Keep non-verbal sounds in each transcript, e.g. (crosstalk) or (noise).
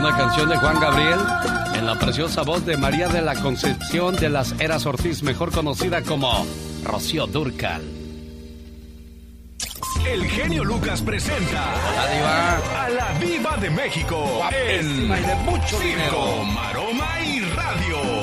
una canción de Juan Gabriel en la preciosa voz de María de la Concepción de las Eras Ortiz, mejor conocida como Rocío Durcal. El genio Lucas presenta a la Viva de México en y de mucho Circo, Maroma y Radio.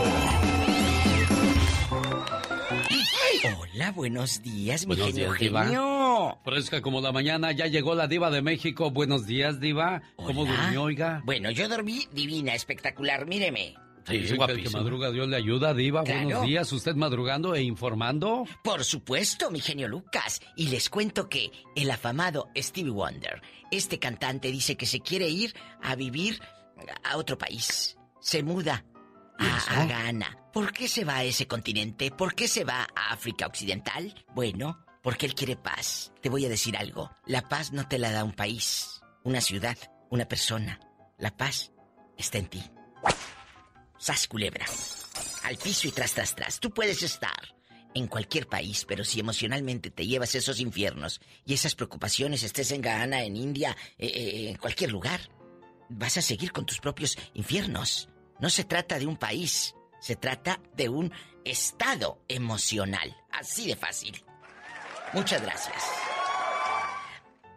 Hola, buenos días, mi Buenos genio días, Diva. Fresca como la mañana, ya llegó la diva de México. Buenos días, diva. ¿Cómo durmió, oiga? Bueno, yo dormí divina, espectacular, míreme. Sí, el que madruga Dios le ayuda, diva. Claro. Buenos días, usted madrugando e informando. Por supuesto, mi genio Lucas. Y les cuento que el afamado Stevie Wonder, este cantante dice que se quiere ir a vivir a otro país. Se muda a, a Ghana. ¿Por qué se va a ese continente? ¿Por qué se va a África Occidental? Bueno, porque él quiere paz. Te voy a decir algo. La paz no te la da un país, una ciudad, una persona. La paz está en ti. Sas culebra. Al piso y tras, tras, tras. Tú puedes estar en cualquier país, pero si emocionalmente te llevas esos infiernos y esas preocupaciones, estés en Ghana, en India, eh, eh, en cualquier lugar, vas a seguir con tus propios infiernos. No se trata de un país, se trata de un estado emocional. Así de fácil. Muchas gracias.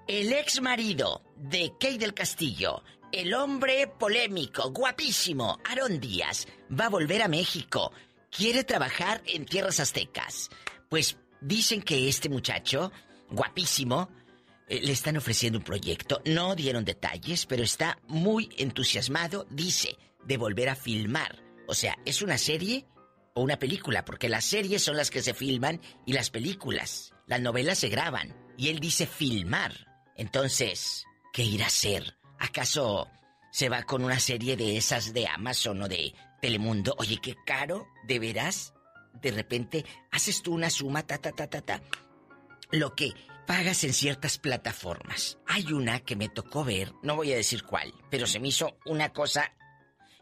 El ex marido de Kay del Castillo, el hombre polémico, guapísimo, Aarón Díaz, va a volver a México. Quiere trabajar en tierras aztecas. Pues dicen que este muchacho, guapísimo, eh, le están ofreciendo un proyecto. No dieron detalles, pero está muy entusiasmado, dice, de volver a filmar. O sea, ¿es una serie o una película? Porque las series son las que se filman y las películas. Las novelas se graban. Y él dice filmar. Entonces, ¿qué irá a hacer? ¿Acaso se va con una serie de esas de Amazon o de Telemundo? Oye, qué caro, ¿de veras? De repente haces tú una suma, ta, ta, ta, ta, ta. Lo que pagas en ciertas plataformas. Hay una que me tocó ver, no voy a decir cuál, pero se me hizo una cosa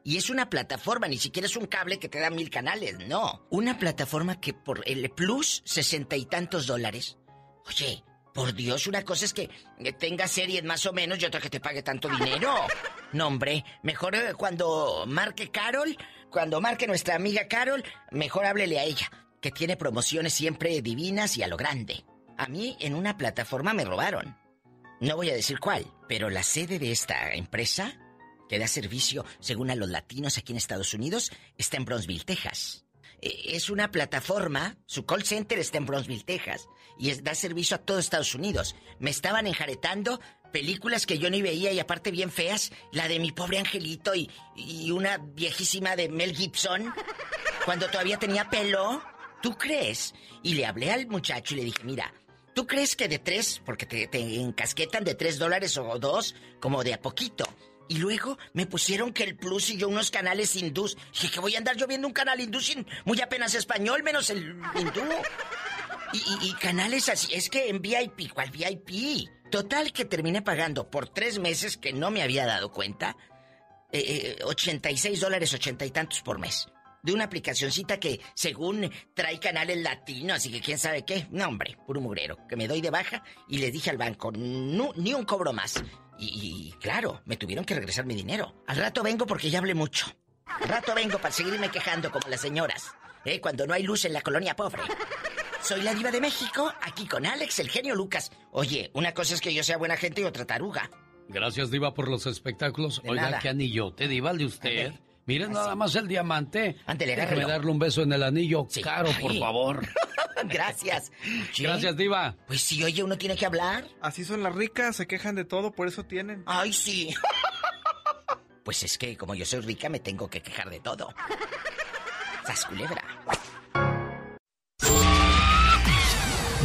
y es una plataforma, ni siquiera es un cable que te da mil canales, no. Una plataforma que por el plus, sesenta y tantos dólares. Oye, por Dios, una cosa es que tenga series más o menos y otra que te pague tanto dinero. (laughs) No, hombre, mejor eh, cuando marque Carol, cuando marque nuestra amiga Carol, mejor háblele a ella, que tiene promociones siempre divinas y a lo grande. A mí en una plataforma me robaron. No voy a decir cuál, pero la sede de esta empresa que da servicio, según a los latinos aquí en Estados Unidos, está en Bronzeville, Texas. Eh, Es una plataforma, su call center está en Bronzeville, Texas, y es- da servicio a todo Estados Unidos. Me estaban enjaretando películas que yo ni veía y aparte bien feas, la de mi pobre angelito y, y una viejísima de Mel Gibson, cuando todavía tenía pelo. ¿Tú crees? Y le hablé al muchacho y le dije, mira, ¿tú crees que de tres, porque te, te encasquetan de tres dólares o dos, como de a poquito? Y luego me pusieron que el plus y yo unos canales hindús. Dije que voy a andar yo viendo un canal hindú sin muy apenas español, menos el hindú. Y, canales así, es que en VIP, ¿cuál VIP? Total que terminé pagando por tres meses que no me había dado cuenta. eh, eh, 86 dólares, ochenta y tantos por mes. De una aplicacioncita que, según trae canales latinos, así que quién sabe qué. No, hombre, puro mugrero. Que me doy de baja y le dije al banco, "Nu- ni un cobro más. Y, y, claro, me tuvieron que regresar mi dinero. Al rato vengo porque ya hablé mucho. Al rato vengo para seguirme quejando como las señoras. ¿eh? Cuando no hay luz en la colonia pobre. Soy la diva de México, aquí con Alex, el genio Lucas. Oye, una cosa es que yo sea buena gente y otra taruga. Gracias, Diva, por los espectáculos. De Oiga, nada. qué anillote, Diva, el de usted. Miren nada más el diamante. Ándele, Déjeme darle un beso en el anillo. Sí. Caro, por Ay. favor. (laughs) Gracias. Oye, (laughs) Gracias, Diva. Pues sí, oye, uno tiene que hablar. Así son las ricas, se quejan de todo, por eso tienen. Ay, sí. (laughs) Pues es que como yo soy rica me tengo que quejar de todo. Sas culebra.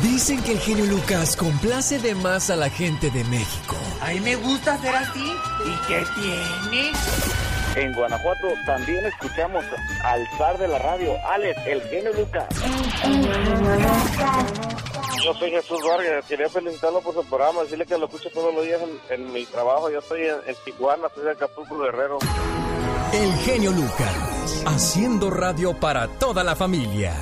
Dicen que el genio Lucas complace de más a la gente de México. A mí me gusta ser así. ¿Y qué tiene? En Guanajuato también escuchamos al zar de la radio, Alex, el genio Lucas. Yo soy Jesús Vargas, quería felicitarlo por su programa, decirle que lo escucho todos los días en, en mi trabajo. Yo estoy en, en Tijuana, estoy de Acapulco Guerrero. El genio Lucas, haciendo radio para toda la familia.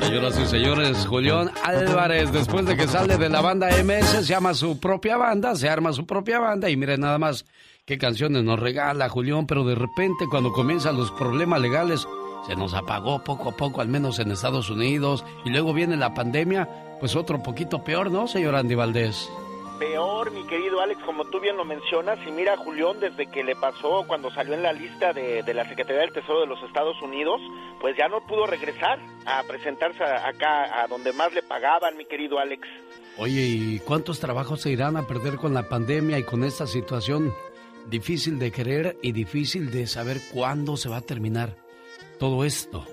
Señoras y señores, Julián Álvarez, después de que sale de la banda MS, se llama su propia banda, se arma su propia banda y miren nada más qué canciones nos regala Julián, pero de repente cuando comienzan los problemas legales, se nos apagó poco a poco, al menos en Estados Unidos, y luego viene la pandemia, pues otro poquito peor, ¿no, señor Andy Valdés? peor, mi querido Alex, como tú bien lo mencionas. Y mira, Julián, desde que le pasó cuando salió en la lista de, la Secretaría del Tesoro de los Estados Unidos, pues ya no pudo regresar a presentarse acá a donde más le pagaban, mi querido Alex. Oye, ¿y cuántos trabajos se irán a perder con la pandemia y con esta situación difícil de querer y difícil de saber cuándo se va a terminar todo esto?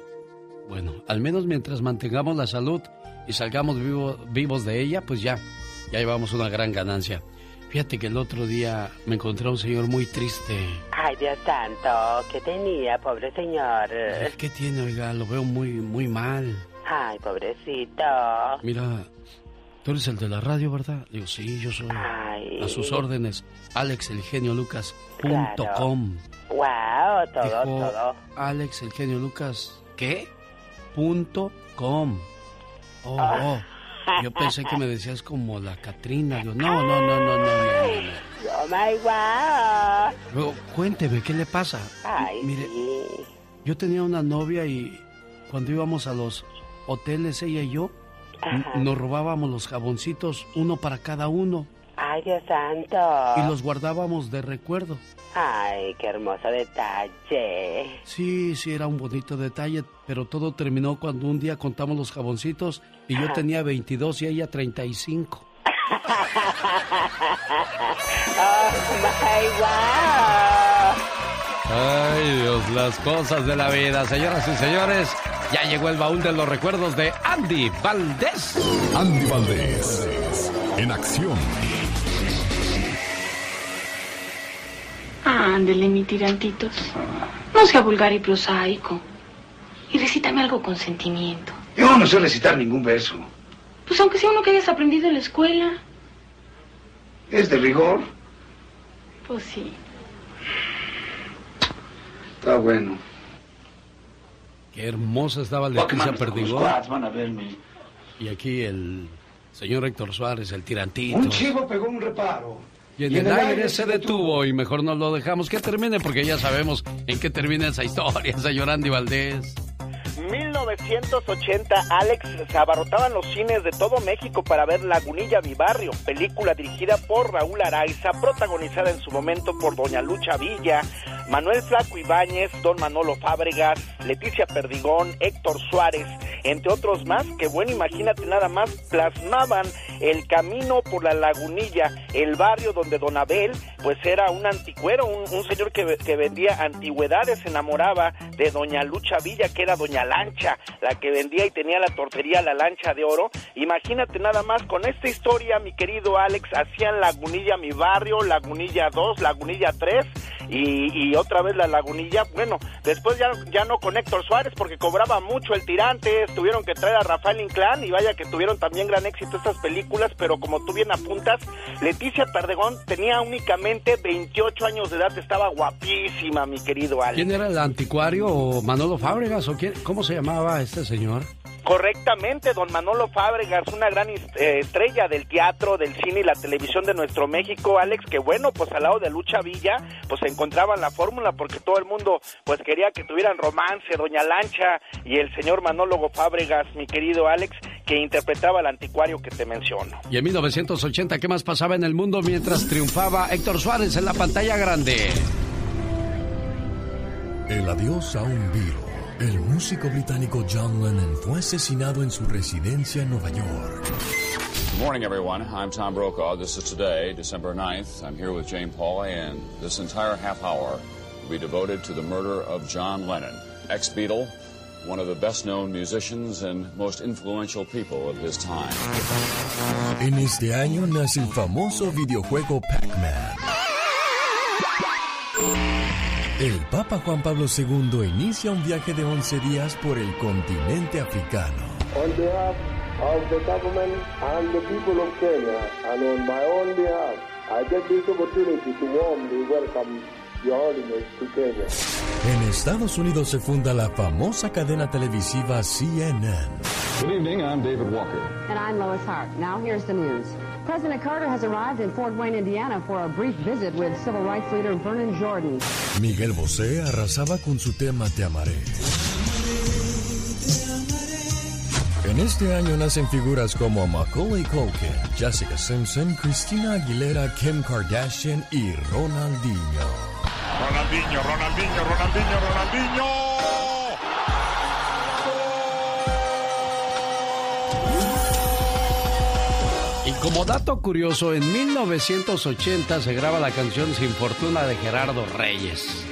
Bueno, al menos mientras mantengamos la salud y salgamos vivos de ella, pues ya ya llevamos una gran ganancia. Fíjate que el otro día me encontré a un señor muy triste. Ay, Dios santo, ¿qué tenía, pobre señor? ¿Qué tiene, oiga? Lo veo muy, muy mal. Ay, pobrecito. Mira, tú eres el de la radio, ¿verdad? Digo, sí, yo soy. Ay. A sus órdenes, alexelgeniolucas.com. Wow, todo, todo. Alex Lucas, ¿qué? Punto com. Oh, ah. oh. Yo pensé que me decías como la Catrina. no, no, no, no, no, no, no. Oh my God. Luego, cuénteme, ¿qué le pasa? Ay, Mire, yo tenía una novia y cuando íbamos a los hoteles, ella y yo, nos robábamos los jaboncitos, uno para cada uno. Ay, Dios santo. Y los guardábamos de recuerdo. Ay, qué hermoso detalle. Sí, sí, era un bonito detalle, pero todo terminó cuando un día contamos los jaboncitos y yo tenía 22 y ella 35. (laughs) oh my. Ay, Dios, las cosas de la vida. Señoras y señores, ya llegó el baúl de los recuerdos de Andy Valdés. Andy Valdés, en acción. Ándele, mi tirantitos. No sea vulgar y prosaico. Y recítame algo con sentimiento. Yo no sé recitar ningún verso. Pues aunque sea uno que hayas aprendido en la escuela. ¿Es de rigor? Pues sí. Está bueno. Qué hermosa estaba Leticia Perdigón. van a verme. Y aquí el señor Héctor Suárez, el tirantito. Un chivo pegó un reparo. Y en, el, aire, se detuvo y mejor no lo dejamos que termine porque ya sabemos en qué termina esa historia, señor Andy Valdés. 1980, Alex se abarrotaban los cines de todo México para ver Lagunilla Mi Barrio, película dirigida por Raúl Araiza, protagonizada en su momento por Doña Lucha Villa, Manuel Flaco Ibáñez, Don Manolo Fábregas, Leticia Perdigón, Héctor Suárez, entre otros más, que bueno, imagínate nada más, plasmaban el camino por la Lagunilla, el barrio donde Don Abel, pues era un anticuero, un, señor que, que vendía antigüedades, se enamoraba de Doña Lucha Villa, que era Doña Lancha, la que vendía y tenía la tortería La Lancha de Oro. Imagínate nada más, con esta historia, mi querido Alex, hacían Lagunilla mi barrio, Lagunilla 2, Lagunilla 3 y, otra vez la Lagunilla. Bueno, después ya, ya no con Héctor Suárez porque cobraba mucho el tirante, tuvieron que traer a Rafael Inclán y vaya que tuvieron también gran éxito estas películas, pero como tú bien apuntas, Leticia Perdegón tenía únicamente 28 años de edad, estaba guapísima, mi querido Alex. ¿Quién era el anticuario o Manolo Fábregas o quién, cómo se llamaba este señor? Correctamente, don Manolo Fábregas, una gran eh, estrella del teatro, del cine y la televisión de nuestro México, Alex, que bueno, pues al lado de Lucha Villa, pues se encontraban la fórmula porque todo el mundo pues quería que tuvieran romance, Doña Lancha y el señor Manólogo Fábregas, mi querido Alex, que interpretaba al anticuario que te menciono. Y en 1980, ¿qué más pasaba en el mundo mientras triunfaba Héctor Suárez en la pantalla grande? El adiós a un virus El músico británico John Lennon fue asesinado en su residencia en Nueva York. Good morning, everyone. I'm Tom Brokaw. This is today, December 9th. I'm here with Jane Pauley, and this entire half hour will be devoted to the murder of John Lennon, ex Beatle, one of the best known musicians and most influential people of his time. En este año nace el famoso videojuego Pac-Man. El Papa Juan Pablo II inicia un viaje de 11 días por el continente africano. On behalf of the government and the people of Kenya, and on my own behalf, I get this opportunity to warmly welcome Your Holiness to Kenya. En Estados Unidos se funda la famosa cadena televisiva CNN. Good evening, I'm David Walker. And I'm Lois Hart. Now here's the news. President Carter has arrived in Fort Wayne, Indiana for a brief visit with civil rights leader Vernon Jordan. Miguel Bosé arrasaba con su tema Te amaré. En este año nacen figuras como Macaulay Culkin, Jessica Simpson, Christina Aguilera, Kim Kardashian y Ronaldinho. Ronaldinho, Ronaldinho, Ronaldinho, Ronaldinho. Como dato curioso, en 1980 se graba la canción Sin Fortuna de Gerardo Reyes.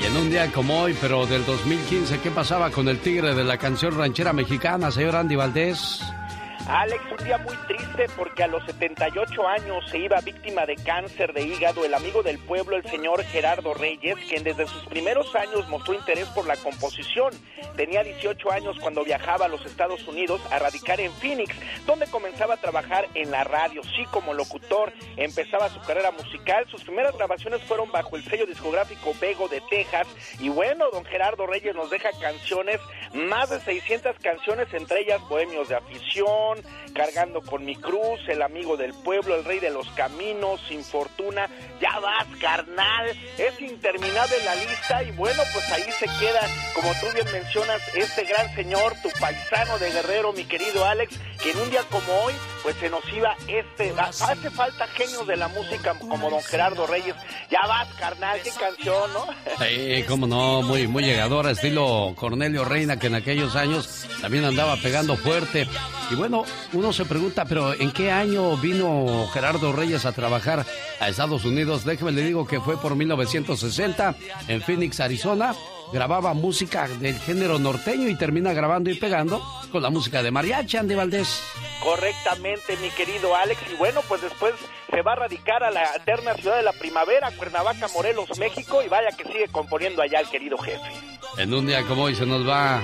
Y en un día como hoy, pero del 2015, ¿qué pasaba con el tigre de la canción ranchera mexicana, señor Andy Valdés? Alex, un día muy triste porque a los 78 años se iba víctima de cáncer de hígado el amigo del pueblo, el señor Gerardo Reyes, quien desde sus primeros años mostró interés por la composición. Tenía 18 años cuando viajaba a los Estados Unidos a radicar en Phoenix, donde comenzaba a trabajar en la radio, sí como locutor. Empezaba su carrera musical, sus primeras grabaciones fueron bajo el sello discográfico Bego de Texas. Y bueno, don Gerardo Reyes nos deja canciones, más de 600 canciones, entre ellas Bohemios de Afición, Cargando con mi cruz, El amigo del pueblo, El rey de los caminos, Sin fortuna, Ya vas, carnal. Es interminable la lista y bueno, pues ahí se queda, como tú bien mencionas, este gran señor, tu paisano de Guerrero, mi querido Alex, que en un día como hoy, pues se nos iba este, hace falta genios de la música como don Gerardo Reyes. Ya vas, carnal, qué canción, ¿no? Sí, cómo no, muy, muy llegadora, estilo Cornelio Reina, que en aquellos años también andaba pegando fuerte. Y bueno, uno se pregunta, pero ¿en qué año vino Gerardo Reyes a trabajar a Estados Unidos? Déjeme le digo que fue por 1960 en Phoenix, Arizona. Grababa música del género norteño y termina grabando y pegando con la música de mariachi, Andy Valdés. Correctamente, mi querido Alex. Y bueno, pues después se va a radicar a la eterna ciudad de la primavera, Cuernavaca, Morelos, México. Y vaya que sigue componiendo allá el querido jefe. En un día como hoy se nos va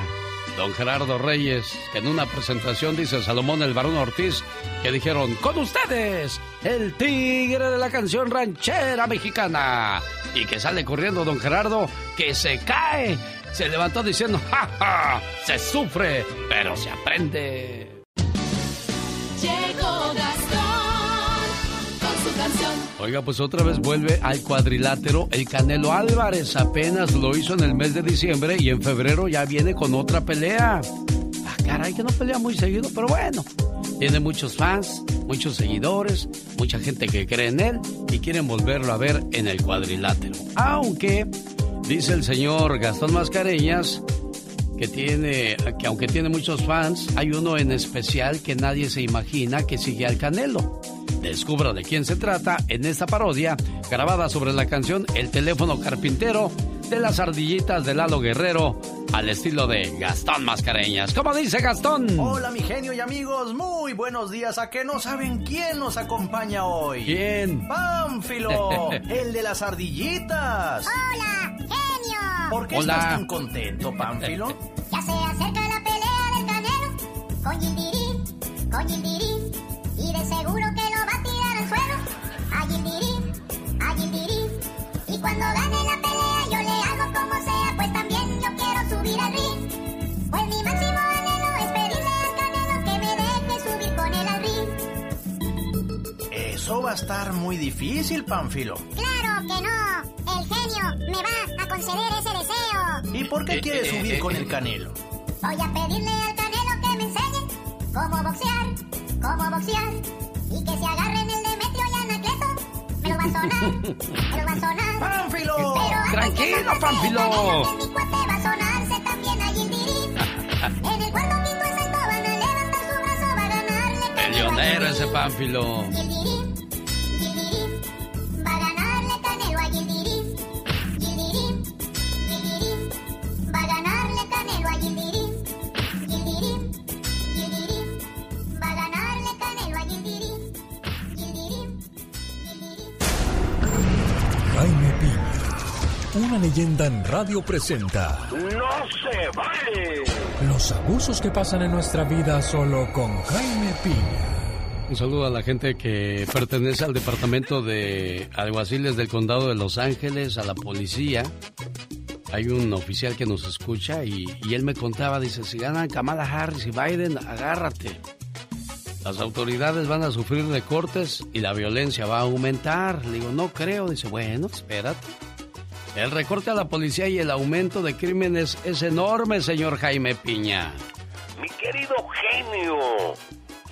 don Gerardo Reyes, que en una presentación dice Salomón el Barón Ortiz, que dijeron, con ustedes, el tigre de la canción ranchera mexicana. Y que sale corriendo don Gerardo, que se cae. Se levantó diciendo, ¡ja, ja! Se sufre, pero se aprende. Llegó Gastón con su canción. Oiga, pues otra vez vuelve al cuadrilátero el Canelo Álvarez. Apenas lo hizo en el mes de diciembre y en febrero ya viene con otra pelea. Ah, caray, que no pelea muy seguido, pero bueno. Tiene muchos fans, muchos seguidores, mucha gente que cree en él y quieren volverlo a ver en el cuadrilátero. Aunque, dice el señor Gastón Mascareñas, que tiene, que aunque tiene muchos fans, hay uno en especial que nadie se imagina que sigue al Canelo. Descubra de quién se trata en esta parodia grabada sobre la canción El teléfono carpintero de las ardillitas de Lalo Guerrero al estilo de Gastón Mascareñas. ¿Cómo dice Gastón? Hola mi genio y amigos, muy buenos días. ¿A que no saben quién nos acompaña hoy? ¿Quién? Pánfilo, (laughs) el de las ardillitas. Hola, genio. ¿Por qué Hola. estás tan contento, Pánfilo? Ya se acerca la pelea del canelo con Gildirí, con Gildirí. Y de seguro que lo va a tirar al suelo. A Gildirí, a Gildirí. Y cuando gane la pelea yo le hago como sea, pues también yo quiero subir al ring. Pues mi máximo anhelo es pedirle al canelo que me deje subir con él al ring. Eso va a estar muy difícil, Pánfilo. Claro que no. El genio me va a conceder ese deseo. ¿Y por qué Eh, quieres eh, subir eh, con el canelo? Voy a pedirle al canelo que me enseñe cómo boxear, cómo boxear. Y que se agarren el Demetrio y Anacleto. Me lo va a sonar, me lo va a sonar. ¡Pánfilo! Tranquilo, Pánfilo. mi cuate va a sonarse también a Gildirí. En el cuarto quinto exacto van a levantar su brazo, va a ganarle El leonero ese. Pánfilo. Una leyenda en radio presenta ¡No se vale! los abusos que pasan en nuestra vida solo con Jaime Piña. Un saludo a la gente que pertenece al departamento de alguaciles del condado de Los Ángeles, a la policía, hay un oficial que nos escucha y, y él me contaba, dice, si ganan Kamala Harris y Biden, agárrate. Las autoridades van a sufrir recortes y la violencia va a aumentar. Le digo, no creo. Dice, bueno, espérate. El recorte a la policía y el aumento de crímenes es enorme, señor Jaime Piña. Mi querido genio,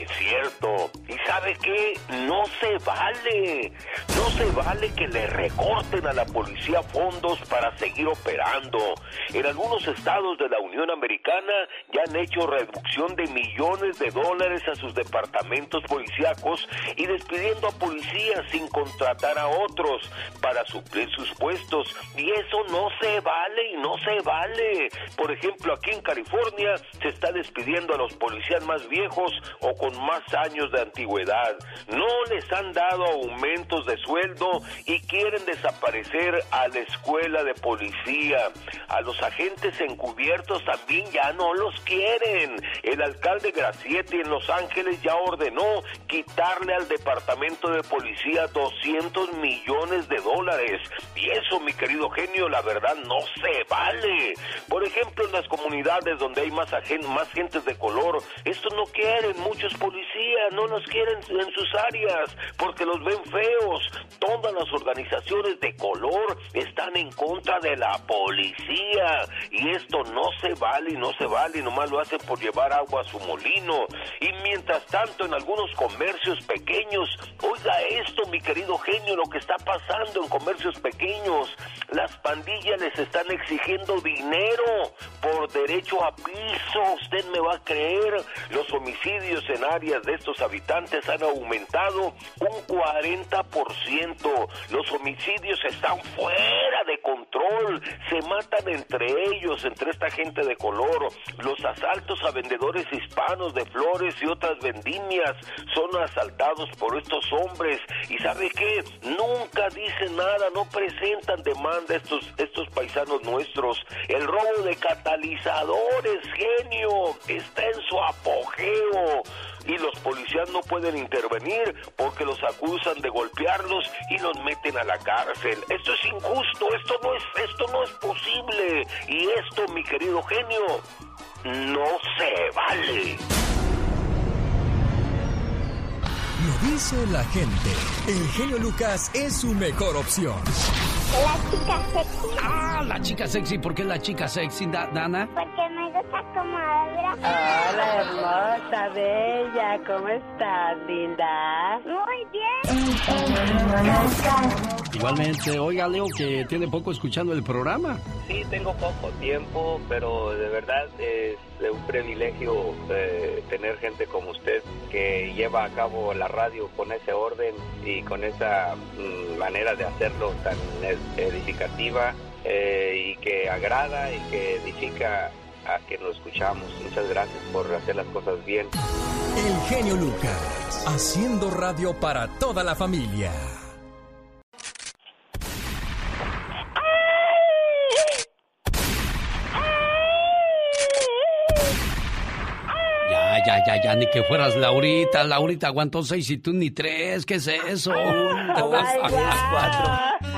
es cierto. ¿Y sabe qué? No se vale. No se vale que le recorten a la policía fondos para seguir operando. En algunos estados de la Unión Americana ya han hecho reducción de millones de dólares a sus departamentos policíacos y despidiendo a policías sin contratar a otros para suplir sus puestos. Y eso no se vale y no se vale. Por ejemplo, aquí en California se está despidiendo a los policías más viejos o con más años de antigüedad. No les han dado aumentos de sueldo y quieren desaparecer a la escuela de policía. A los agentes encubiertos también ya no los quieren. El alcalde Gracietti en Los Ángeles ya ordenó quitarle al departamento de policía 200 millones de dólares. Y eso, mi querido genio, la verdad no se vale. Por ejemplo, en las comunidades donde hay más, más gentes de color, estos no quieren muchos policías, no los quieren en sus áreas porque los ven feos. Todas las organizaciones de color están en contra de la policía y esto no se vale no se vale nomás lo hacen por llevar agua a su molino. Y mientras tanto en algunos comercios pequeños, oiga esto mi querido genio, lo que está pasando en comercios pequeños, las pandillas les están exigiendo dinero por derecho a piso, usted me va a creer, los homicidios en áreas de estos habitantes han aumentado un 40%. Los homicidios están fuera de control. Se matan entre ellos, entre esta gente de color. Los asaltos a vendedores hispanos de flores y otras vendimias son asaltados por estos hombres. ¿Y sabe qué? Nunca dicen nada, no presentan demanda estos, estos paisanos nuestros. El robo de catalizadores, genio, está en su apogeo y los policías no pueden intervenir porque los acusan de golpearlos y los meten a la cárcel. Esto es injusto, esto no es, esto no es posible y esto, mi querido genio, no se vale. Lo dice la gente. El genio Lucas es su mejor opción. La chica sexy. Ah, la chica sexy. ¿Por qué la chica sexy, Dana? Porque me gusta como habla. Hola, hermosa, bella. ¿Cómo estás, linda? Muy bien. Igualmente, oiga, Leo, que tiene poco escuchando el programa. Sí, tengo poco tiempo, pero de verdad es un privilegio eh, tener gente como usted que lleva a cabo la radio con ese orden y con esa mm, manera de hacerlo tan edificativa eh, y que agrada y que edifica a que nos escuchamos. Muchas gracias por hacer las cosas bien. El genio Lucas, haciendo radio para toda la familia. Ya, ya, ya, ya, ni que fueras Laurita. Laurita aguantó seis y tú ni tres. ¿Qué es eso? dos, cuatro.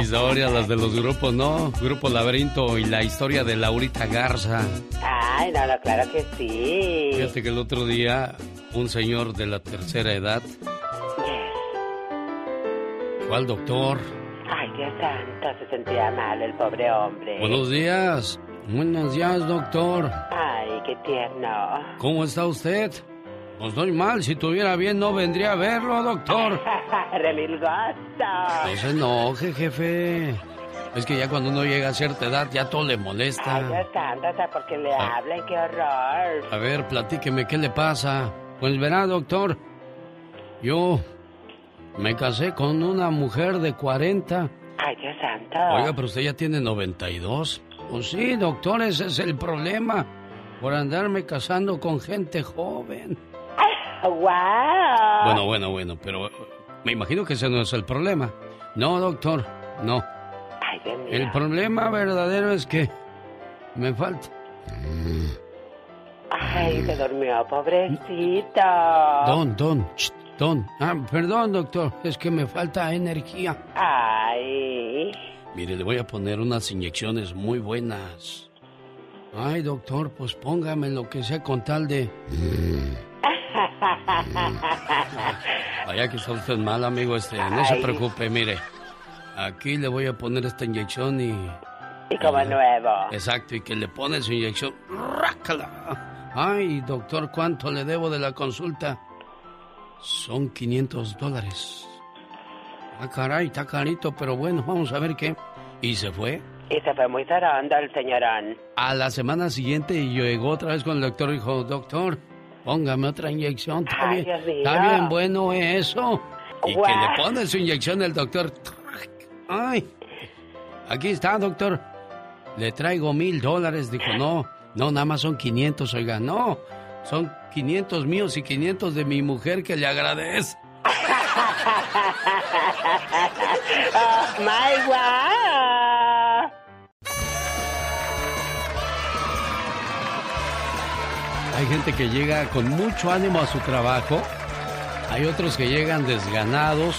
Historias, las de los grupos, ¿no? Grupo Laberinto y la historia de Laurita Garza. Ay, no, no, claro que sí. Fíjate que el otro día un señor de la tercera edad fue al doctor. Ay, Dios santo, se sentía mal el pobre hombre. Buenos días. Buenos días, doctor. Ay, qué tierno. ¿Cómo está usted? Pues estoy mal. Si estuviera bien, no vendría a verlo, doctor. (laughs) No se enoje, jefe. Es que ya cuando uno llega a cierta edad, ya todo le molesta. Ay, Dios santo, o sea, porque le Ah. hablan, qué horror. A ver, platíqueme, ¿qué le pasa? Pues verá, doctor. Yo me casé con una mujer de 40. Ay, Dios santo. Oiga, pero usted ya tiene 92. Pues sí, doctor, ese es el problema. Por andarme casando con gente joven. ¡Wow! Bueno, bueno, bueno, pero me imagino que ese no es el problema. No, doctor, no. Ay. El problema verdadero es que me falta. Ay, se durmió, pobrecito. Don, don, ch, don. Ah, perdón, doctor, es que me falta energía. Ay. Mire, le voy a poner unas inyecciones muy buenas. Ay, doctor, pues póngame lo que sea con tal de... (laughs) Vaya que está usted mal, amigo. Este, no se preocupe, mire. Aquí le voy a poner esta inyección y... Y como nuevo. Exacto, y que le pone su inyección. ¡Rácala! Ay, doctor, ¿cuánto le debo de la consulta? Son 500 dólares. Ah, caray, está carito, pero bueno, vamos a ver qué. Y se fue. Y se fue muy zarando el señorón. A la semana siguiente llegó otra vez con el doctor y dijo, doctor, póngame otra inyección. Está, bien, está bien bueno eso. Y que le pone su inyección el doctor. Ay, aquí está, doctor. Le traigo mil dólares. Dijo, no, no, nada más son 500, oiga, no. Son 500 míos y 500 de mi mujer que le agradece. (laughs) oh, my wow. Hay gente que llega con mucho ánimo a su trabajo, hay otros que llegan desganados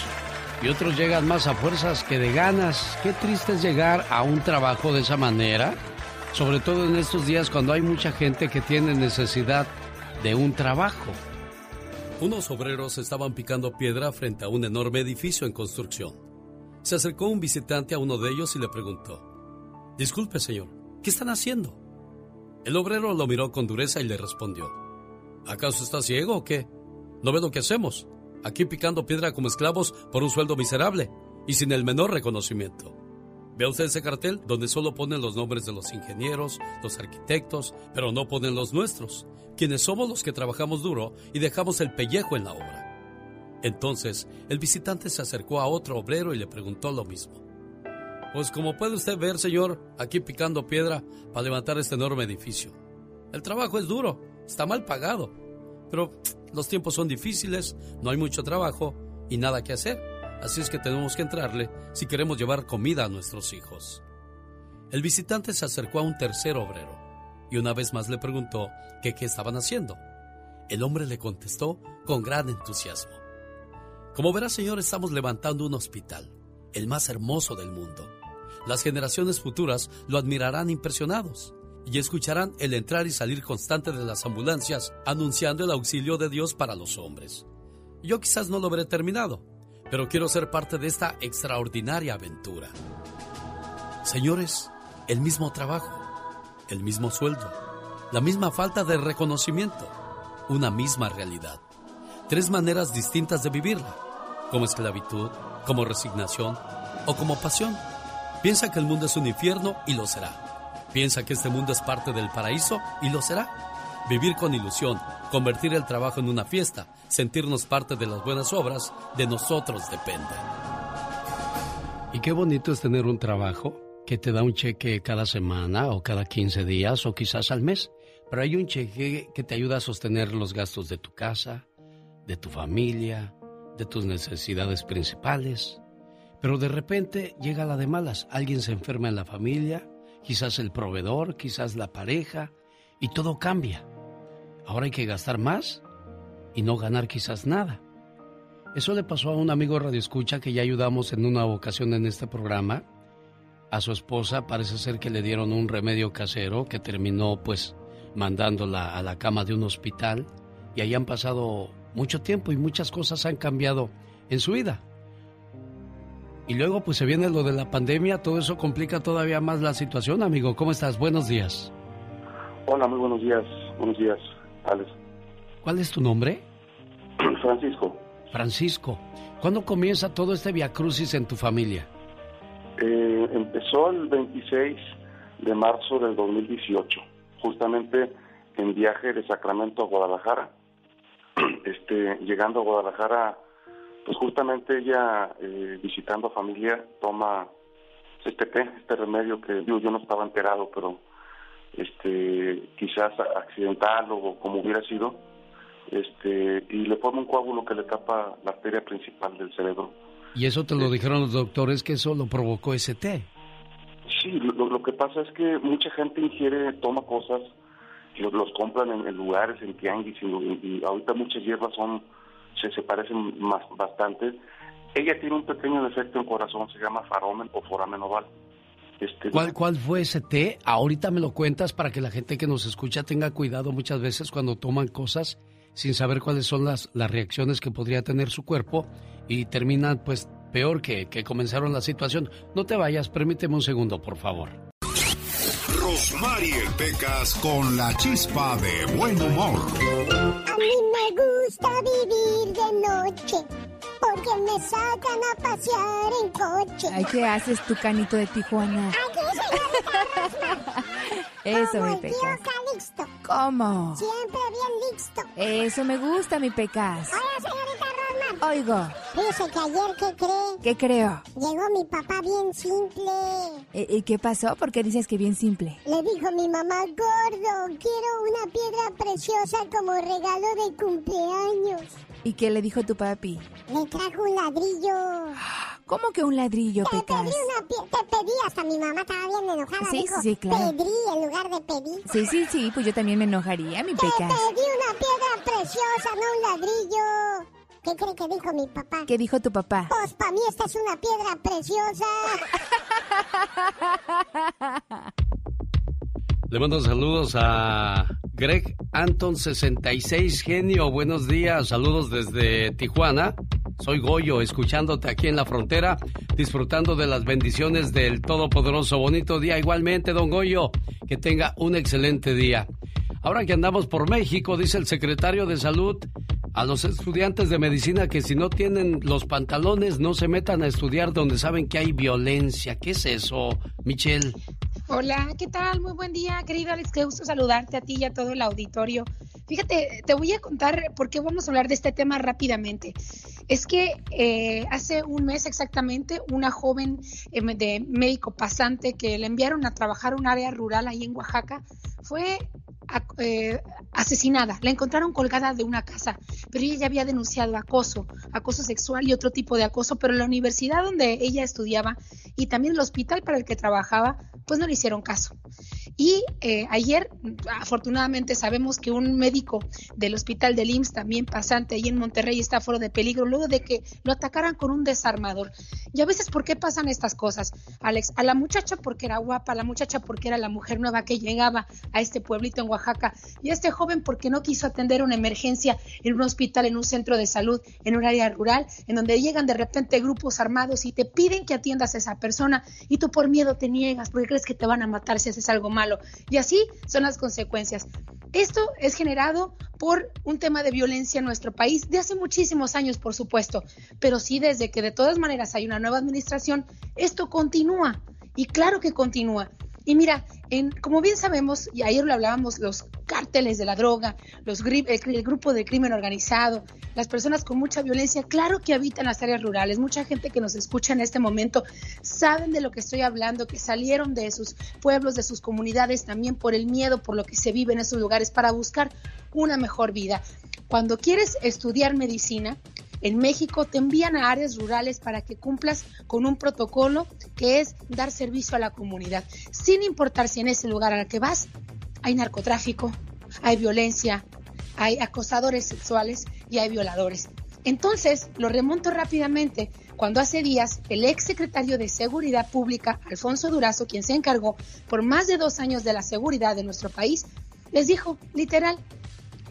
y otros llegan más a fuerzas que de ganas. Qué triste es llegar a un trabajo de esa manera, sobre todo en estos días cuando hay mucha gente que tiene necesidad de un trabajo. Unos obreros estaban picando piedra frente a un enorme edificio en construcción. Se acercó un visitante a uno de ellos y le preguntó, Disculpe, señor, ¿qué están haciendo? El obrero lo miró con dureza y le respondió, ¿acaso está ciego o qué? ¿No ve lo que hacemos? Aquí picando piedra como esclavos por un sueldo miserable y sin el menor reconocimiento. ¿Ve usted ese cartel donde solo ponen los nombres de los ingenieros, los arquitectos, pero no ponen los nuestros, quienes somos los que trabajamos duro y dejamos el pellejo en la obra? Entonces, el visitante se acercó a otro obrero y le preguntó lo mismo. Pues como puede usted ver, señor, aquí picando piedra para levantar este enorme edificio. El trabajo es duro, está mal pagado, pero los tiempos son difíciles, no hay mucho trabajo y nada que hacer, así es que tenemos que entrarle si queremos llevar comida a nuestros hijos. El visitante se acercó a un tercer obrero y una vez más le preguntó que qué estaban haciendo. El hombre le contestó con gran entusiasmo. Como verá, señor, estamos levantando un hospital, el más hermoso del mundo. Las generaciones futuras lo admirarán impresionados y escucharán el entrar y salir constante de las ambulancias anunciando el auxilio de Dios para los hombres. Yo quizás no lo veré terminado, pero quiero ser parte de esta extraordinaria aventura. Señores, el mismo trabajo, el mismo sueldo, la misma falta de reconocimiento, una misma realidad. Tres maneras distintas de vivirla, como esclavitud, como resignación o como pasión. Piensa que el mundo es un infierno y lo será. Piensa que este mundo es parte del paraíso y lo será. Vivir con ilusión, convertir el trabajo en una fiesta, sentirnos parte de las buenas obras, de nosotros depende. Y qué bonito es tener un trabajo que te da un cheque cada semana o cada 15 días o quizás al mes. Pero hay un cheque que te ayuda a sostener los gastos de tu casa, de tu familia, de tus necesidades principales. Pero de repente llega la de malas. Alguien se enferma en la familia, quizás el proveedor, quizás la pareja, y todo cambia. Ahora hay que gastar más y no ganar quizás nada. Eso le pasó a un amigo Radio Escucha que ya ayudamos en una ocasión en este programa. A su esposa parece ser que le dieron un remedio casero que terminó pues mandándola a la cama de un hospital y ahí han pasado mucho tiempo y muchas cosas han cambiado en su vida. Y luego pues se viene lo de la pandemia, todo eso complica todavía más la situación, amigo. ¿Cómo estás? Buenos días. Hola, muy buenos días. Buenos días, Alex. ¿Cuál es tu nombre? (clears throat) Francisco. Francisco. ¿Cuándo comienza todo este viacrucis en tu familia? Eh, empezó el 26 de marzo del 2018, justamente en viaje de Sacramento a Guadalajara. (clears throat) Este, llegando a Guadalajara, pues justamente ella eh, visitando familia toma este té, este remedio que digo, yo no estaba enterado, pero este quizás accidental o como hubiera sido, este y le pone un coágulo que le tapa la arteria principal del cerebro. Y eso te lo dijeron los doctores que eso lo provocó ese té. Sí, lo, lo que pasa es que mucha gente ingiere, toma cosas, los, los compran en, en lugares, en tianguis, y, y ahorita muchas hierbas son, se, se parecen más, bastante, Ella tiene un pequeño defecto en corazón, se llama faromen o foramen oval. Este, ¿Cuál, ¿Cuál fue ese té? Ahorita me lo cuentas para que la gente que nos escucha tenga cuidado muchas veces cuando toman cosas sin saber cuáles son las, las reacciones que podría tener su cuerpo y terminan pues peor que, que comenzaron la situación. No te vayas, permíteme un segundo, por favor. Rosmarie Pecas con la chispa de buen humor. A mí me gusta vivir de noche porque me sacan a pasear en coche. Ay, ¿qué haces tu canito de Tijuana? Aquí, (laughs) Eso, Como mi el tío Pecas. Calixto. ¿Cómo? Siempre bien listo. Eso me gusta, mi Pecas. Hola, señorita. Oigo, Fíjese que ayer, ¿qué cree? ¿qué creo? Llegó mi papá bien simple. ¿Y, y qué pasó? ¿Por qué dices que bien simple? Le dijo mi mamá, gordo, quiero una piedra preciosa como regalo de cumpleaños. ¿Y qué le dijo tu papi? Le trajo un ladrillo. ¿Cómo que un ladrillo, Te Pecas? pedí una te pedí, hasta mi mamá estaba bien enojada. Sí, dijo, sí, claro. Pedí en lugar de pedir. Sí, sí, sí, pues yo también me enojaría, mi Te Pecas. pedí una piedra preciosa, no un ladrillo. ¿Qué cree que dijo mi papá? ¿Qué dijo tu papá? Pues para mí esta es una piedra preciosa. (laughs) Le mando saludos a Greg Anton 66 Genio. Buenos días, saludos desde Tijuana. Soy Goyo, escuchándote aquí en la frontera, disfrutando de las bendiciones del Todopoderoso. Bonito día igualmente, don Goyo. Que tenga un excelente día. Ahora que andamos por México, dice el secretario de Salud a los estudiantes de medicina que si no tienen los pantalones no se metan a estudiar donde saben que hay violencia. ¿Qué es eso, Michelle? Hola, ¿qué tal? Muy buen día, querido Alex. Qué gusto saludarte a ti y a todo el auditorio. Fíjate, te voy a contar por qué vamos a hablar de este tema rápidamente. Es que eh, hace un mes exactamente, una joven eh, de médico pasante que le enviaron a trabajar a un área rural ahí en Oaxaca fue eh, asesinada. La encontraron colgada de una casa, pero ella ya había denunciado acoso, acoso sexual y otro tipo de acoso, pero la universidad donde ella estudiaba y también el hospital para el que trabajaba, pues no le hicieron caso. Y eh, ayer, afortunadamente, sabemos que un médico del hospital del IMSS, también pasante ahí en Monterrey, está fuera de peligro luego de que lo atacaran con un desarmador. Y a veces, ¿por qué pasan estas cosas, Alex? A la muchacha porque era guapa, a la muchacha porque era la mujer nueva que llegaba a este pueblito en Oaxaca, y a este joven porque no quiso atender una emergencia en un hospital, en un centro de salud, en un área rural, en donde llegan de repente grupos armados y te piden que atiendas a esa persona, y tú por miedo te niegas porque crees que te van a matar si haces algo Y así son las consecuencias. Esto es generado por un tema de violencia en nuestro país de hace muchísimos años, por supuesto, pero sí desde que de todas maneras hay una nueva administración, esto continúa. Y claro que continúa. Y mira, en, como bien sabemos, y ayer lo hablábamos, los cárteles de la droga, los, el, el grupo de crimen organizado, las personas con mucha violencia, claro que habitan las áreas rurales. Mucha gente que nos escucha en este momento saben de lo que estoy hablando, que salieron de sus pueblos, de sus comunidades, también por el miedo, por lo que se vive en esos lugares, para buscar una mejor vida. Cuando quieres estudiar medicina, en México te envían a áreas rurales para que cumplas con un protocolo que es dar servicio a la comunidad, sin importar si en ese lugar al que vas hay narcotráfico, hay violencia, hay acosadores sexuales y hay violadores. Entonces, lo remonto rápidamente, cuando hace días el ex secretario de Seguridad Pública, Alfonso Durazo, quien se encargó por más de dos años de la seguridad de nuestro país, les dijo, literal,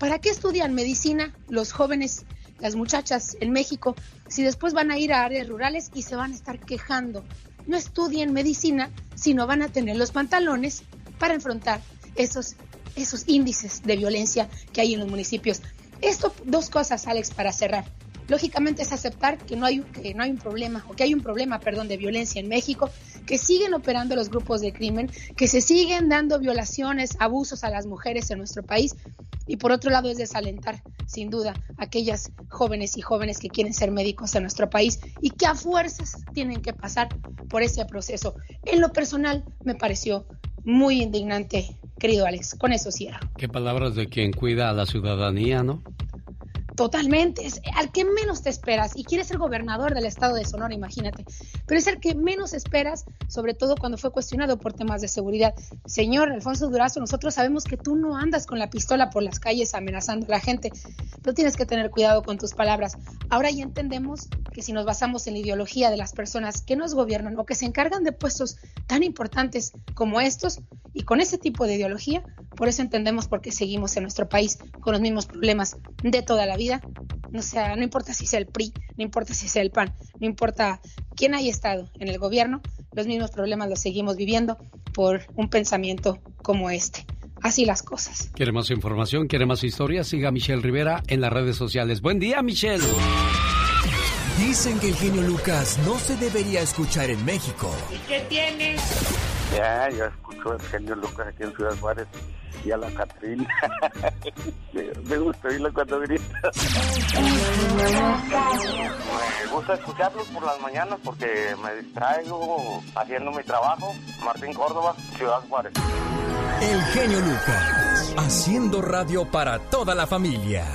¿para qué estudian medicina los jóvenes, las muchachas en México, si después van a ir a áreas rurales y se van a estar quejando? No estudien medicina, sino van a tener los pantalones para enfrentar esos, esos índices de violencia que hay en los municipios. Esto, dos cosas, Alex, para cerrar. Lógicamente es aceptar que no hay que no hay un problema o que hay un problema, perdón, de violencia en México, que siguen operando los grupos de crimen, que se siguen dando violaciones, abusos a las mujeres en nuestro país y por otro lado es desalentar, sin duda, a aquellas jóvenes y jóvenes que quieren ser médicos en nuestro país y que a fuerzas tienen que pasar por ese proceso. En lo personal me pareció muy indignante, querido Alex. Con eso cierro. Qué palabras de quien cuida a la ciudadanía, ¿no? Totalmente, es al que menos te esperas y quieres ser gobernador del estado de Sonora, imagínate, pero es el que menos esperas, sobre todo cuando fue cuestionado por temas de seguridad. Señor Alfonso Durazo, nosotros sabemos que tú no andas con la pistola por las calles amenazando a la gente, pero tienes que tener cuidado con tus palabras. Ahora ya entendemos que si nos basamos en la ideología de las personas que nos gobiernan o que se encargan de puestos tan importantes como estos y con ese tipo de ideología, por eso entendemos por qué seguimos en nuestro país con los mismos problemas de toda la vida. O sea, no importa si sea el PRI, no importa si sea el PAN, no importa quién haya estado en el gobierno, los mismos problemas los seguimos viviendo por un pensamiento como este. Así las cosas. ¿Quiere más información? ¿Quiere más historias? Siga a Michelle Rivera en las redes sociales. Buen día, Michelle. Dicen que el genio Lucas no se debería escuchar en México. ¿Y qué tienes? Ya, ya escucho el genio Lucas aquí en Ciudad Juárez y a la Catrina. (laughs) me gusta oírlo cuando grita. Me gusta escucharlos por las mañanas porque me distraigo haciendo mi trabajo. Martín Córdoba, Ciudad Juárez. El genio Lucas, haciendo radio para toda la familia.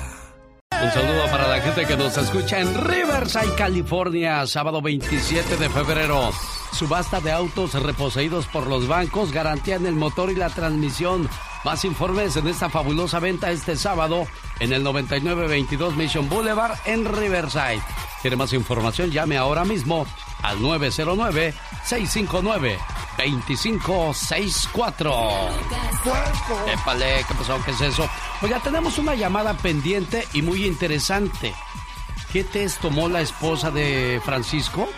Un saludo para la gente que nos escucha en Riverside, California, sábado 27 de febrero. Subasta de autos reposeídos por los bancos garantían el motor y la transmisión. Más informes en esta fabulosa venta este sábado en el 9922 Mission Boulevard en Riverside. ¿Quiere más información? Llame ahora mismo al 909-659-2564. Épale, ¿qué pasó? ¿Qué es eso? Oiga, tenemos una llamada pendiente y muy interesante. ¿Qué test tomó la esposa de Francisco?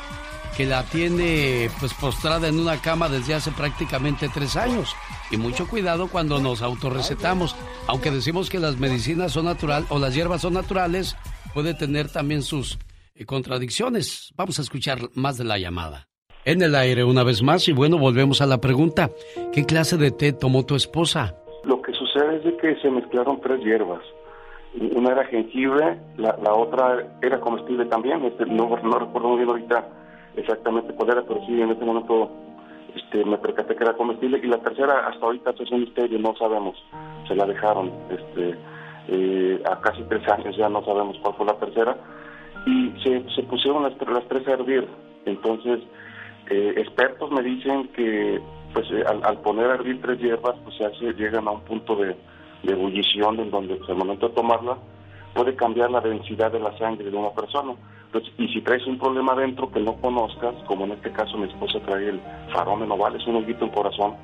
Que la tiene pues postrada en una cama desde hace prácticamente tres años. Y mucho cuidado cuando nos autorrecetamos. Aunque decimos que las medicinas son natural o las hierbas son naturales, puede tener también sus eh, contradicciones. Vamos a escuchar más de la llamada. En el aire una vez más y bueno, volvemos a la pregunta. ¿Qué clase de té tomó tu esposa? Lo que sucede es de que se mezclaron tres hierbas. Una era jengibre, la, la otra era comestible también. Este, no, no recuerdo muy bien ahorita exactamente cuál era, pero sí, en este momento este, me percaté que era comestible. Y la tercera, hasta ahorita es un misterio, no sabemos. Se la dejaron este, eh, a casi tres años, ya no sabemos cuál fue la tercera. Y se, se pusieron las, las tres a hervir. Entonces, eh, expertos me dicen que pues eh, al, poner a hervir tres hierbas, pues se hace, llegan a un punto de, de ebullición en donde pues, al momento de tomarla puede cambiar la densidad de la sangre de una persona. Y si traes un problema dentro que no conozcas, como en este caso mi esposa trae el farómeno oval, es un hoyito en corazón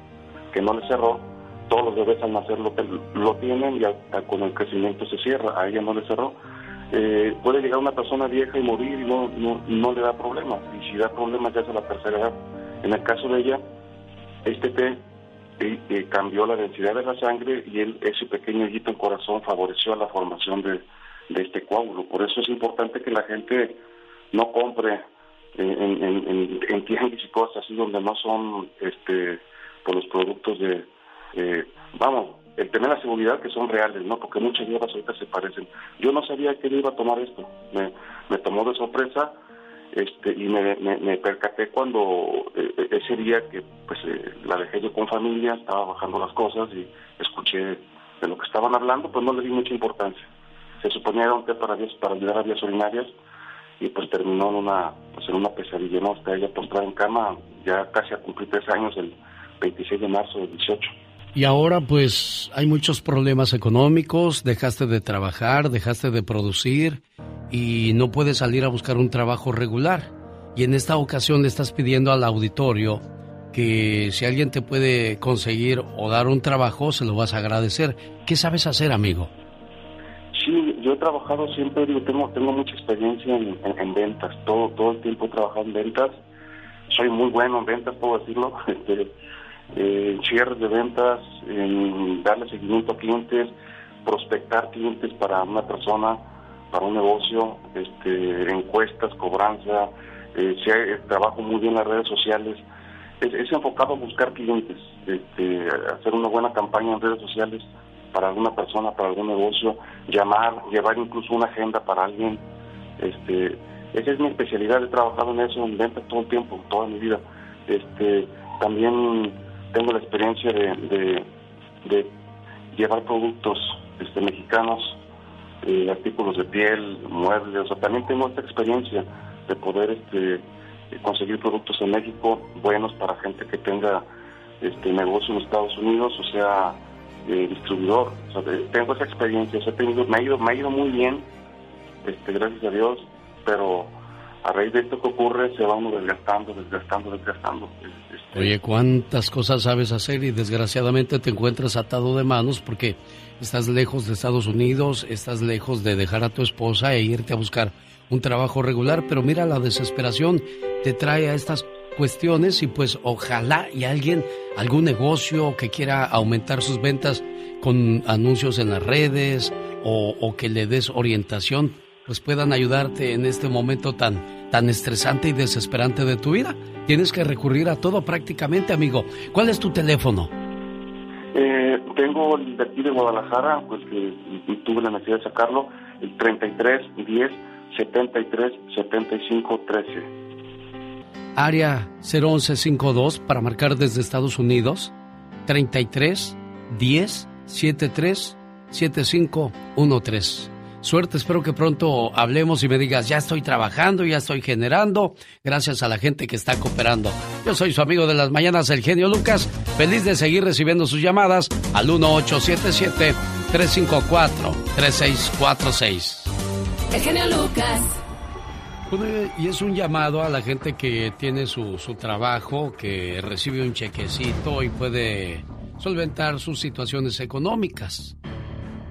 que no le cerró, todos los bebés al nacer lo, lo tienen y a, a, con el crecimiento se cierra, a ella no le cerró. Eh, puede llegar una persona vieja y morir y no, no, no le da problemas, y si da problemas ya es a la tercera edad. En el caso de ella, este té eh, eh, cambió la densidad de la sangre y él, ese pequeño hoyito en corazón favoreció la formación de, de este coágulo. Por eso es importante que la gente no compre en, en, en, en y cosas así donde no son este por los productos de eh, vamos el tener la seguridad que son reales no porque muchas hierbas ahorita se parecen. Yo no sabía que iba a tomar esto. Me, me tomó de sorpresa este y me, me, percaté cuando eh, ese día que pues eh, la dejé yo con familia estaba bajando las cosas y escuché de lo que estaban hablando pues no le di mucha importancia se suponía era un té para, para ayudar a vías urinarias y pues terminó en una pues en una pesadilla no hasta ella postrada en cama ya casi a cumplir tres años el 26 de marzo del 18 y ahora pues hay muchos problemas económicos, dejaste de trabajar, dejaste de producir y no puedes salir a buscar un trabajo regular. Y en esta ocasión le estás pidiendo al auditorio que si alguien te puede conseguir o dar un trabajo, se lo vas a agradecer. ¿Qué sabes hacer, amigo? Yo trabajado siempre, digo, tengo, tengo mucha experiencia en, en, en ventas, todo, todo el tiempo he trabajado en ventas, soy muy bueno en ventas, puedo decirlo, (laughs) este, eh, cierres de ventas, en darle seguimiento a clientes, prospectar clientes para una persona, para un negocio, este, encuestas, cobranza, eh, si hay, trabajo muy bien en las redes sociales, es, es enfocado a buscar clientes, este, hacer una buena campaña en redes sociales para alguna persona, para algún negocio, llamar, llevar incluso una agenda para alguien, este, esa es mi especialidad, he trabajado en eso, en ventas todo el tiempo, toda mi vida, este, también tengo la experiencia de, llevar productos este, mexicanos eh, artículos de piel, muebles, también tengo esta experiencia de poder este, conseguir productos en México buenos para gente que tenga este negocio en Estados Unidos, o sea, eh, distribuidor. Tengo esa experiencia, o sea, me, ha ido, me ha ido muy bien, este, gracias a Dios, pero a raíz de esto que ocurre se va uno desgastando, desgastando, desgastando. Este, Oye, ¿cuántas cosas sabes hacer y desgraciadamente te encuentras atado de manos porque estás lejos de Estados Unidos, estás lejos de dejar a tu esposa e irte a buscar un trabajo regular, pero mira, la desesperación te trae a estas cuestiones y pues ojalá y alguien, algún negocio que quiera aumentar sus ventas con anuncios en las redes o, o que le des orientación, pues puedan ayudarte en este momento tan, tan estresante y desesperante de tu vida. Tienes que recurrir a todo prácticamente, amigo. ¿Cuál es tu teléfono? Eh, tengo el de aquí de Guadalajara, pues que tuve la necesidad de sacarlo, el 33 10 73 75 13. Área 01152 para marcar desde Estados Unidos. 33 10 73 75 13. Suerte, espero que pronto hablemos y me digas, ya estoy trabajando, ya estoy generando, gracias a la gente que está cooperando. Yo soy su amigo de las mañanas, el genio Lucas, feliz de seguir recibiendo sus llamadas al 1877-354-3646. El genio Lucas. Y es un llamado a la gente que tiene su, su trabajo, que recibe un chequecito y puede solventar sus situaciones económicas.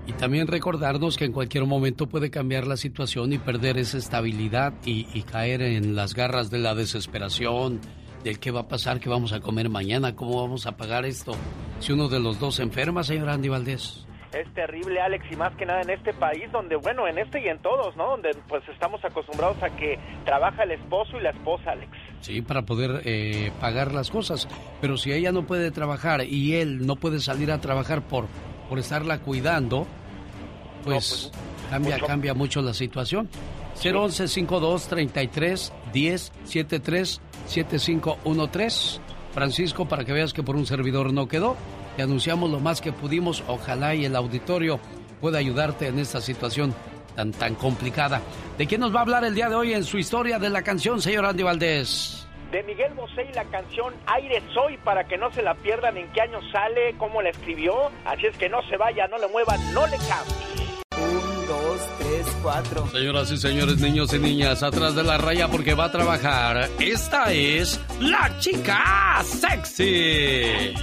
Y también recordarnos que en cualquier momento puede cambiar la situación y perder esa estabilidad y, y, caer en las garras de la desesperación, del qué va a pasar, qué vamos a comer mañana, cómo vamos a pagar esto. Si uno de los dos se enferma, señor Andy Valdés. Es terrible, Alex, y más que nada en este país donde, bueno, en este y en todos, ¿no? Donde pues estamos acostumbrados a que trabaja el esposo y la esposa, Alex. Sí, para poder eh, pagar las cosas. Pero si ella no puede trabajar y él no puede salir a trabajar por por estarla cuidando, pues, no, pues cambia, mucho. cambia mucho la situación. 011 52 33 10 73 7513 Francisco, para que veas que por un servidor no quedó, te anunciamos lo más que pudimos. Ojalá y el auditorio pueda ayudarte en esta situación tan, tan complicada. ¿De quién nos va a hablar el día de hoy en su historia de la canción, señor Andy Valdés? de Miguel Bosé y la canción Aire Soy para que no se la pierdan en qué año sale, cómo la escribió. Así es que no se vaya, no le mueva, no le cambie. Un, dos, tres, cuatro. Señoras y señores, niños y niñas, atrás de la raya porque va a trabajar. Esta es la chica sexy.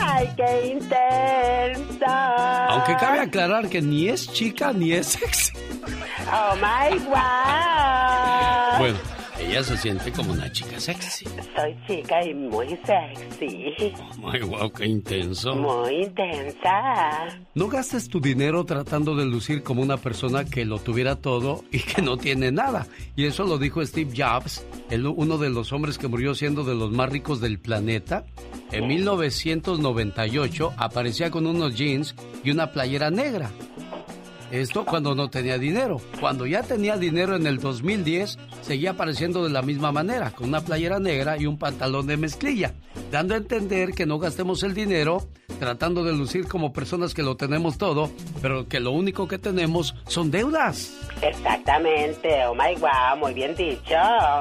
¡Ay, qué intensa! Aunque cabe aclarar que ni es chica ni es sexy. ¡Oh, my God! Bueno, ella se siente como una chica sexy. Soy chica y muy sexy. Ay, wow, qué intenso. Muy intensa. No gastes tu dinero tratando de lucir como una persona que lo tuviera todo y que no tiene nada. Y eso lo dijo Steve Jobs, el, uno de los hombres que murió siendo de los más ricos del planeta. En 1998 aparecía con unos jeans y una playera negra. Esto cuando no tenía dinero. Cuando ya tenía dinero en el 2010, seguía apareciendo de la misma manera, con una playera negra y un pantalón de mezclilla, dando a entender que no gastemos el dinero tratando de lucir como personas que lo tenemos todo, pero que lo único que tenemos son deudas. Exactamente, oh my wow, muy bien dicho.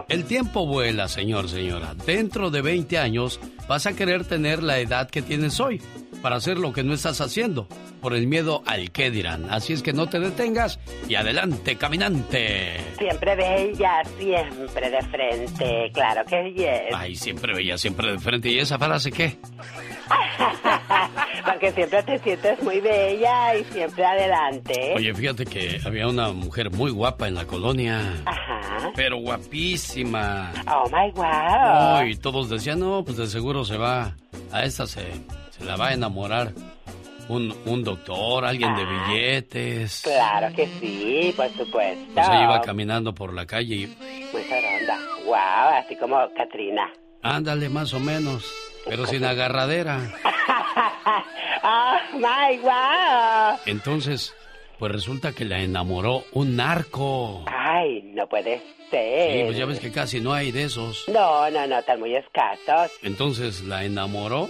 El tiempo vuela, señor, señora. Dentro de 20 años vas a querer tener la edad que tienes hoy para hacer lo que no estás haciendo, por el miedo al qué dirán. Así es que no te detengas y adelante, caminante. Siempre bella, siempre de frente, claro que yes. Ay, siempre bella, siempre de frente. ¿Y esa frase qué? (laughs) Porque siempre te sientes muy bella y siempre adelante. Oye, fíjate que había una mujer muy guapa en la colonia. Ajá. Pero guapísima. Oh my wow. Oh, y todos decían, no, pues de seguro se va. A esta se, se la va a enamorar. Un, un doctor, alguien ah, de billetes. Claro que sí, por supuesto. Pues ella iba caminando por la calle y... Muy ronda. Wow, así como Katrina. Ándale, más o menos. Pero sin (laughs) agarradera. (laughs) ¡Oh, my wow! Entonces, pues resulta que la enamoró un narco. Ay, no puede ser. Sí, pues ya ves que casi no hay de esos. No, no, no, están muy escasos. Entonces la enamoró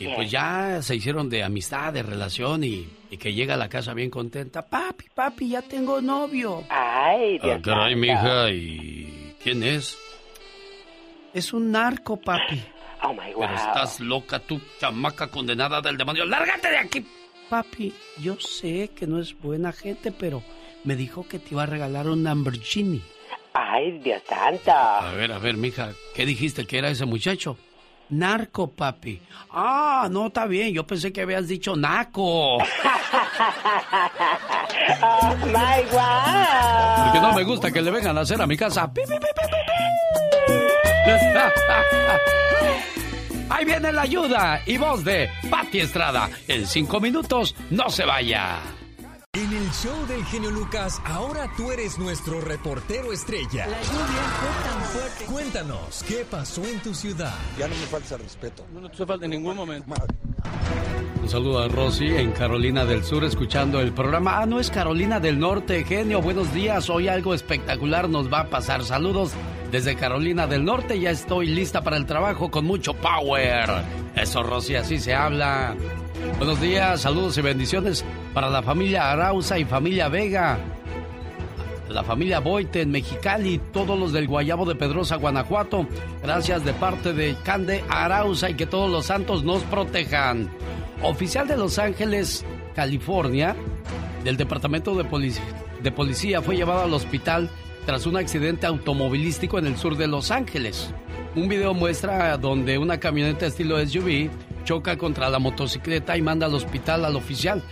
Y pues ya se hicieron de amistad, de relación y, y que llega a la casa bien contenta. Papi, papi, ya tengo novio. Ay, Dios Ah, caray, mija, ¿y quién es? Es un narco, papi. Oh my God. Pero estás loca, tú, chamaca condenada del demonio. ¡Lárgate de aquí! Papi, yo sé que no es buena gente, pero me dijo que te iba a regalar un Lamborghini. Ay, Dios santo. A ver, a ver, mija, ¿qué dijiste que era ese muchacho? Narco, papi. Ah, no, está bien. Yo pensé que habías dicho naco. Oh (laughs) my God. Porque no me gusta que le vengan a hacer a mi casa. Pi, pi, pi. (laughs) Ahí viene la ayuda y voz de Pati Estrada. En cinco minutos, no se vaya. El show del genio Lucas, ahora tú eres nuestro reportero estrella. La lluvia fue tan fuerte. Cuéntanos, ¿qué pasó en tu ciudad? Ya no me falta respeto. No, no te falta en ningún momento. Un saludo a Rosy en Carolina del Sur escuchando el programa. Ah, no es Carolina del Norte, genio. Buenos días. Hoy algo espectacular nos va a pasar. Saludos desde Carolina del Norte. Ya estoy lista para el trabajo con mucho power. Eso, Rosy, así se habla. Buenos días, saludos y bendiciones para la familia Arauza y familia Vega. La familia Boite en Mexicali, todos los del Guayabo de Pedrosa, Guanajuato. Gracias de parte de Cande Arauza y que todos los santos nos protejan. Oficial de Los Ángeles, California, del Departamento de, Polic- de Policía fue llevado al hospital tras un accidente automovilístico en el sur de Los Ángeles. Un video muestra donde una camioneta estilo SUV choca contra la motocicleta y manda al hospital al oficial.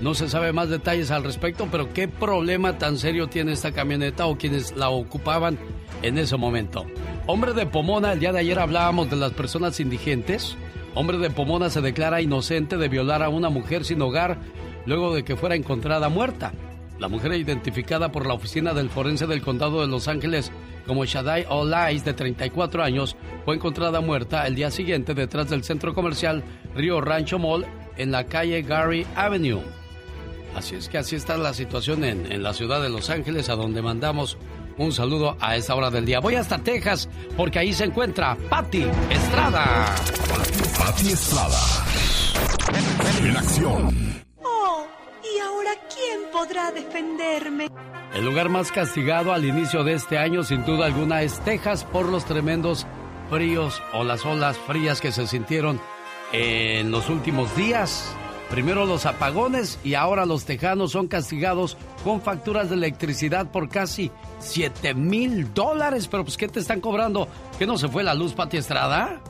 No se sabe más detalles al respecto, pero qué problema tan serio tiene esta camioneta o quienes la ocupaban en ese momento. Hombre de Pomona, el día de ayer hablábamos de las personas indigentes. Hombre de Pomona se declara inocente de violar a una mujer sin hogar luego de que fuera encontrada muerta. La mujer identificada por la oficina del forense del condado de Los Ángeles como Shaddai Olais, de 34 años, fue encontrada muerta el día siguiente detrás del centro comercial Río Rancho Mall en la calle Gary Avenue. Así es que así está la situación en, en la ciudad de Los Ángeles, a donde mandamos un saludo a esta hora del día. Voy hasta Texas, porque ahí se encuentra Patti Estrada. Pati Estrada. En acción. Oh, ¿y ahora quién podrá defenderme? El lugar más castigado al inicio de este año, sin duda alguna, es Texas por los tremendos fríos o las olas frías que se sintieron en los últimos días. Primero los apagones y ahora los tejanos son castigados con facturas de electricidad por casi 7 mil dólares. Pero pues, ¿qué te están cobrando? ¿Que no se fue la luz, Pati Estrada?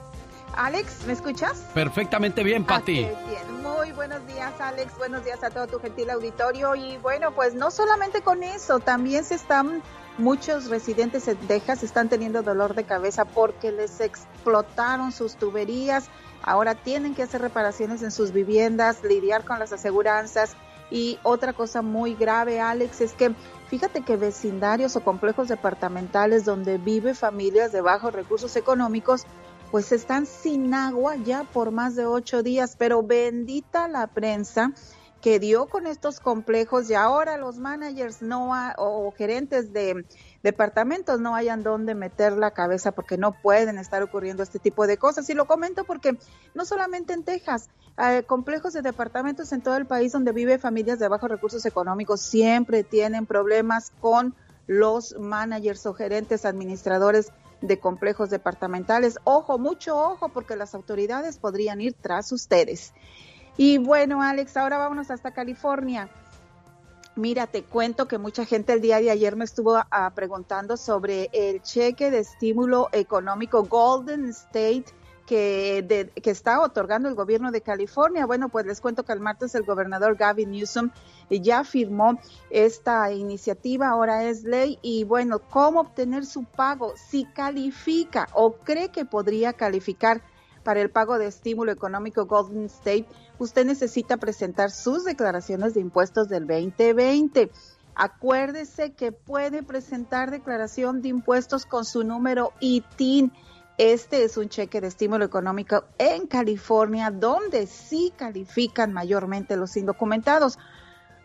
Alex, ¿me escuchas? Perfectamente bien, Pati. Ah, bien. Muy buenos días, Alex. Buenos días a todo tu gentil auditorio. Y bueno, pues no solamente con eso, también se están, muchos residentes en Texas están teniendo dolor de cabeza porque les explotaron sus tuberías. Ahora tienen que hacer reparaciones en sus viviendas, lidiar con las aseguranzas. Y otra cosa muy grave, Alex, es que fíjate que vecindarios o complejos departamentales donde vive familias de bajos recursos económicos pues están sin agua ya por más de ocho días, pero bendita la prensa que dio con estos complejos y ahora los managers no o gerentes de departamentos no hayan dónde meter la cabeza porque no pueden estar ocurriendo este tipo de cosas. Y lo comento porque no solamente en Texas, complejos de departamentos en todo el país donde vive familias de bajos recursos económicos siempre tienen problemas con los managers o gerentes administradores de complejos departamentales. Ojo, mucho ojo, porque las autoridades podrían ir tras ustedes. Y bueno, Alex, ahora vámonos hasta California. Mira, te cuento que mucha gente el día de ayer me estuvo ah, preguntando sobre el cheque de estímulo económico Golden State que, de- que está otorgando el gobierno de California. Bueno, pues les cuento que el martes el gobernador Gavin Newsom ya firmó esta iniciativa, ahora es ley. Y bueno, ¿cómo obtener su pago? Si califica o cree que podría calificar para el pago de estímulo económico Golden State, usted necesita presentar sus declaraciones de impuestos del 2020. Acuérdese que puede presentar declaración de impuestos con su número ITIN. Este es un cheque de estímulo económico en California, donde sí califican mayormente los indocumentados.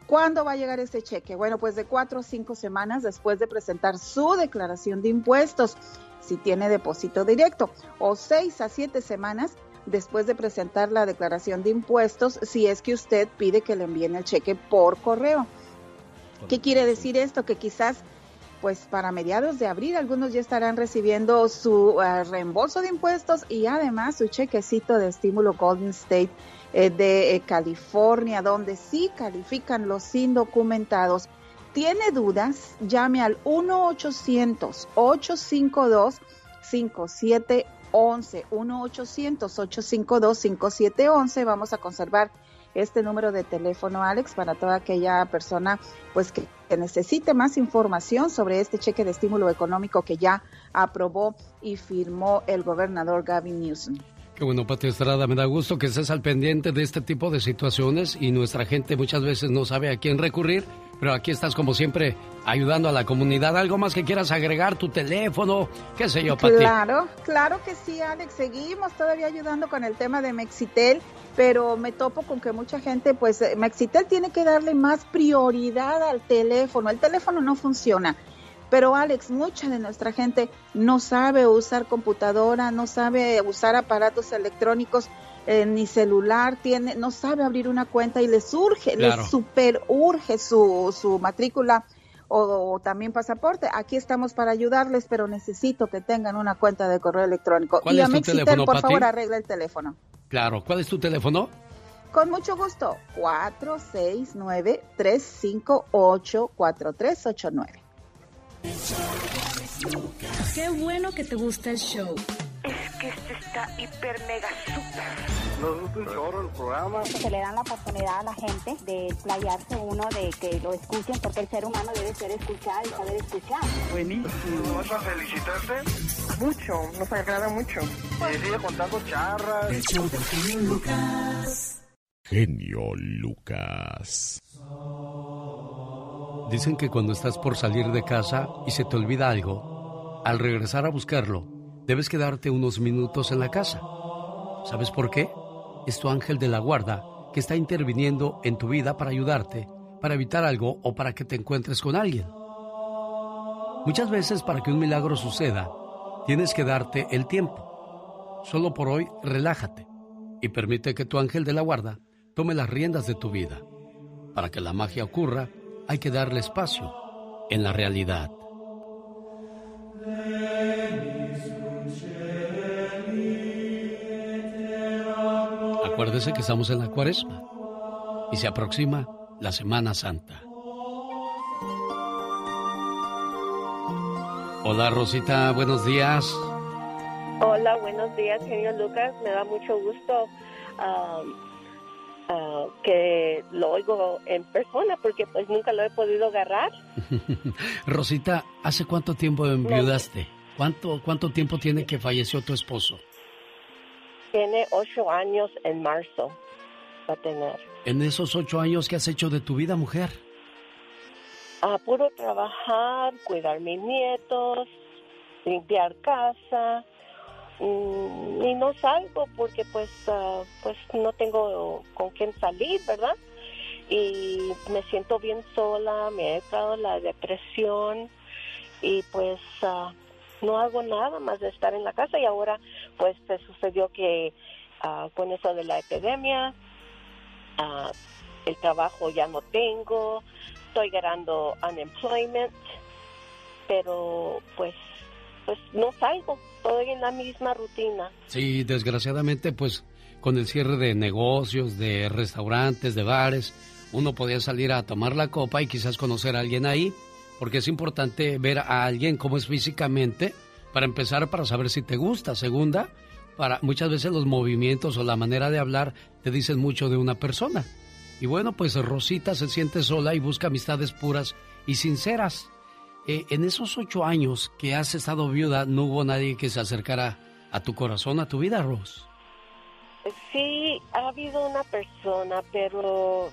¿Cuándo va a llegar ese cheque? Bueno, pues de cuatro a cinco semanas después de presentar su declaración de impuestos, si tiene depósito directo, o seis a siete semanas después de presentar la declaración de impuestos si es que usted pide que le envíen el cheque por correo. ¿Qué quiere decir esto? Que quizás pues para mediados de abril algunos ya estarán recibiendo su eh, reembolso de impuestos y además su chequecito de estímulo Golden State eh, de eh, California, donde sí califican los indocumentados. ¿Tiene dudas? Llame al 1-800-852-5711. 1-800-852-5711. Vamos a conservar este número de teléfono, Alex, para toda aquella persona pues que, necesite más información sobre este cheque de estímulo económico que ya aprobó y firmó el gobernador Gavin Newsom. Qué bueno, Pati Estrada, me da gusto que estés al pendiente de este tipo de situaciones y nuestra gente muchas veces no sabe a quién recurrir, pero aquí estás como siempre ayudando a la comunidad. ¿Algo más que quieras agregar? ¿Tu teléfono? ¿Qué sé yo, Pati? Claro, claro que sí, Alex. Seguimos todavía ayudando con el tema de Mexitel, pero me topo con que mucha gente, pues Mexitel tiene que darle más prioridad al teléfono. El teléfono no funciona pero Alex, mucha de nuestra gente no sabe usar computadora, no sabe usar aparatos electrónicos, eh, ni celular, tiene, no sabe abrir una cuenta y le surge, le super urge su, su matrícula o, también pasaporte. Aquí estamos para ayudarles, pero necesito que tengan una cuenta de correo electrónico. y a Mexitel, por favor, arregla el teléfono. Claro, ¿cuál es tu teléfono? Con mucho gusto, 469-358-4389. Qué bueno que te gusta el show. Es que este está hiper mega super. Nos gusta un chorro el programa. Se le dan la oportunidad a la gente de playarse uno, de que lo escuchen, porque el ser humano debe ser escuchado y saber escuchar. Buenísimo. ¿Vas a felicitarte? Mucho, nos agrada mucho. Y sigue contando charras. El show del genio Lucas. Genio Lucas. Dicen que cuando estás por salir de casa y se te olvida algo, al regresar a buscarlo, debes quedarte unos minutos en la casa. ¿Sabes por qué? Es tu ángel de la guarda que está interviniendo en tu vida para ayudarte, para evitar algo o para que te encuentres con alguien. Muchas veces para que un milagro suceda, tienes que darte el tiempo. Solo por hoy, relájate y permite que tu ángel de la guarda tome las riendas de tu vida. Para que la magia ocurra, hay que darle espacio en la realidad. Acuérdese que estamos en la cuaresma y se aproxima la Semana Santa. Hola Rosita, buenos días. Hola, buenos días, señor Lucas. Me da mucho gusto Ah, que lo oigo en persona porque pues nunca lo he podido agarrar. (laughs) Rosita, ¿hace cuánto tiempo enviudaste? ¿Cuánto, ¿Cuánto tiempo tiene que falleció tu esposo? Tiene ocho años en marzo, va a tener. En esos ocho años, ¿qué has hecho de tu vida, mujer? A puro trabajar, cuidar mis nietos, limpiar casa, y no salgo porque pues ah, pues no tengo con quién salir verdad y me siento bien sola me ha entrado la depresión y pues ah, no hago nada más de estar en la casa. Y ahora pues se sucedió que ah, con eso de la epidemia el trabajo ya no tengo estoy ganando unemployment pero pues pues no salgo estoy en la misma rutina. Sí, desgraciadamente, pues con el cierre de negocios, de restaurantes, de bares, uno podía salir a tomar la copa y quizás conocer a alguien ahí, porque es importante ver a alguien cómo es físicamente, para empezar, para saber si te gusta. Segunda, para muchas veces los movimientos o la manera de hablar te dicen mucho de una persona. Y bueno, pues Rosita se siente sola y busca amistades puras y sinceras. Eh, en esos ocho años que has estado viuda, ¿no hubo nadie que se acercara a tu corazón, a tu vida, Ros? Sí, ha habido una persona, pero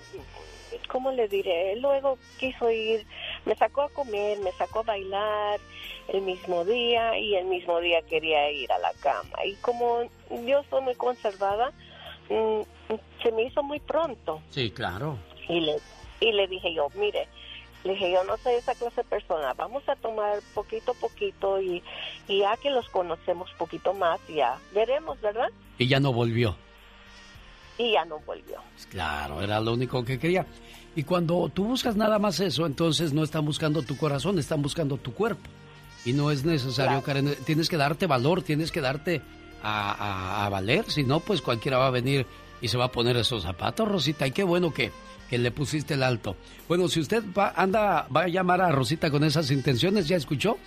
¿cómo le diré? Luego quiso ir, me sacó a comer, me sacó a bailar el mismo día y el mismo día quería ir a la cama. Y como yo soy muy conservada, mm, se me hizo muy pronto. Sí, claro. Y le, y le dije yo, mire, Le dije, yo no soy esa clase de persona, vamos a tomar poquito a poquito y, y ya que los conocemos poquito más, ya veremos, ¿verdad? Y ya no volvió. Y ya no volvió. Claro, era lo único que quería. Y cuando tú buscas nada más eso, entonces no están buscando tu corazón, están buscando tu cuerpo. Y no es necesario, Karen, tienes que darte valor, tienes que darte a, a valer, si no, pues cualquiera va a venir y se va a poner esos zapatos, Rosita. Y qué bueno que que le pusiste el alto. Bueno, si usted va, anda, va a llamar a Rosita con esas intenciones, ¿ya escuchó?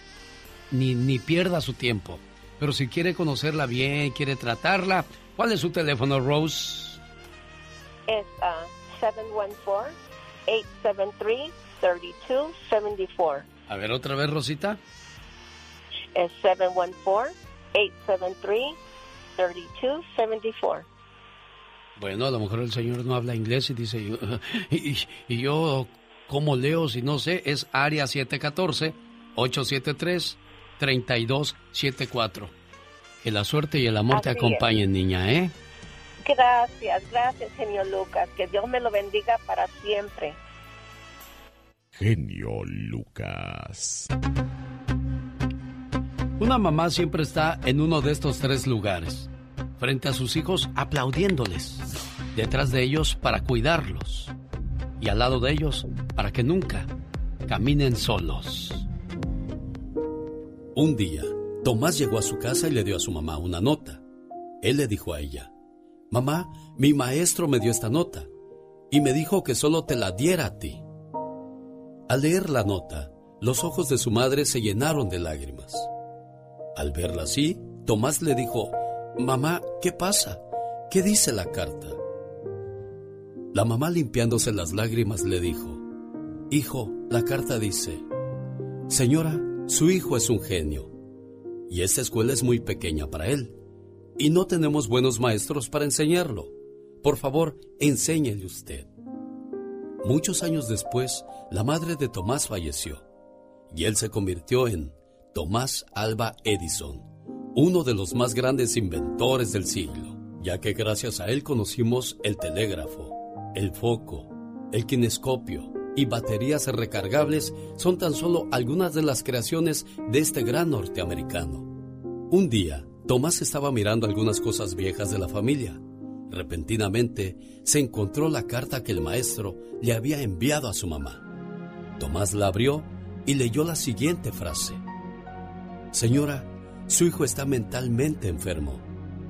Ni, ni pierda su tiempo. Pero si quiere conocerla bien, quiere tratarla, ¿cuál es su teléfono, Rose? Es 714-873-3274. A ver, otra vez, Rosita. Es 714-873-3274. Bueno, a lo mejor el señor no habla inglés y dice, (laughs) y, y yo, ¿cómo leo si no sé? Es área 714-873-3274. Que la suerte y el amor te acompañen, niña, ¿eh? Gracias, gracias, genio Lucas. Que Dios me lo bendiga para siempre. Genio Lucas. Una mamá siempre está en uno de estos tres lugares frente a sus hijos aplaudiéndoles, detrás de ellos para cuidarlos y al lado de ellos para que nunca caminen solos. Un día, Tomás llegó a su casa y le dio a su mamá una nota. Él le dijo a ella, Mamá, mi maestro me dio esta nota y me dijo que solo te la diera a ti. Al leer la nota, los ojos de su madre se llenaron de lágrimas. Al verla así, Tomás le dijo, Mamá, ¿qué pasa? ¿Qué dice la carta? La mamá limpiándose las lágrimas le dijo, Hijo, la carta dice, Señora, su hijo es un genio, y esta escuela es muy pequeña para él, y no tenemos buenos maestros para enseñarlo. Por favor, enséñele usted. Muchos años después, la madre de Tomás falleció, y él se convirtió en Tomás Alba Edison uno de los más grandes inventores del siglo, ya que gracias a él conocimos el telégrafo, el foco, el kinescopio y baterías recargables son tan solo algunas de las creaciones de este gran norteamericano. Un día, Tomás estaba mirando algunas cosas viejas de la familia. Repentinamente, se encontró la carta que el maestro le había enviado a su mamá. Tomás la abrió y leyó la siguiente frase. Señora, su hijo está mentalmente enfermo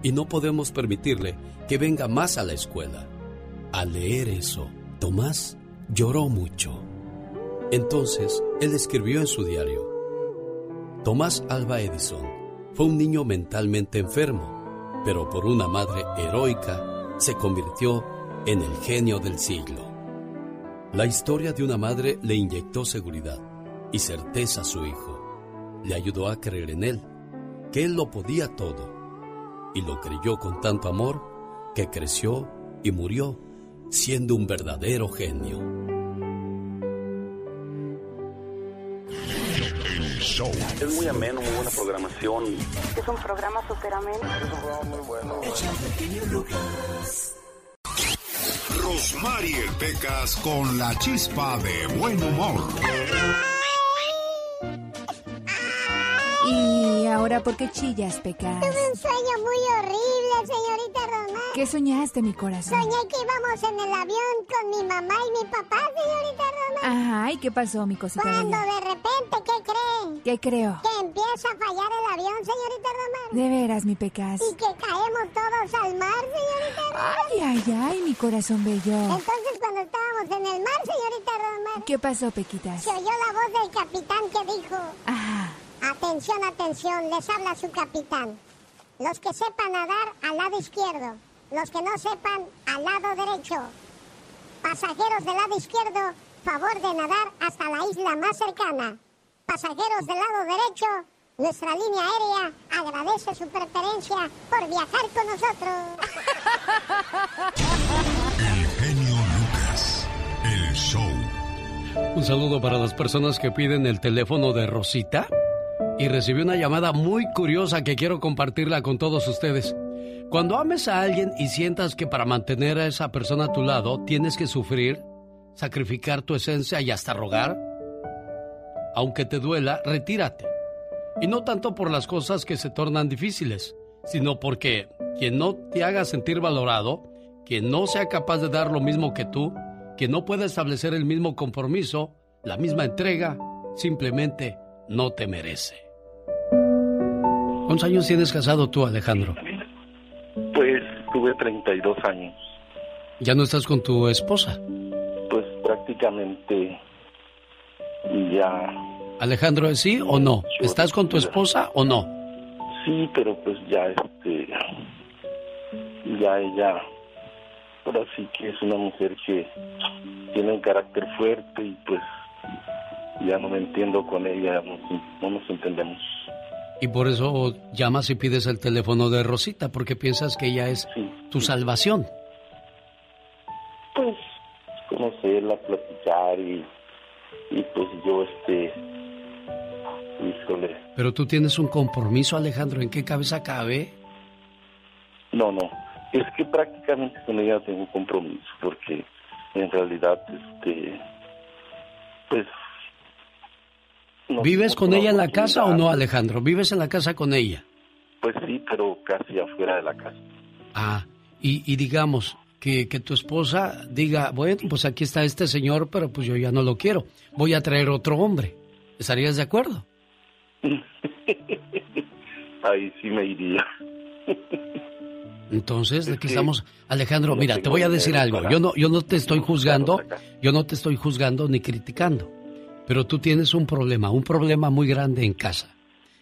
y no podemos permitirle que venga más a la escuela. Al leer eso, Tomás lloró mucho. Entonces, él escribió en su diario, Tomás Alba Edison fue un niño mentalmente enfermo, pero por una madre heroica se convirtió en el genio del siglo. La historia de una madre le inyectó seguridad y certeza a su hijo. Le ayudó a creer en él que él lo podía todo, y lo creyó con tanto amor que creció y murió siendo un verdadero genio. Es muy ameno, muy buena programación. Es un programa súper ameno. Es un programa muy bueno. Rosmarie Pecas con la chispa de buen humor. Ahora por qué chillas, Pecas? Tuve un sueño muy horrible, señorita Román. ¿Qué soñaste, mi corazón? Soñé que íbamos en el avión con mi mamá y mi papá, señorita Román. Ajá, ¿y qué pasó, mi cosita Cuando bella? de repente, ¿qué creen? ¿Qué creo? Que empieza a fallar el avión, señorita Román. De veras, mi Pecas. Y que caemos todos al mar, señorita Román. Ay, ay, ay, mi corazón bello. Entonces, cuando estábamos en el mar, señorita Román, ¿Qué pasó, Pequitas? se oyó la voz del capitán que dijo... Ajá. Atención, atención, les habla su capitán. Los que sepan nadar al lado izquierdo, los que no sepan al lado derecho. Pasajeros del lado izquierdo, favor de nadar hasta la isla más cercana. Pasajeros del lado derecho, nuestra línea aérea agradece su preferencia por viajar con nosotros. El genio Lucas. El show. Un saludo para las personas que piden el teléfono de Rosita. Y recibí una llamada muy curiosa que quiero compartirla con todos ustedes. Cuando ames a alguien y sientas que para mantener a esa persona a tu lado tienes que sufrir, sacrificar tu esencia y hasta rogar, aunque te duela, retírate. Y no tanto por las cosas que se tornan difíciles, sino porque quien no te haga sentir valorado, quien no sea capaz de dar lo mismo que tú, quien no pueda establecer el mismo compromiso, la misma entrega, simplemente no te merece. ¿Cuántos años tienes casado tú, Alejandro? Pues tuve 32 años. ¿Ya no estás con tu esposa? Pues prácticamente ya. Alejandro, ¿sí o no? ¿Estás con tu esposa o no? Sí, pero pues ya este. Ya ella. Ahora sí que es una mujer que tiene un carácter fuerte y pues ya no me entiendo con ella, no, no nos entendemos. Y por eso llamas y pides el teléfono de Rosita, porque piensas que ella es tu salvación. Pues conocerla, platicar y, y pues yo este... Híjole. Pero tú tienes un compromiso, Alejandro, ¿en qué cabeza cabe? No, no, es que prácticamente con ella tengo un compromiso, porque en realidad, este, pues ¿Vives con ella en la casa o no, Alejandro? ¿Vives en la casa con ella? Pues sí, pero casi afuera de la casa. Ah, y, y digamos que, que, tu esposa diga, bueno, pues aquí está este señor, pero pues yo ya no lo quiero. Voy a traer otro hombre. ¿Estarías de acuerdo? (laughs) Ahí sí me iría. Entonces, ¿de qué estamos? Alejandro, mira, te voy a decir algo. Yo no, yo no te estoy juzgando, yo no te estoy juzgando ni criticando. Pero tú tienes un problema, un problema muy grande en casa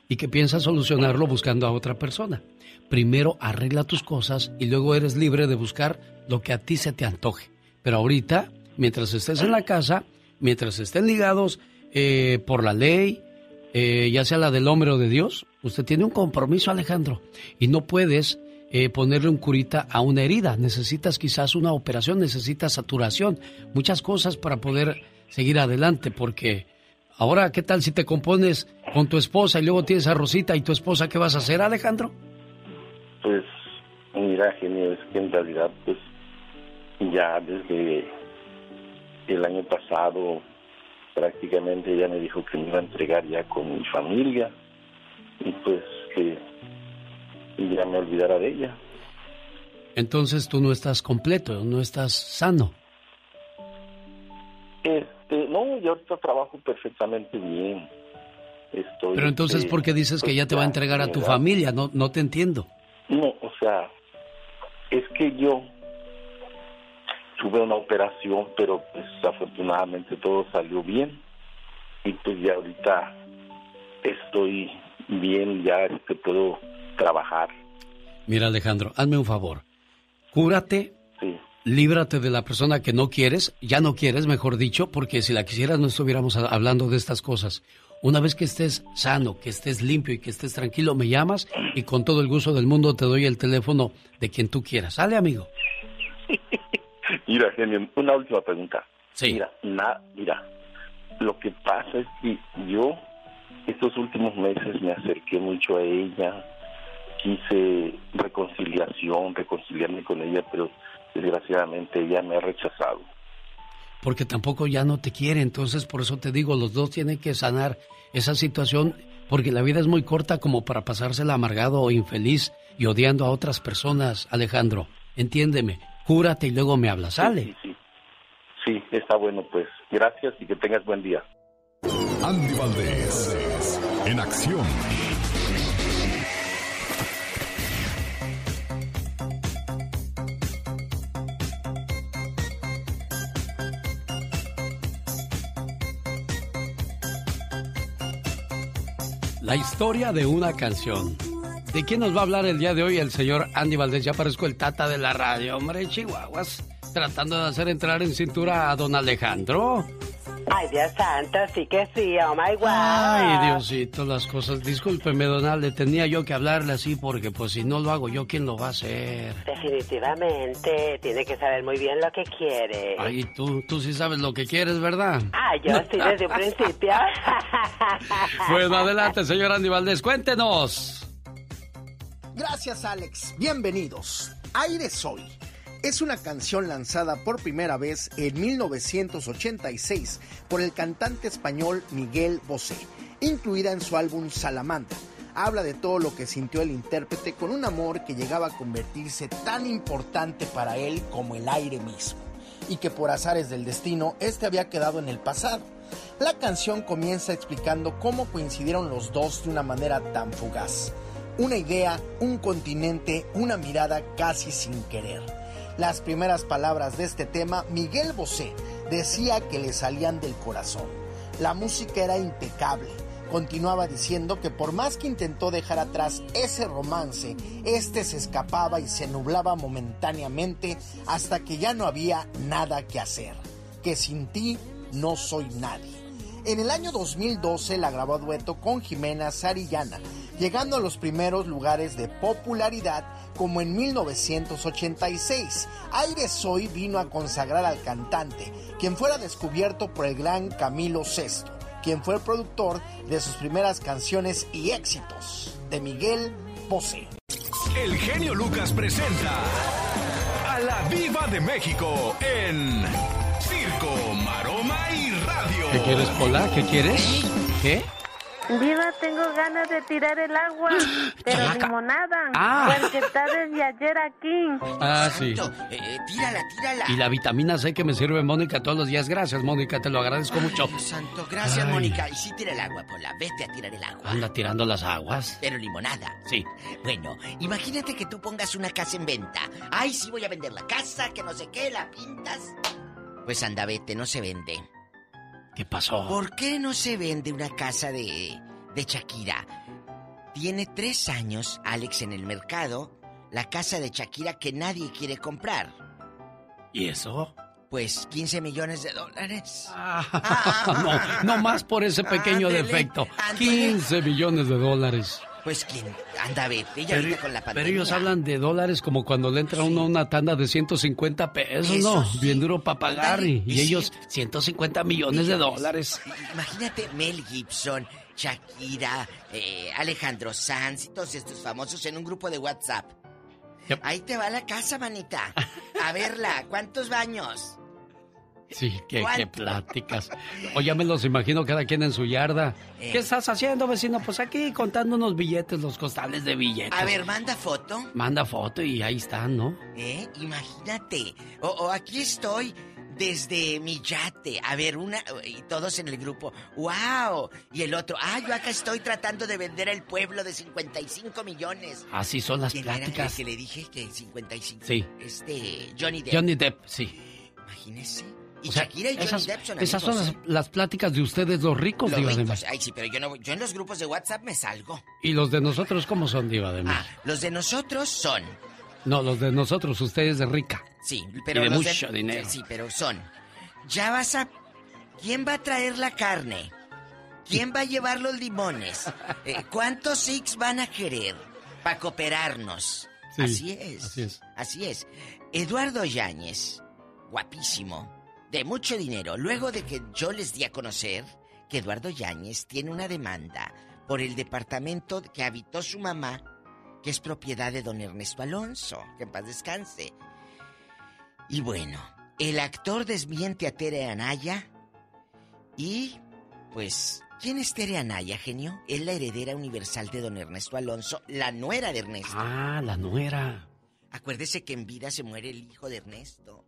y que piensas solucionarlo buscando a otra persona. Primero arregla tus cosas y luego eres libre de buscar lo que a ti se te antoje. Pero ahorita, mientras estés en la casa, mientras estén ligados eh, por la ley, eh, ya sea la del hombre o de Dios, usted tiene un compromiso, Alejandro, y no puedes eh, ponerle un curita a una herida. Necesitas quizás una operación, necesitas saturación, muchas cosas para poder seguir adelante, porque ahora, ¿qué tal si te compones con tu esposa y luego tienes a Rosita y tu esposa, ¿qué vas a hacer, Alejandro? Pues, mira, genio, es que en realidad, pues, ya desde el año pasado, prácticamente ella me dijo que me iba a entregar ya con mi familia, y pues que ya me olvidara de ella. Entonces tú no estás completo, no estás sano. Este, no, yo ahorita trabajo perfectamente bien. Estoy, Pero entonces, este, ¿por qué dices que ya te va a entregar a tu familia? No, no te entiendo. No, o sea, es que yo tuve una operación, pero pues afortunadamente todo salió bien. Y pues ya ahorita estoy bien, ya este, puedo trabajar. Mira, Alejandro, hazme un favor. Cúrate. Líbrate de la persona que no quieres, ya no quieres, mejor dicho, porque si la quisieras no estuviéramos hablando de estas cosas. Una vez que estés sano, que estés limpio y que estés tranquilo, me llamas y con todo el gusto del mundo te doy el teléfono de quien tú quieras. ¿Sale, amigo? (laughs) Mira, genio, una última pregunta. Sí. Mira, na, mira, lo que pasa es que yo estos últimos meses me acerqué mucho a ella, quise reconciliación, reconciliarme con ella, pero desgraciadamente ella me ha rechazado. Porque tampoco ya no te quiere, entonces por eso te digo, los dos tienen que sanar esa situación, porque la vida es muy corta como para pasársela amargado o infeliz y odiando a otras personas, Alejandro. Entiéndeme, cúrate y luego me hablas, ¿sale? Sí, sí, sí, está bueno, pues gracias y que tengas buen día. Andy Valdés, en acción. La historia de una canción. ¿De quién nos va a hablar el día de hoy el señor Andy Valdés? Ya parezco el tata de la radio, hombre, Chihuahuas, tratando de hacer entrar en cintura a don Alejandro. Ay, Dios santo, sí que sí, oh my God. Ay, Diosito, las cosas. Discúlpeme, Donald, le tenía yo que hablarle así porque pues si no lo hago yo, ¿quién lo va a hacer? Definitivamente, tiene que saber muy bien lo que quiere. Ay, tú, tú sí sabes lo que quieres, ¿verdad? Ah, yo sí desde un (laughs) principio. (laughs) bueno, adelante, señor Andy Valdés, cuéntenos. Gracias, Alex. Bienvenidos. Aire Soy es una canción lanzada por primera vez en 1986 por el cantante español Miguel Bosé, incluida en su álbum Salamandra. Habla de todo lo que sintió el intérprete con un amor que llegaba a convertirse tan importante para él como el aire mismo, y que por azares del destino este había quedado en el pasado. La canción comienza explicando cómo coincidieron los dos de una manera tan fugaz. Una idea, un continente, una mirada casi sin querer. Las primeras palabras de este tema, Miguel Bosé decía que le salían del corazón. La música era impecable. Continuaba diciendo que por más que intentó dejar atrás ese romance, este se escapaba y se nublaba momentáneamente hasta que ya no había nada que hacer. Que sin ti no soy nadie. En el año 2012 la grabó dueto con Jimena Sarillana, llegando a los primeros lugares de popularidad como en 1986. Aire Soy vino a consagrar al cantante, quien fuera descubierto por el gran Camilo VI, quien fue el productor de sus primeras canciones y éxitos, de Miguel Bosé. El genio Lucas presenta a la Viva de México en Circo, Maroma y Radio. ¿Qué quieres, Pola? ¿Qué quieres? ¿Qué? Viva, tengo ganas de tirar el agua, (gasps) pero limonada, Ah. porque está desde ayer aquí. Ah, sí. Eh, tírala, tírala. Y la vitamina C que me sirve Mónica todos los días. Gracias, Mónica, te lo agradezco mucho. Dios santo, gracias, Ay. Mónica. Y sí tira el agua, Pola. Vete a tirar el agua. Anda tirando las aguas. Pero limonada. Sí. Bueno, imagínate que tú pongas una casa en venta. Ay, sí voy a vender la casa, que no sé qué, la pintas. Pues anda, vete, no se vende. ¿Qué pasó? ¿Por qué no se vende una casa de, de Shakira? Tiene tres años, Alex, en el mercado, la casa de Shakira que nadie quiere comprar. ¿Y eso? Pues 15 millones de dólares. (laughs) no, no más por ese pequeño Ándele, defecto. ándele. 15 millones de dólares. Pues quién, anda, vete, ella Pero, con la pero pandemia. ellos hablan de dólares como cuando le entra uno a una tanda de 150 pesos, Eso ¿no? sí. Bien duro para pagar. Y, y y ellos 150 millones de dólares. Imagínate Mel Gibson, Shakira, eh, Alejandro Sanz y todos estos famosos en un grupo de WhatsApp. Ahí te va la casa, manita. A verla, ¿cuántos baños? Sí, qué, qué pláticas. O ya me los imagino cada quien en su yarda. Eh. ¿Qué estás haciendo, vecino? Pues aquí contando unos billetes, los costales de billetes. A ver, manda foto. Manda foto y ahí están, ¿no? ¿Eh? Imagínate. O, o aquí estoy desde mi yate. A ver, una. Y todos en el grupo. ¡Wow! Y el otro. ¡Ah, yo acá estoy tratando de vender el pueblo de 55 millones! Así son las ¿Quién era pláticas. el que le dije que 55? Sí. Este. Johnny Depp. Johnny Depp, sí. Imagínese. Y O sea, Shakira y Johnny esas, Depp esas son las, las pláticas de ustedes, los ricos, Los Diva de ricos. México. Ay, sí, pero yo no. Yo en los grupos de WhatsApp me salgo. ¿Y los de nosotros cómo son, Diva de México? Los de nosotros son. No, los de nosotros, ustedes de rica. Sí, pero y de los mucho dinero. Sí, pero son. Ya vas a. ¿Quién va a traer la carne? ¿Quién va a llevar los limones? (laughs) Eh, ¿Cuántos six van a querer para cooperarnos? Sí, así es. así es. Así es. Eduardo Yáñez, guapísimo, de mucho dinero. Luego de que yo les di a conocer que Eduardo Yáñez tiene una demanda por el departamento que habitó su mamá, que es propiedad de don Ernesto Alonso, que en paz descanse. Y bueno, el actor desmiente a Tere Anaya y, pues, ¿quién es Tere Anaya, genio? Es la heredera universal de don Ernesto Alonso, la nuera de Ernesto. Ah, la nuera. Acuérdese que en vida se muere el hijo de Ernesto.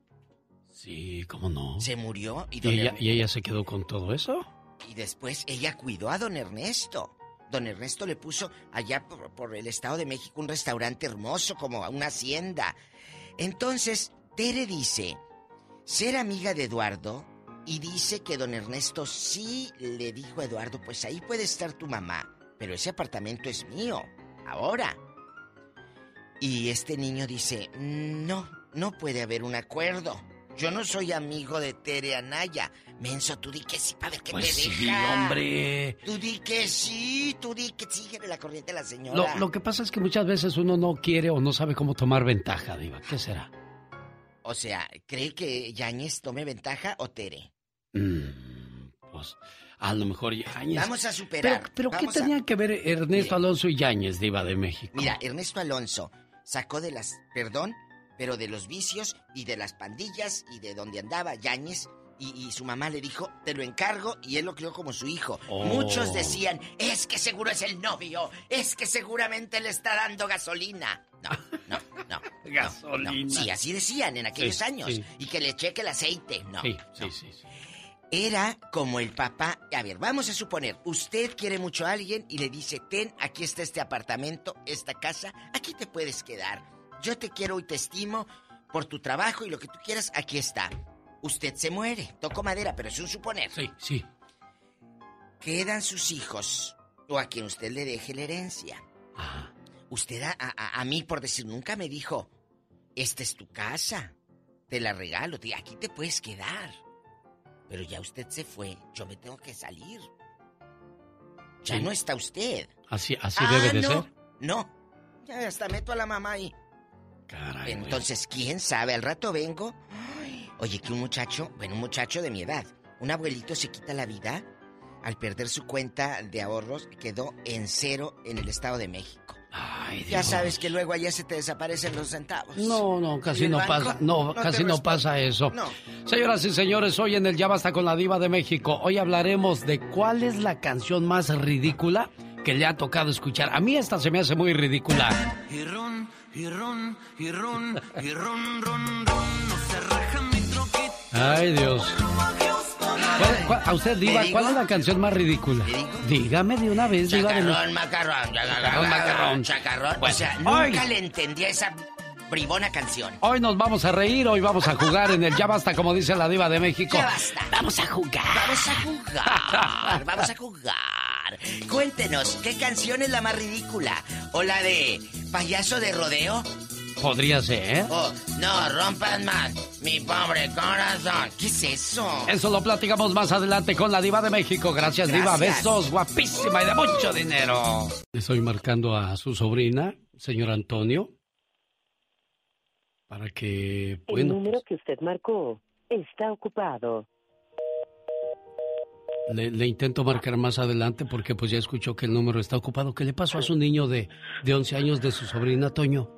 Sí, ¿cómo no? Se murió y ¿Y don ella, Er- ¿Y ella se quedó con todo eso? y después ella cuidó a don Ernesto. Don Ernesto le puso allá por, por el Estado de México un restaurante hermoso, como una hacienda. Entonces, Tere dice ser amiga de Eduardo y dice que don Ernesto sí le dijo a Eduardo, pues ahí puede estar tu mamá, pero ese apartamento es mío, ahora. Y este niño dice, no, no puede haber un acuerdo. Yo no soy amigo de Tere Anaya. Menso, tú di que sí para ver qué Pues te sí, deja. hombre. Tú di que sí, tú di que síguele la corriente a la Lo, señora. lo que pasa es que muchas veces uno no quiere o no sabe cómo tomar ventaja, Diva. ¿Qué será? O sea, ¿cree que Yañez tome ventaja o Tere? Mm, pues a lo mejor Yáñez. Vamos a superar. Pero, pero ¿qué a- tenía que ver Ernesto Mire. Alonso y Yáñez, Diva de México? Mira, Ernesto Alonso sacó de las... Perdón, pero de los vicios y de las pandillas y de donde andaba Yáñez. Y, y su mamá le dijo, te lo encargo, y él lo crió como su hijo. Oh. Muchos decían, es que seguro es el novio, es que seguramente le está dando gasolina. No, no, no. (laughs) Gasolina. no. Sí, así decían en aquellos Sí, años. sí. Y que le cheque el aceite. No. Sí, sí, sí. sí. Era como el papá. A ver, vamos a suponer, usted quiere mucho a alguien y le dice, ten, aquí está este apartamento, esta casa, aquí te puedes quedar. Yo te quiero y te estimo por tu trabajo y lo que tú quieras, aquí está. Usted se muere, toco madera, pero es un suponer. Sí, sí. Quedan sus hijos o a quien usted le deje la herencia. Usted a, a- a mí, por decir, nunca me dijo, esta es tu casa, te la regalo, te- aquí te puedes quedar. Pero ya usted se fue, yo me tengo que salir. Ya Sí. no está usted. Así, así Ah, debe de no, ser. No, ya hasta meto a la mamá ahí. Caray. Entonces, ¿quién sabe? Al rato vengo. Ay, Oye, que un muchacho, bueno, un muchacho de mi edad, un abuelito se quita la vida al perder su cuenta de ahorros, quedó en cero en el Estado de México. Ay, Ya sabes que luego allá se te desaparecen los centavos. No, no, ¿Y casi no banco? pasa. No, casi no pasa eso. No. Señoras y señores, hoy en el Ya Basta con la Diva de México, hoy hablaremos de cuál es la canción más ridícula que le ha tocado escuchar. A mí esta se me hace muy ridícula. Y y ron, y ron, y ron, ron, ron, no se raja mi troquita. Ay, Dios. ¿Cuál- cuál- a usted, Diva, ¿Le ¿cuál es la canción más ridícula? Dígame de una vez, Diva de Chacarrón, macarrón, Chacarrón, macarrón. chacarrón. Bueno, o sea, nunca le entendí a esa bribona canción. Hoy nos vamos a reír, hoy vamos a jugar en el Ya Basta, como dice la Diva de México. Ya basta. Vamos a jugar. Vamos a jugar, vamos a jugar. Cuéntenos, ¿qué canción es la más ridícula? ¿O la de payaso de rodeo? Podría ser. ¿O no rompas más mi pobre corazón? ¿Qué es eso? Eso lo platicamos más adelante con la Diva de México. Gracias, Diva. Gracias. Besos, guapísima y de mucho dinero. Le estoy marcando a su sobrina, señor Antonio, para que, El bueno, número que usted marcó está ocupado. Le, le intento marcar más adelante porque pues ya escuchó que el número está ocupado. ¿Qué le pasó a su niño de, de 11 años de su sobrina, Toño?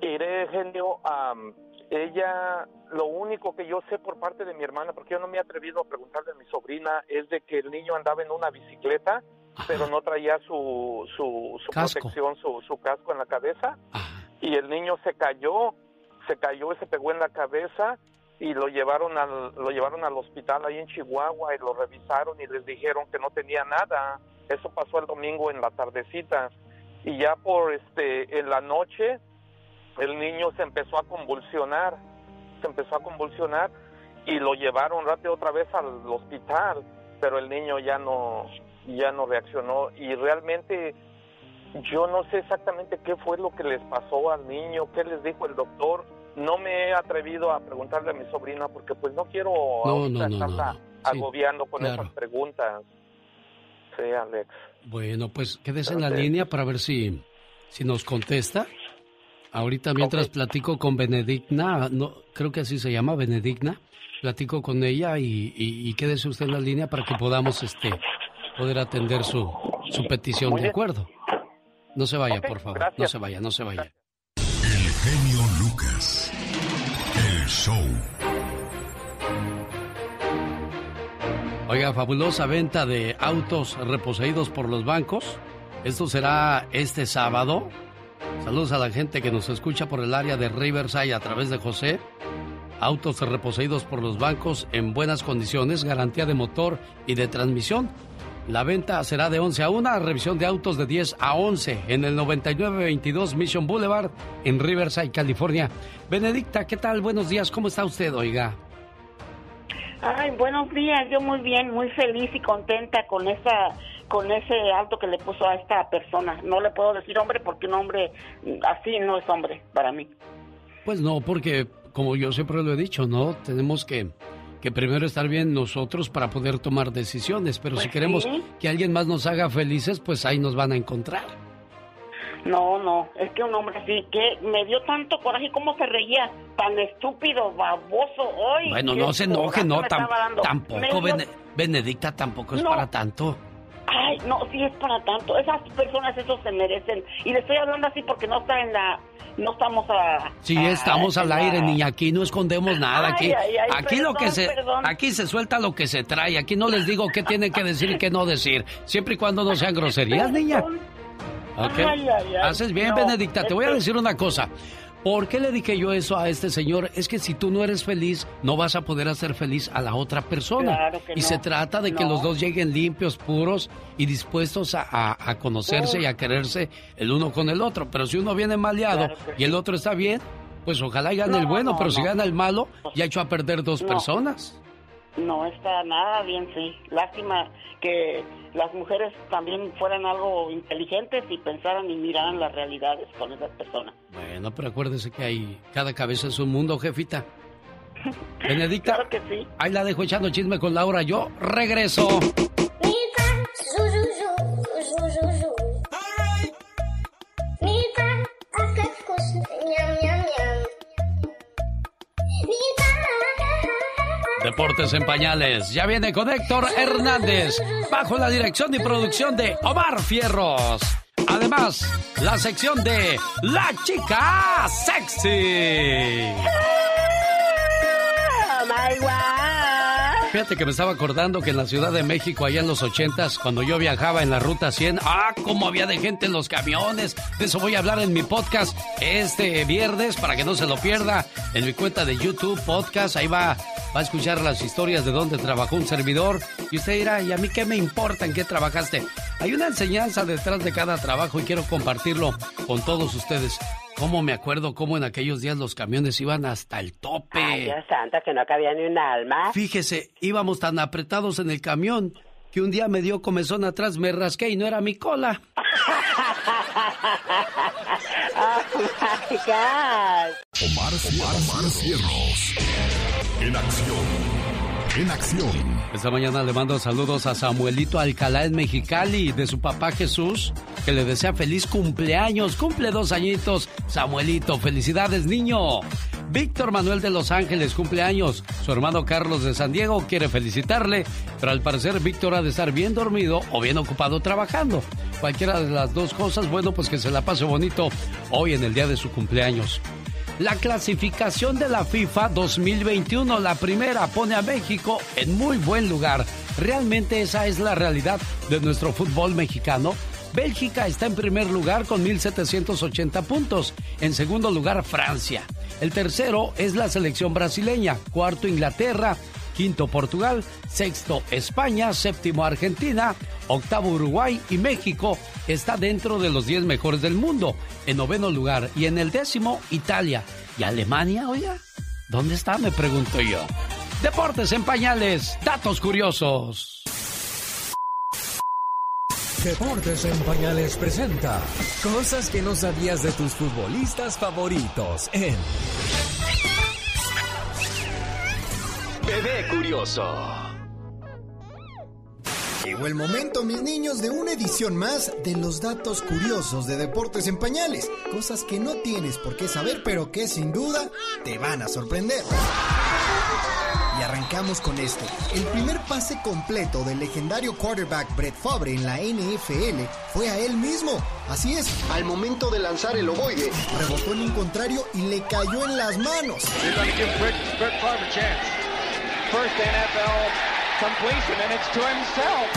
Iré, genio, am, ella, lo único que yo sé por parte de mi hermana, porque yo no me he atrevido a preguntarle a mi sobrina, es de que el niño andaba en una bicicleta, pero no traía su, su, protección, su, su casco en la cabeza, y el niño se cayó, se cayó y se pegó en la cabeza, y lo llevaron al, lo llevaron al hospital ahí en Chihuahua y lo revisaron y les dijeron que no tenía nada. Eso pasó el domingo en la tardecita y ya por este en la noche el niño se empezó a convulsionar, se empezó a convulsionar y lo llevaron rápido otra vez al hospital, pero el niño ya no ya no reaccionó y realmente yo no sé exactamente qué fue lo que les pasó al niño, qué les dijo el doctor. No me he atrevido a preguntarle a mi sobrina porque pues no quiero No, no, no, no, estarla. Sí, agobiando con claro. esas preguntas. Sí, Alex. Bueno, pues quédese en la línea para ver si, si nos contesta. Ahorita mientras platico con Benedicna, no, creo que así se llama, Benedicna, platico con ella y, y- y quédese usted en la línea para que podamos este poder atender su, su petición, ¿de acuerdo? No se vaya, por favor, gracias. no se vaya, no se vaya. El genio Lucas. Show. Oiga, fabulosa venta de autos reposeídos por los bancos. Esto será este sábado. Saludos a la gente que nos escucha por el área de Riverside a través de José. Autos reposeídos por los bancos en buenas condiciones, garantía de motor y de transmisión. La venta será de 11 a 1, revisión de autos de 10 a 11 en el 9922 Mission Boulevard en Riverside, California. Benedicta, ¿qué tal? Buenos días, ¿cómo está usted, oiga? Ay, buenos días, yo muy bien, muy feliz y contenta con esa con ese auto que le puso a esta persona. No le puedo decir hombre porque un hombre así no es hombre para mí. Pues no, porque como yo siempre lo he dicho, ¿no? Tenemos que, que primero estar bien nosotros para poder tomar decisiones, pero si Pues queremos sí. que alguien más nos haga felices, pues ahí nos van a encontrar. No, no, es que un hombre así que me dio tanto coraje cómo se reía, tan estúpido, baboso. Hoy bueno, no se enoje, no, tam- tampoco, Bene- Benedicta, tampoco es No. para tanto. Ay, no, sí es para tanto. Esas personas eso se merecen. Y le estoy hablando así porque no está en la no estamos a Sí, estamos al aire, niña, aquí no escondemos nada, aquí Ay, ay, ay, aquí lo que se perdón. aquí se suelta lo que se trae, aquí no les digo qué tienen que decir y qué no decir, siempre y cuando no sean groserías, niña. ¿Ok? Ay, ay, ay, Haces bien, no, Benedicta. Te voy a es que- decir una cosa. ¿Por qué le dije yo eso a este señor? Es que si tú no eres feliz, no vas a poder hacer feliz a la otra persona. Claro que y no. se trata de que los dos lleguen limpios, puros y dispuestos a, a- a conocerse y a quererse el uno con el otro. Pero si uno viene maleado Claro y el otro está bien, pues ojalá y gane el No, bueno. no, pero si gana el malo, ya echó a perder dos personas. No está nada bien, sí. Lástima que las mujeres también fueran algo inteligentes y pensaran y miraran las realidades con esas personas. Bueno, pero acuérdese que hay cada cabeza es un mundo, jefita. Benedicta, (laughs) Claro que sí. ahí la dejo echando chisme con Laura. Yo regreso. Deportes en pañales. Ya viene con Héctor Hernández, bajo la dirección y producción de Omar Fierros. Además, la sección de La Chica Sexy. Fíjate que me estaba acordando que en la Ciudad de México, allá en los ochentas, cuando yo viajaba en la Ruta 100, ¡ah, cómo había de gente en los camiones! De eso voy a hablar en mi podcast este viernes, para que no se lo pierda, en mi cuenta de YouTube, podcast, ahí va, va a escuchar las historias de dónde trabajó un servidor. Y usted dirá, ¿y a mí qué me importa en qué trabajaste? Hay una enseñanza detrás de cada trabajo y quiero compartirlo con todos ustedes. ¿Cómo me acuerdo cómo en aquellos días los camiones iban hasta el tope? Ay, Dios santo, que no cabía ni un alma. Fíjese, íbamos tan apretados en el camión que un día me dio comezón atrás, me rasqué y no era mi cola. (laughs) Oh my God. Omar, Omar, Omar Cierros. En acción. En acción. Esta mañana le mando saludos a Samuelito Alcalá en Mexicali, de su papá Jesús, que le desea feliz cumpleaños. Cumple dos añitos. Samuelito, felicidades, niño. Víctor Manuel de Los Ángeles, cumpleaños. Su hermano Carlos de San Diego quiere felicitarle, pero al parecer Víctor ha de estar bien dormido o bien ocupado trabajando. Cualquiera de las dos cosas, bueno, pues que se la pase bonito hoy en el día de su cumpleaños. La clasificación de la FIFA 2021, la primera, pone a México en muy buen lugar. Realmente esa es la realidad de nuestro fútbol mexicano. Bélgica está en primer lugar con 1.780 puntos. En segundo lugar, Francia. El tercero es la selección brasileña. Cuarto, Inglaterra. Quinto, Portugal. Sexto, España. Séptimo, Argentina. Octavo, Uruguay. Y México está dentro de los 10 mejores del mundo. En noveno lugar. Y en el décimo, Italia. ¿Y Alemania, oiga? ¿Dónde está? Me pregunto yo. Deportes en pañales. Datos curiosos. Deportes en Pañales presenta cosas que no sabías de tus futbolistas favoritos en Bebé Curioso. Llegó el momento, mis niños, de una edición más de los datos curiosos de Deportes en Pañales. Cosas que no tienes por qué saber, pero que sin duda te van a sorprender. Y arrancamos con esto. El primer pase completo del legendario quarterback Brett Favre en la NFL fue a él mismo. Así es, al momento de lanzar el ovoide, rebotó en un contrario y le cayó en las manos. First NFL completion, and it's to himself.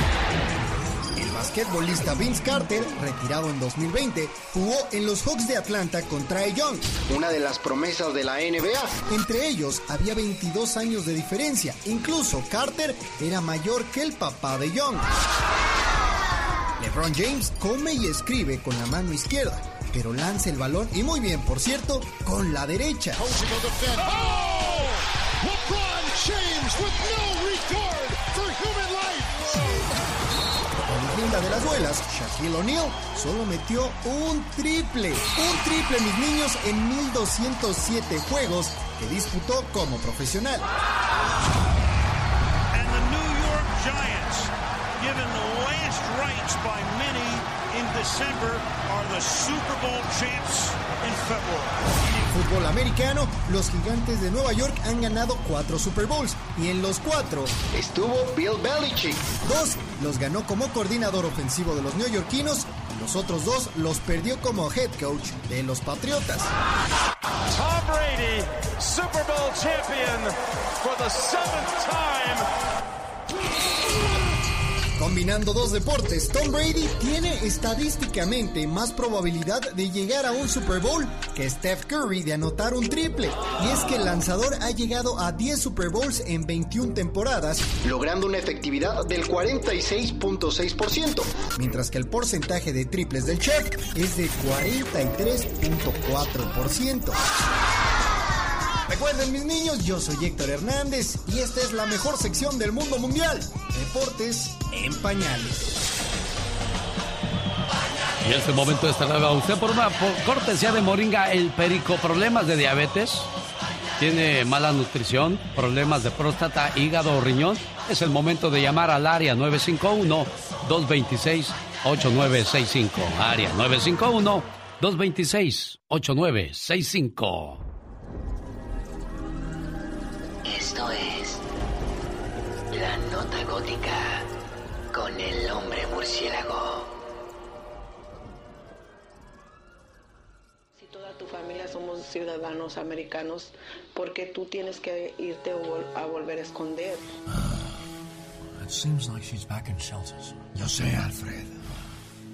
El basquetbolista Vince Carter, retirado en 2020, jugó en los Hawks de Atlanta con Trae Young, una de las promesas de la NBA. Entre ellos había 22 años de diferencia. Incluso Carter era mayor que el papá de Young. LeBron James come y escribe con la mano izquierda, pero lanza el balón y muy bien, por cierto, con la derecha. LeBron James with no regard for human life. La leyenda de las duelas, Shaquille O'Neal, solo metió un triple. Un triple, mis niños, en 1207 juegos que disputó como profesional. And the New York Giants, given the last rites by many December, are the Super Bowl champs En fútbol americano, los gigantes de Nueva York han ganado cuatro Super Bowls y en los cuatro estuvo Bill Belichick. Dos los ganó como coordinador ofensivo de los neoyorquinos y los otros dos los perdió como head coach de los Patriotas. Tom Brady, Super Bowl champion for the seventh time. Combinando dos deportes, Tom Brady tiene estadísticamente más probabilidad de llegar a un Super Bowl que Steph Curry de anotar un triple. Y es que el lanzador ha llegado a 10 Super Bowls en 21 temporadas, logrando una efectividad del 46.6%, mientras que el porcentaje de triples del chef es de 43.4%. Recuerden mis niños, yo soy Héctor Hernández y esta es la mejor sección del mundo mundial, Deportes en Pañales. Y este momento estará a usted por una cortesía de Moringa el Perico. Problemas de diabetes, tiene mala nutrición, problemas de próstata, hígado o riñón. Es el momento de llamar al área 951-226-8965. Área 951-226-8965. Esto es La Nota Gótica con el hombre murciélago. Si toda tu familia somos ciudadanos americanos, ¿por qué tú tienes que irte a volver a esconder? It seems like she's back in shelters. Yo sé, Alfred.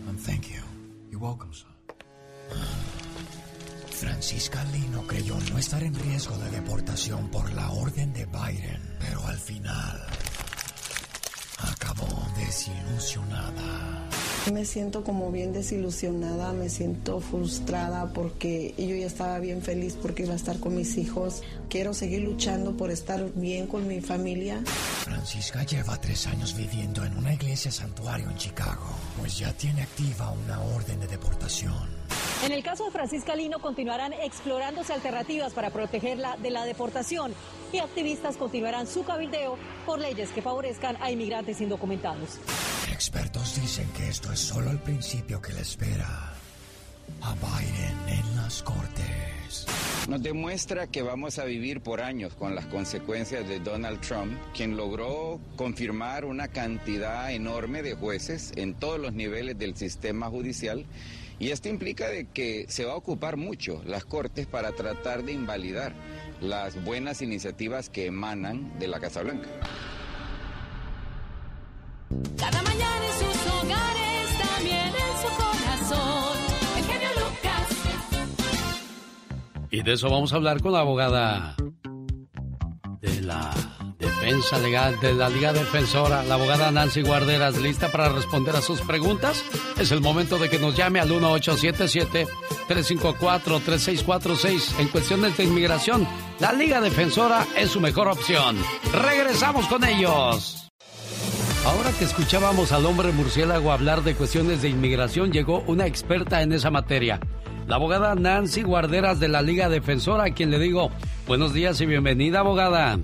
And thank you. You're welcome, sir. Francisca Lino creyó no estar en riesgo de deportación por la orden de Biden, pero al final acabó desilusionada. Me siento como bien desilusionada, me siento frustrada porque yo ya estaba bien feliz porque iba a estar con mis hijos. Quiero seguir luchando por estar bien con mi familia. Francisca lleva tres años viviendo en una iglesia santuario en Chicago, pues ya tiene activa una orden de deportación. En el caso de Francisca Lino continuarán explorándose alternativas para protegerla de la deportación y activistas continuarán su cabildeo por leyes que favorezcan a inmigrantes indocumentados. Expertos dicen que esto es solo el principio que le espera a Biden en las cortes. Nos demuestra que vamos a vivir por años con las consecuencias de Donald Trump, quien logró confirmar una cantidad enorme de jueces en todos los niveles del sistema judicial y esto implica de que se va a ocupar mucho las Cortes para tratar de invalidar las buenas iniciativas que emanan de la Casa Blanca. Cada mañana en sus hogares, también en su corazón, el genio Lucas. Y de eso vamos a hablar con la abogada de la defensa legal de la Liga Defensora, la abogada Nancy Guarderas, lista para responder a sus preguntas. Es el momento de que nos llame al 1877-354-3646 en cuestiones de inmigración. La Liga Defensora es su mejor opción. Regresamos con ellos. Ahora que escuchábamos al hombre murciélago hablar de cuestiones de inmigración, llegó una experta en esa materia. La abogada Nancy Guarderas de la Liga Defensora, a quien le digo buenos días y bienvenida, abogada.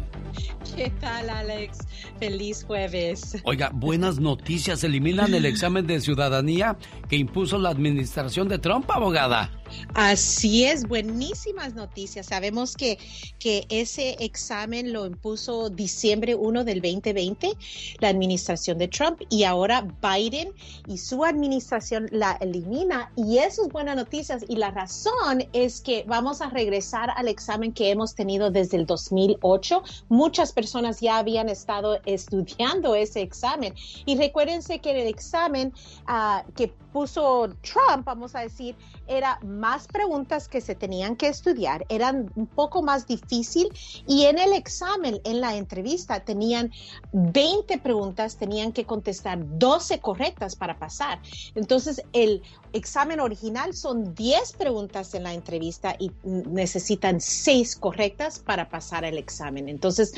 (laughs) ¿Qué tal, Alex? Feliz jueves. Oiga, buenas noticias. Eliminan el (laughs) examen de ciudadanía que impuso la administración de Trump, abogada. Así es, buenísimas noticias. Sabemos que, que ese examen lo impuso diciembre 1 del 2020, la administración de Trump, y ahora Biden y su administración la elimina. Y eso es buena noticias. Y la razón es que vamos a regresar al examen que hemos tenido desde el 2008. Muchas personas ya habían estado estudiando ese examen. Y recuérdense que el examen uh, que puso Trump, vamos a decir, era más preguntas que se tenían que estudiar, eran un poco más difícil y en el examen, en la entrevista, tenían 20 preguntas, tenían que contestar 12 correctas para pasar. Entonces, el examen original son 10 preguntas en la entrevista y necesitan 6 correctas para pasar el examen. Entonces,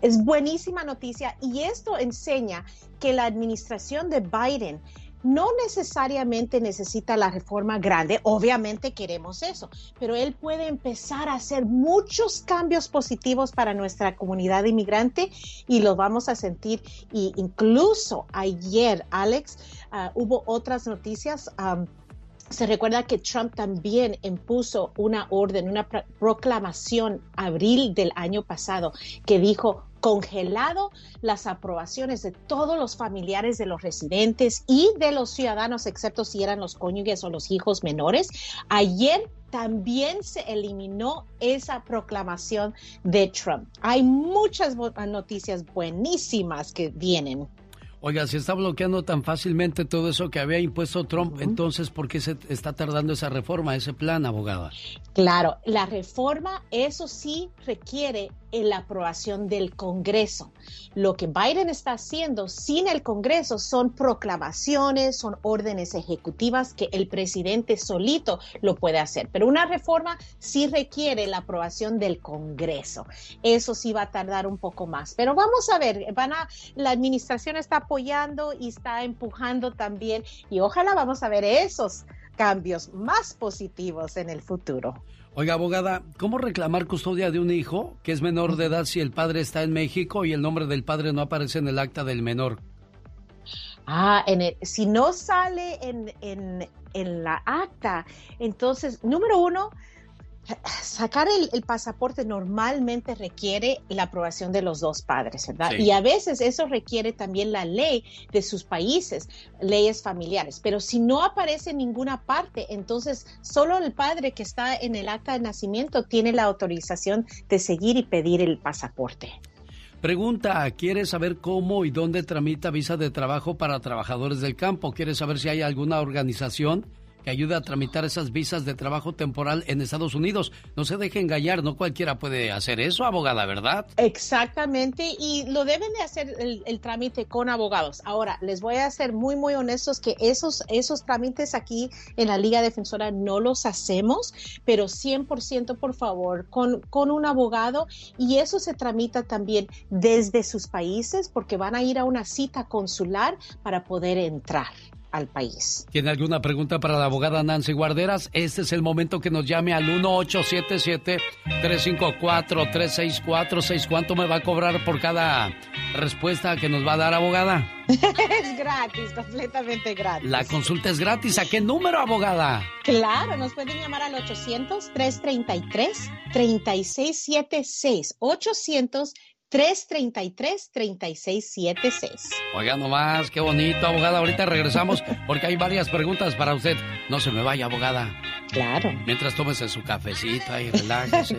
es buenísima noticia y esto enseña que la administración de Biden no necesariamente necesita la reforma grande, obviamente queremos eso, pero él puede empezar a hacer muchos cambios positivos para nuestra comunidad inmigrante y lo vamos a sentir. Y incluso ayer, Alex, uh, hubo otras noticias. Um, se recuerda que Trump también impuso una orden, una proclamación abril del año pasado que dijo congelado las aprobaciones de todos los familiares de los residentes y de los ciudadanos, excepto si eran los cónyuges o los hijos menores. Ayer también se eliminó esa proclamación de Trump. Hay muchas noticias buenísimas que vienen. Oiga, si está bloqueando tan fácilmente todo eso que había impuesto Trump, entonces, ¿por qué se está tardando esa reforma, ese plan, abogada? Claro, la reforma, eso sí requiere la aprobación del Congreso. Lo que Biden está haciendo sin el Congreso son proclamaciones, son órdenes ejecutivas que el presidente solito lo puede hacer. Pero una reforma sí requiere la aprobación del Congreso. Eso sí va a tardar un poco más. Pero vamos a ver, van a, la administración está apoyando y está empujando también y ojalá vamos a ver esos cambios más positivos en el futuro. Oiga, abogada, ¿cómo reclamar custodia de un hijo que es menor de edad si el padre está en México y el nombre del padre no aparece en el acta del menor? Ah, en si no sale en, en, en la acta, entonces, número uno, sacar el, pasaporte normalmente requiere la aprobación de los dos padres, ¿verdad? Y a veces eso requiere también la ley de sus países, leyes familiares. Pero si no aparece en ninguna parte, entonces solo el padre que está en el acta de nacimiento tiene la autorización de seguir y pedir el pasaporte. Pregunta, ¿quiere saber cómo y dónde tramita visa de trabajo para trabajadores del campo? ¿Quiere saber si hay alguna organización que ayuda a tramitar esas visas de trabajo temporal en Estados Unidos. No se deje engañar, no cualquiera puede hacer eso, abogada, ¿verdad? Exactamente, y lo deben de hacer el, trámite con abogados. Ahora, les voy a ser muy, muy honestos que esos, esos trámites aquí en la Liga Defensora no los hacemos, pero 100% por favor con, con un abogado y eso se tramita también desde sus países porque van a ir a una cita consular para poder entrar al país. ¿Tiene alguna pregunta para la abogada Nancy Guarderas? Este es el momento que nos llame al 1877-354-3646. ¿Cuánto me va a cobrar por cada respuesta que nos va a dar, abogada? (laughs) es gratis, completamente gratis. La consulta es gratis. ¿A qué número, abogada? Claro, nos pueden llamar al 800-333-3676. 800 333-3676. Oiga nomás, qué bonito, abogada. Ahorita regresamos porque hay varias preguntas para usted. No se me vaya, abogada. Claro. Mientras tómese su cafecito y relájese.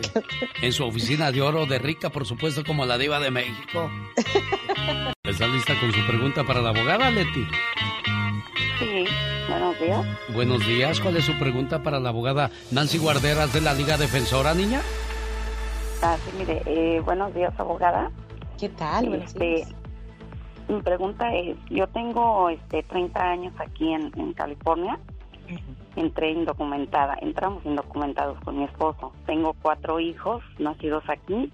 en su oficina de oro de rica, por supuesto, como la diva de México. (laughs) ¿Está lista con su pregunta para la abogada, Leti? Sí, buenos días. Buenos días. ¿Cuál es su pregunta para la abogada Nancy Guarderas de la Liga Defensora, niña? Ah, sí, mire, eh, buenos días, abogada. ¿Qué tal? Este, mi pregunta es, yo tengo este 30 años aquí en, California. Entré indocumentada, entramos indocumentados con mi esposo. Tengo cuatro hijos nacidos aquí.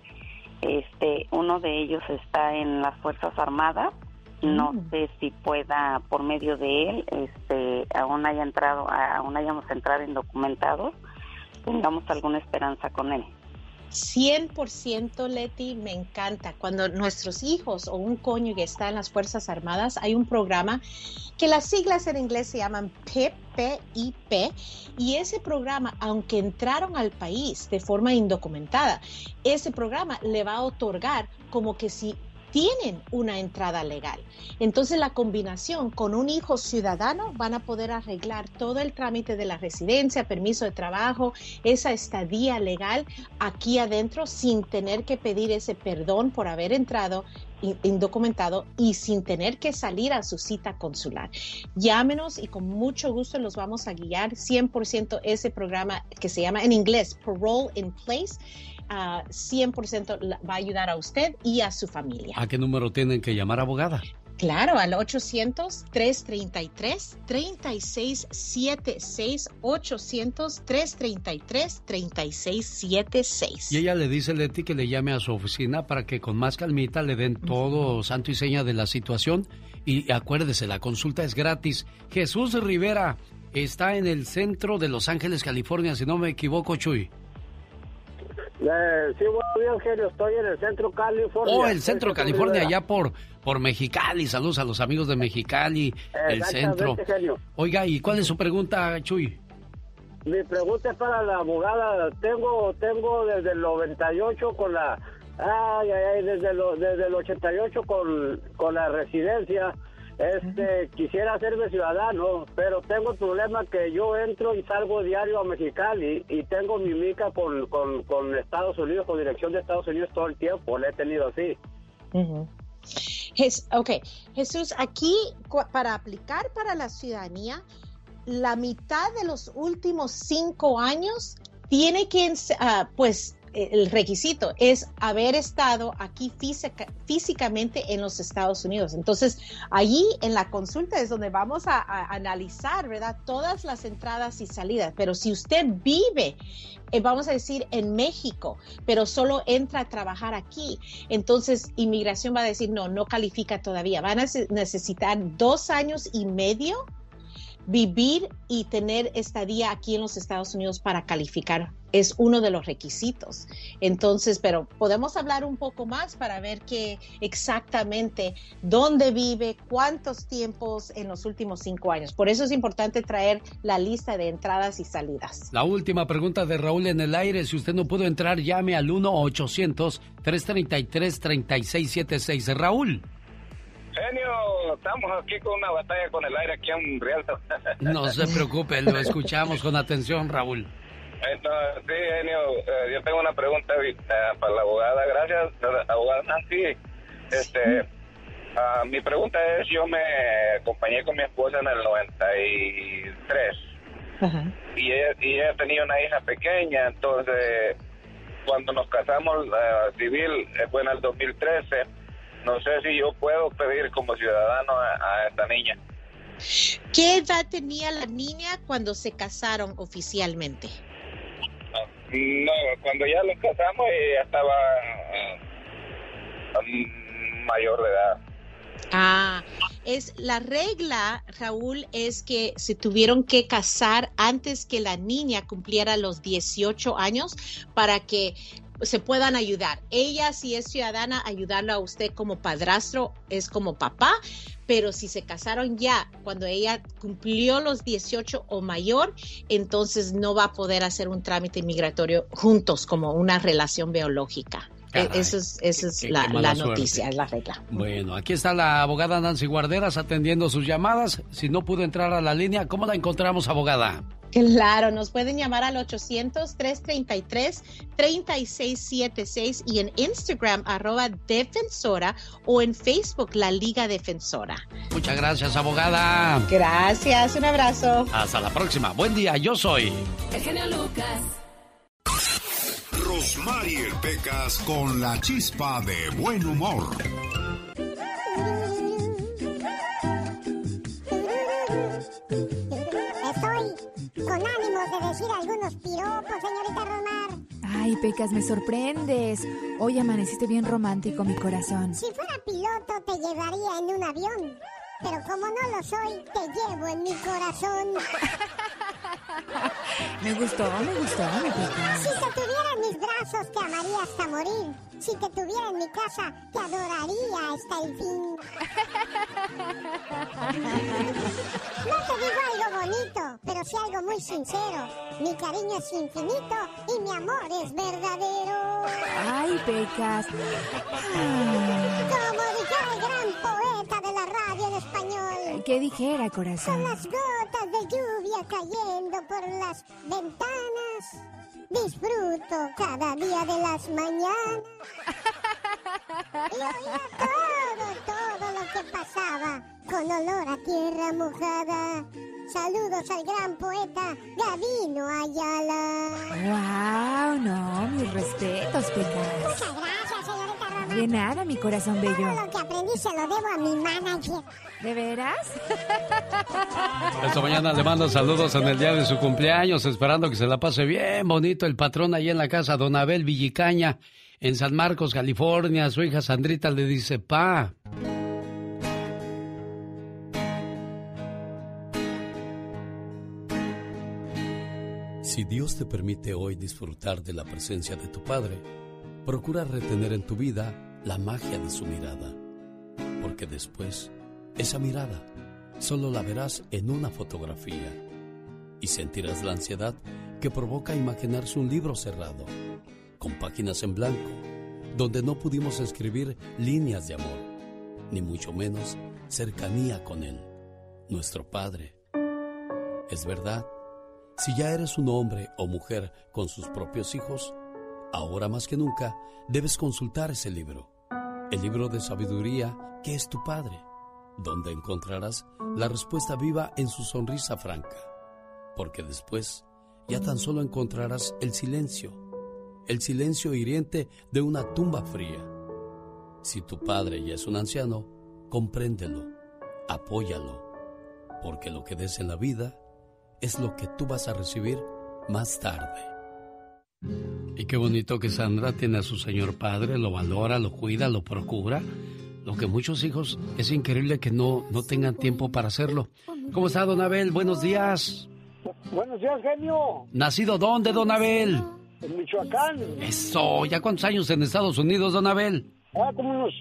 Este, uno de ellos está en las Fuerzas Armadas. No mm. sé si pueda, por medio de él, este, aún haya entrado, aún hayamos entrado indocumentados, tengamos alguna esperanza con él. 100% Leti, me encanta. Cuando nuestros hijos o un cónyuge está en las Fuerzas Armadas, hay un programa que las siglas en inglés se llaman PIP, PIP, y ese programa, aunque entraron al país de forma indocumentada, ese programa le va a otorgar como que si tienen una entrada legal. Entonces la combinación con un hijo ciudadano van a poder arreglar todo el trámite de la residencia, permiso de trabajo, esa estadía legal aquí adentro sin tener que pedir ese perdón por haber entrado indocumentado y sin tener que salir a su cita consular. Llámenos y con mucho gusto los vamos a guiar 100% ese programa que se llama en inglés Parole in Place 100% va a ayudar a usted y a su familia. ¿A qué número tienen que llamar abogada? Claro, al 800-333-3676, 800-333-3676. Y ella le dice, Leti, que le llame a su oficina para que con más calmita le den todo santo y seña de la situación. Y acuérdese, la consulta es gratis. Jesús Rivera está en el centro de Los Ángeles, California, si no me equivoco, Chuy. Eh, sí, buenos días, Estoy en el centro California. Oh, el centro California, allá por, por Mexicali. Saludos a los amigos de Mexicali, el centro. Oiga, ¿y cuál es su pregunta, Chuy? mi pregunta es para la abogada. Tengo, tengo desde el 98 con la, ay, ay, ay, desde, lo, desde el 88 con, con la residencia. Este, quisiera hacerme ciudadano, pero tengo el problema que yo entro y salgo diario a Mexicali y tengo mi mica con, con, Estados Unidos, con dirección de Estados Unidos todo el tiempo, la he tenido así. ok, Jesús, aquí para aplicar para la ciudadanía, la mitad de los últimos cinco años tiene que, uh, pues, el requisito es haber estado aquí físicamente en los Estados Unidos. Entonces, allí en la consulta es donde vamos a, analizar, ¿verdad? Todas las entradas y salidas. Pero si usted vive, eh, vamos a decir, en México, pero solo entra a trabajar aquí, entonces inmigración va a decir, no, no califica todavía. Van a necesitar dos años y medio vivir y tener estadía aquí en los Estados Unidos para calificar es uno de los requisitos. Entonces, pero podemos hablar un poco más para ver qué exactamente dónde vive, cuántos tiempos en los últimos cinco años. Por eso es importante traer la lista de entradas y salidas. La última pregunta de Raúl en el aire. Si usted no pudo entrar, llame al 1-800-333-3676. Raúl. Genio, estamos aquí con una batalla con el aire aquí en Real. (laughs) No se preocupe, lo escuchamos con atención, Raúl. Entonces, sí, Genio, eh, yo tengo una pregunta eh, para la abogada. Gracias, abogada Nancy. Este, uh, mi pregunta es, yo me acompañé con mi esposa en el 93 y, ella, y ella tenía una hija pequeña, entonces cuando nos casamos uh, civil, fue en el 2013 no sé si yo puedo pedir como ciudadano a, esta niña. ¿Qué edad tenía la niña cuando se casaron oficialmente? No, cuando ya nos casamos ella estaba eh, mayor de edad. Ah, es la regla, Raúl, es que se tuvieron que casar antes que la niña cumpliera los 18 años para que se puedan ayudar. Ella, si es ciudadana, ayudarla a usted como padrastro, es como papá, pero si se casaron ya cuando ella cumplió los 18 o mayor, entonces no va a poder hacer un trámite migratorio juntos como una relación biológica. E, esa es, la, noticia, es la regla. Bueno, aquí está la abogada Nancy Guarderas atendiendo sus llamadas. Si no pudo entrar a la línea, ¿cómo la encontramos, abogada? Claro, nos pueden llamar al 800-333-3676 y en Instagram arroba defensora o en Facebook la Liga Defensora. Muchas gracias, abogada. Gracias, un abrazo. Hasta la próxima. Buen día, yo soy. El genio Lucas. Rosmarie Pecas con la chispa de buen humor de decir algunos piropos, señorita Romar. Ay, Pecas, me sorprendes. Hoy amaneciste bien romántico, mi corazón. Si fuera piloto, te llevaría en un avión. Pero como no lo soy, te llevo en mi corazón. (laughs) me gustó, me gustó, mi Pecas. Si te tuviera en mis brazos, te amaría hasta morir. Si te tuviera en mi casa, te adoraría hasta el fin. (laughs) No te digo algo bonito, pero sí algo muy sincero. Mi cariño es infinito y mi amor es verdadero. Ay, Pecas. Como dijera el gran poeta de la radio en español. ¿Qué dijera, corazón? Con las gotas de lluvia cayendo por las ventanas Disfruto cada día de las mañanas. Y oía todo, todo lo que pasaba con olor a tierra mojada. Saludos al gran poeta Gavino Ayala. ¡Wow! No, mis respetos, Pecas. Muchas gracias, señorita Román. De nada, mi corazón bello. Todo lo que aprendí se lo debo a mi manager. ¿De veras? (laughs) Esta mañana le mando saludos en el día de su cumpleaños, esperando que se la pase bien bonito el patrón ahí en la casa, don Abel Villicaña, en San Marcos, California. Su hija Sandrita le dice, pa. Si Dios te permite hoy disfrutar de la presencia de tu Padre, procura retener en tu vida la magia de su mirada, porque después esa mirada solo la verás en una fotografía y sentirás la ansiedad que provoca imaginarse un libro cerrado, con páginas en blanco, donde no pudimos escribir líneas de amor, ni mucho menos cercanía con Él, nuestro Padre. Es verdad, si ya eres un hombre o mujer con sus propios hijos, ahora más que nunca debes consultar ese libro, el libro de sabiduría que es tu Padre, donde encontrarás la respuesta viva en su sonrisa franca, porque después ya tan solo encontrarás el silencio, el silencio hiriente de una tumba fría. Si tu padre ya es un anciano, compréndelo, apóyalo, porque lo que des en la vida es lo que tú vas a recibir más tarde. Y qué bonito que Sandra tiene a su señor padre, lo valora, lo cuida, lo procura. Lo que muchos hijos es increíble que no, no tengan tiempo para hacerlo. ¿Cómo está, don Abel? Buenos días. Buenos días, genio. ¿Nacido dónde, don Abel? En Michoacán. Eso, ¿ya cuántos años en Estados Unidos, don Abel? Ah, como unos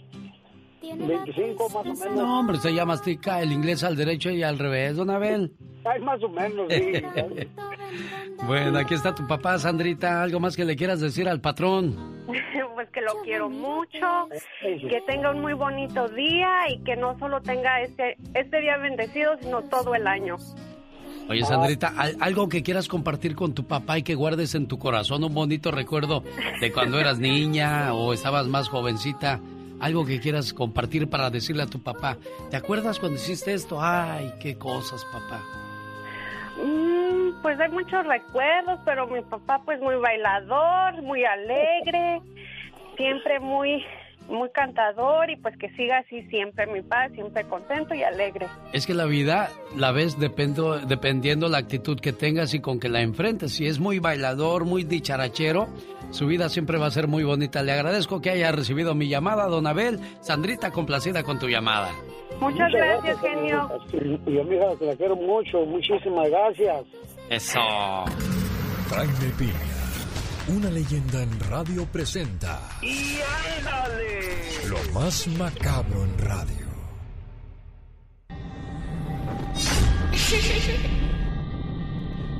25 más o menos. No, hombre, se llama mastica el inglés al derecho y al revés, don Abel. Ay, más o menos, sí. (laughs) bueno, aquí está tu papá, Sandrita. ¿Algo más que le quieras decir al patrón? (laughs) pues que lo quiero mucho, que tenga un muy bonito día y que no solo tenga este, este día bendecido, sino todo el año. Oye, Sandrita, algo que quieras compartir con tu papá y que guardes en tu corazón, un bonito recuerdo de cuando eras niña o estabas más jovencita, algo que quieras compartir para decirle a tu papá. ¿Te acuerdas cuando hiciste esto? Ay, qué cosas, papá. Mm, pues hay muchos recuerdos, pero mi papá pues muy bailador, muy alegre, siempre muy muy cantador y pues que siga así siempre mi paz, siempre contento y alegre. Es que la vida la ves dependo, dependiendo la actitud que tengas y con que la enfrentes. Si es muy bailador, muy dicharachero, su vida siempre va a ser muy bonita. Le agradezco que haya recibido mi llamada, don Abel. Sandrita, complacida con tu llamada. Muchas gracias, genio. Y yo, mija, te la quiero mucho. Muchísimas gracias. Eso. Jaime Piña una leyenda en radio presenta. ¡Y ándale! Lo más macabro en radio. (laughs)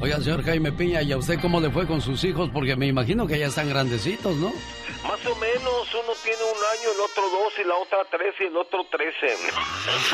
Oiga, señor Jaime Piña, ¿y a usted cómo le fue con sus hijos? Porque me imagino que ya están grandecitos, ¿no? Más o menos, uno tiene un año, el otro dos y la otra tres y el otro trece.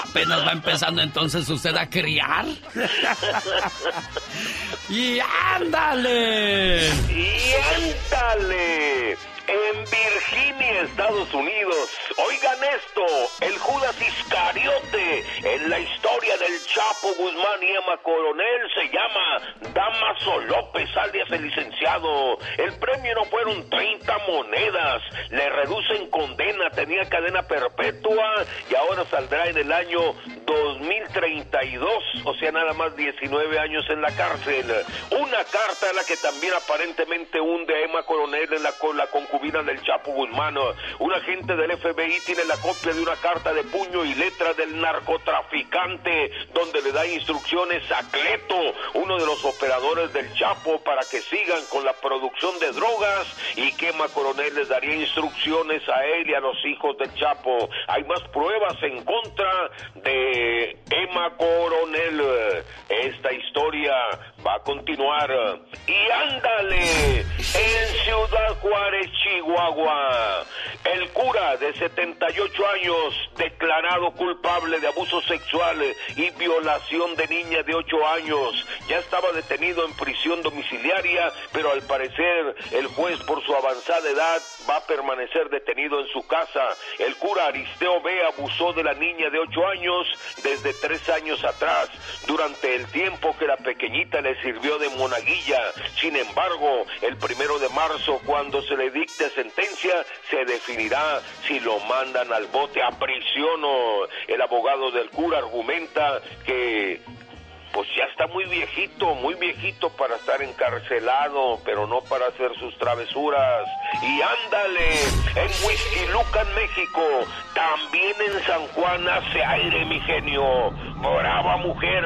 (laughs) Apenas va empezando entonces usted a criar. (laughs) ¡Y ándale! ¡Y ándale! En Virginia, Estados Unidos. Oigan esto, el Judas Iscariote en la historia del Chapo Guzmán y Emma Coronel se llama Damaso López, alias el licenciado. El premio no fueron 30 monedas, le reducen condena, tenía cadena perpetua y ahora saldrá en el año 2032, o sea, nada más 19 años en la cárcel. Una carta a la que también aparentemente hunde a Emma Coronel en la, la del Chapo Guzmán. Un agente del FBI tiene la copia de una carta de puño y letra del narcotraficante donde le da instrucciones a Cleto, uno de los operadores del Chapo, para que sigan con la producción de drogas y que Emma Coronel les daría instrucciones a él y a los hijos del Chapo. Hay más pruebas en contra de Emma Coronel. Esta historia va a continuar. Y ándale, en Ciudad Juárez, Chihuahua, el cura de 78 años, declarado culpable de abuso sexual y violación de niña de 8 años, ya estaba detenido en prisión domiciliaria, pero al parecer el juez por su avanzada edad va a permanecer detenido en su casa. El cura Aristeo B abusó de la niña de 8 años desde 3 años atrás, durante el tiempo que la pequeñita le sirvió de monaguilla. Sin embargo, el primero de marzo, cuando se le sentencia, se definirá si lo mandan al bote. A prisión o el abogado del cura argumenta que pues ya está muy viejito, muy viejito para estar encarcelado, pero no para hacer sus travesuras. Y ándale, en Whisky Lucan, México, también en San Juan hace aire, mi genio. Brava mujer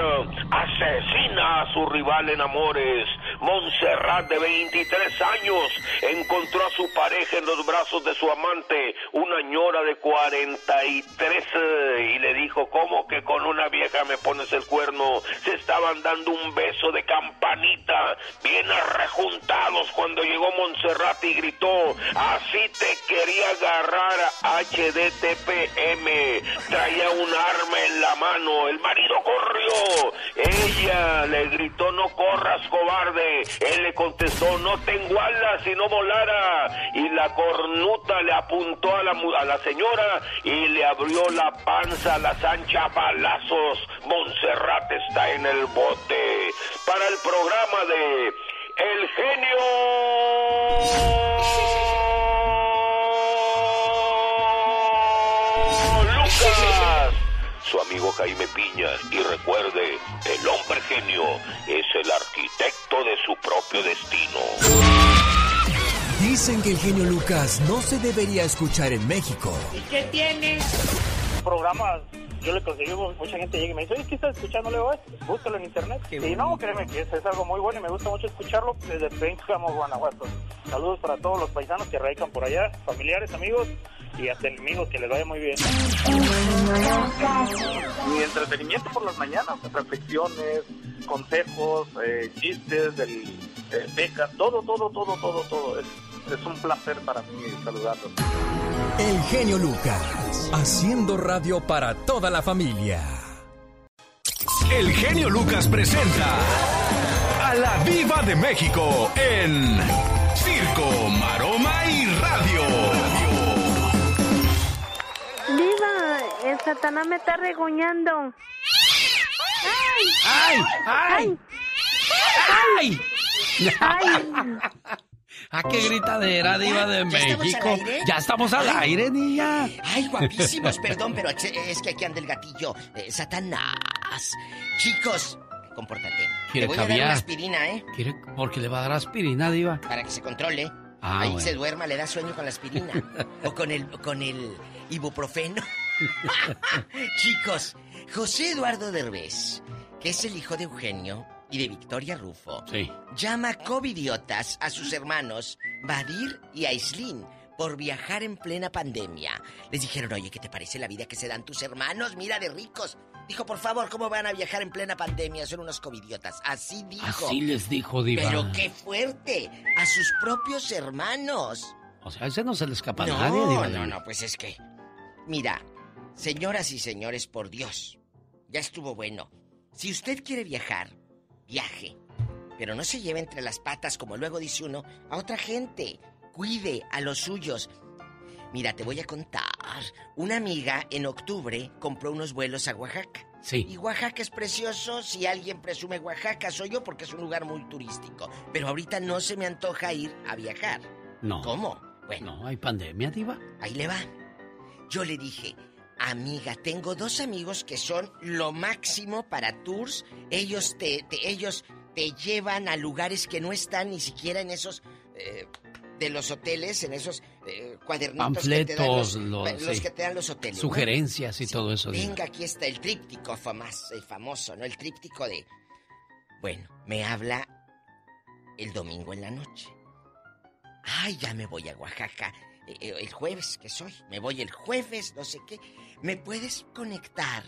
asesina a su rival en amores. Montserrat, de 23 años, encontró a su pareja en los brazos de su amante, una ñora de 43 eh, y le dijo, ¿cómo que con una vieja me pones el cuerno? Estaban dando un beso de campanita, bien arrejuntados cuando llegó Montserrat y gritó, así te quería agarrar HDTPM. Traía un arma en la mano, el marido corrió. Ella le gritó, no corras, cobarde. Él le contestó, no tengo alas y no volara. Y la cornuta le apuntó a la, a la señora y le abrió la panza a la sancha a balazos. Montserrat está en el bote. Para el programa de El genio Lucas. Su amigo Jaime Piña. Y recuerde, el hombre genio es el arquitecto de su propio destino. Dicen que el genio Lucas no se debería escuchar en México. ¿Y qué tiene? programas yo le conseguí, mucha gente llega y me dice, oye, ¿qué estás escuchando? Le digo, "Eh, búscalo en internet. y no, créeme que es, es algo muy bueno y me gusta mucho escucharlo desde Pénjamo, Guanajuato. Saludos para todos los paisanos que radican por allá, familiares, amigos y hasta enemigos, que les vaya muy bien. Mi entretenimiento por las mañanas, reflexiones, consejos, eh, chistes, del, eh, becas, todo, todo, todo, todo, todo. Es, es un placer para mí saludarlos. El genio Lucas, haciendo radio para toda la familia. El genio Lucas presenta a la Viva de México en Circo, Maroma y Radio. Viva, el Satanás me está regoñando. ¡Ay! ¡Ay! ¡Ay! ¡Ay! ¿A qué gritadera, Diva de ¿Ya estamos México? al aire? Ya estamos al Ay. aire, niña. Ay, guapísimos, perdón, pero es que aquí anda el gatillo. Eh, Satanás. Chicos, compórtate. Quiere Te voy a dar una aspirina, ¿eh? ¿Quiere? Porque le va a dar aspirina, Diva. Para que se controle. Ah, Ahí bueno. se duerma, le da sueño con la aspirina. (laughs) o con el, con el ibuprofeno. (laughs) Chicos, José Eduardo Derbez, que es el hijo de Eugenio y de Victoria Rufo, Sí. llama covidiotas a sus hermanos Badir y Aislin por viajar en plena pandemia. Les dijeron, oye, ¿qué te parece la vida que se dan tus hermanos? Mira de ricos. Dijo, por favor, ¿cómo van a viajar en plena pandemia? Son unos covidiotas. Así dijo. Así les dijo, Diva. Pero qué fuerte. A sus propios hermanos. O sea, a ese no se le escapa No, a nadie, Diva. no, no, pues es que. Mira, señoras y señores, por Dios. Ya estuvo bueno. Si usted quiere viajar, viaje. Pero no se lleve entre las patas, como luego dice uno, a otra gente. Cuide a los suyos. Mira, te voy a contar. Una amiga en octubre compró unos vuelos a Oaxaca. Sí. Y Oaxaca es precioso. Si alguien presume Oaxaca, soy yo porque es un lugar muy turístico. Pero ahorita no se me antoja ir a viajar. No. ¿Cómo? Bueno. No, hay pandemia, Diva. Ahí le va. Yo le dije, amiga, tengo dos amigos que son lo máximo para tours. Ellos te, te- ellos te llevan a lugares que no están ni siquiera en esos eh, de los hoteles, en esos eh, cuadernitos que te dan los, Panfletos, los, los sí. que te dan los hoteles. ¿no? Sugerencias y todo eso. Venga, aquí está el tríptico famoso, el famoso, ¿no? El tríptico de... Bueno, me habla el domingo en la noche. Ay, ya me voy a Oaxaca. eh, eh, el jueves que soy. Me voy el jueves, no sé qué. ¿Me puedes conectar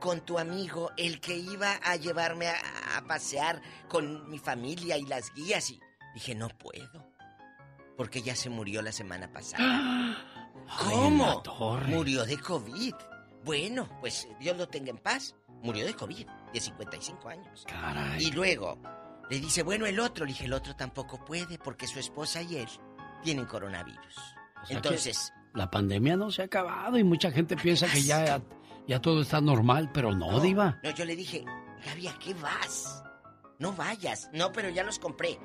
con tu amigo, el que iba a llevarme a, a pasear con mi familia y las guías? Y dije, no puedo. Porque ya se murió la semana pasada. (gasps) ¿Cómo? Murió de COVID. Bueno, pues Dios lo tenga en paz. Murió de COVID, de 55 años. Caray. Y luego le dice, bueno, el otro. Le dije, el otro tampoco puede porque su esposa y él tienen coronavirus. O sea Entonces, la pandemia no se ha acabado y mucha gente piensa que ya, ya todo está normal, pero no, Diva. no, yo le dije, Gaby, ¿a qué vas? No vayas. No, pero ya los compré.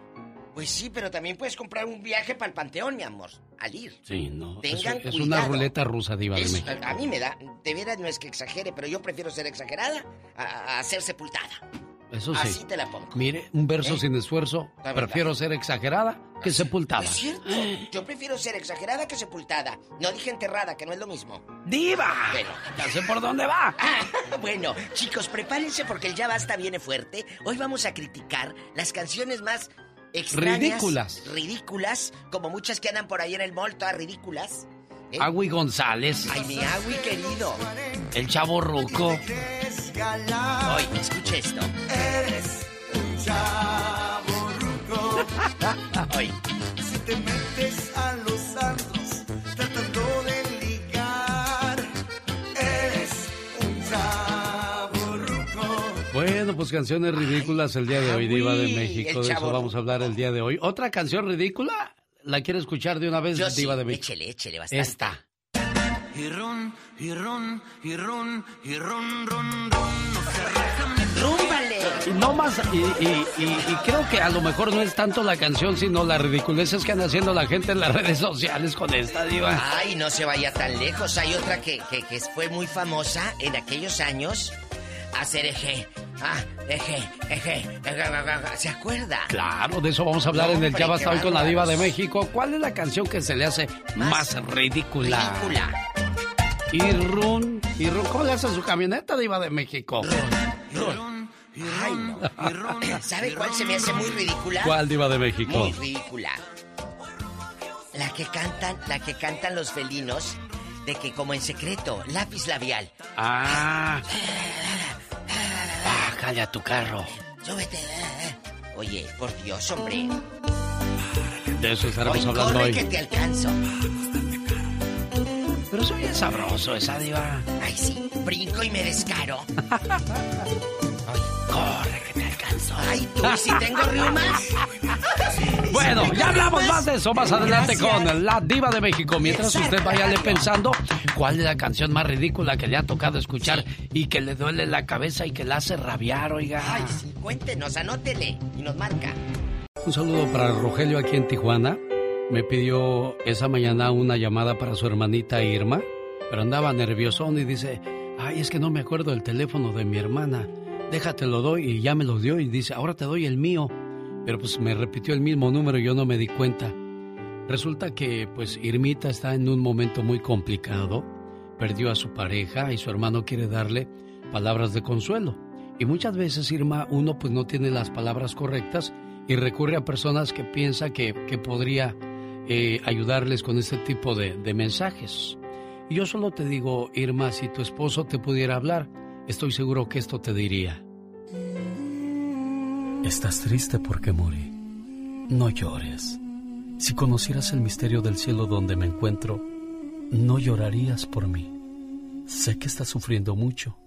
Pues sí, pero también puedes comprar un viaje para el Panteón, mi amor, al ir. Sí, no. Es, Tengan es una cuidado. ruleta rusa, Diva de Es- México. a mí me da, de veras no es que exagere, pero yo prefiero ser exagerada a, a ser sepultada. Eso sí. Así te la pongo. Mire, un verso ¿Eh? sin esfuerzo. Prefiero ser exagerada que sepultada. Es cierto. Yo prefiero ser exagerada que sepultada. No dije enterrada, que no es lo mismo. ¡Diva! Bueno. Ya sé por dónde va. Ah, bueno, chicos, prepárense porque el ya basta viene fuerte. Hoy vamos a criticar las canciones más extrañas. Ridículas. Ridículas, como muchas que andan por ahí en el mall, todas ridículas. Agui González. Ay, mi Agui querido. El chavo ruco. Hoy, escuche esto. Eres un chavo ruco. (laughs) Hoy. Si te metes a los antros tratando de ligar, eres un chavo ruco. Bueno, pues canciones ridículas el día de hoy, Diva de México. De eso vamos a hablar el día de hoy. ¿Otra canción ridícula? ¿La quiere escuchar de una vez, Yo sí, Diva de México? échele, échele bastante. Esta. Y ron, y ron, y ron, y ron, ron, ron, no se ¡Rúmbale! No más, y, y- y- y creo que a lo mejor no es tanto la canción, sino las ridiculeces que anda haciendo la gente en las (laughs) redes sociales con esta diva. Ay, no se vaya tan lejos. Hay otra que, que, que fue muy famosa en aquellos años. Hacer eje. Ah, eje, eje, eje, ¿Se acuerda? Claro, de eso vamos a hablar No, en el Ya Basta Hoy con la Diva de. México. ¿Cuál es la canción que se le hace más, ridícula? Ridícula. Y run, y run. ¿Cómo le hace a su camioneta, Diva de México? Ay, no. (laughs) ¿Sabe cuál se me hace muy ridícula? ¿Cuál Diva de México? Muy ridícula. La que cantan, la que cantan los felinos de que como en secreto, lápiz labial. Ah. (laughs) Bájale a tu carro. Súbete. Oye, por Dios, hombre. De eso estaremos Hoy hablando corre hoy. que te alcanzo. Pero soy bien sabroso esa diva. Ay, sí, brinco y me descaro. (laughs) Corre te alcanzo. Ay, tú, si tengo riumas. (laughs) Bueno, ya hablamos más de eso más adelante con la diva de México. Mientras usted vaya pensando cuál es la canción más ridícula que le ha tocado escuchar y que le duele la cabeza y que la hace rabiar, oiga. Ay, sí, cuéntenos, anótele y nos marca. Un saludo para Rogelio aquí en Tijuana. Me pidió esa mañana una llamada para su hermanita Irma, pero andaba nerviosón y dice, ay, es que no me acuerdo el teléfono de mi hermana. Déjate lo doy y ya me lo dio y dice, ahora te doy el mío. Pero pues me repitió el mismo número y yo no me di cuenta. Resulta que pues Irmita está en un momento muy complicado. Perdió a su pareja y su hermano quiere darle palabras de consuelo. Y muchas veces, Irma, uno pues no tiene las palabras correctas y recurre a personas que piensa que, que podría eh, ayudarles con este tipo de, de mensajes. Y yo solo te digo, Irma, si tu esposo te pudiera hablar, estoy seguro que esto te diría. Estás triste porque morí. No llores. Si conocieras el misterio del cielo donde me encuentro, no llorarías por mí. Sé que estás sufriendo mucho.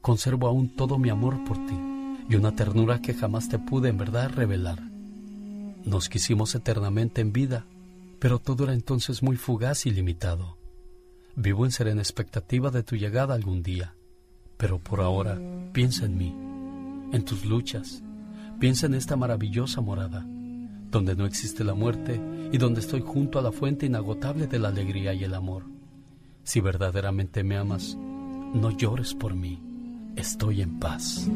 Conservo aún todo mi amor por ti y una ternura que jamás te pude en verdad revelar. Nos quisimos eternamente en vida, pero todo era entonces muy fugaz y limitado. Vivo en serena expectativa de tu llegada algún día, pero por ahora piensa en mí, en tus luchas, piensa en esta maravillosa morada, donde no existe la muerte y donde estoy junto a la fuente inagotable de la alegría y el amor. Si verdaderamente me amas, no llores por mí, estoy en paz.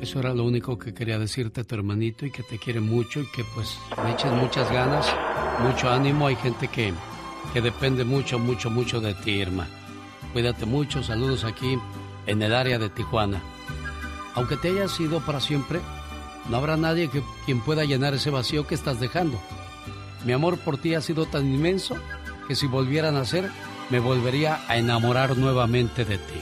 Eso era lo único que quería decirte a tu hermanito y que te quiere mucho y que pues le eches muchas ganas, mucho ánimo. Hay gente que, que depende mucho, mucho, mucho de ti, Irma. Cuídate mucho, saludos aquí en el área de Tijuana. Aunque te hayas ido para siempre, no habrá nadie que, quien pueda llenar ese vacío que estás dejando. Mi amor por ti ha sido tan inmenso que si volviera a nacer, me volvería a enamorar nuevamente de ti.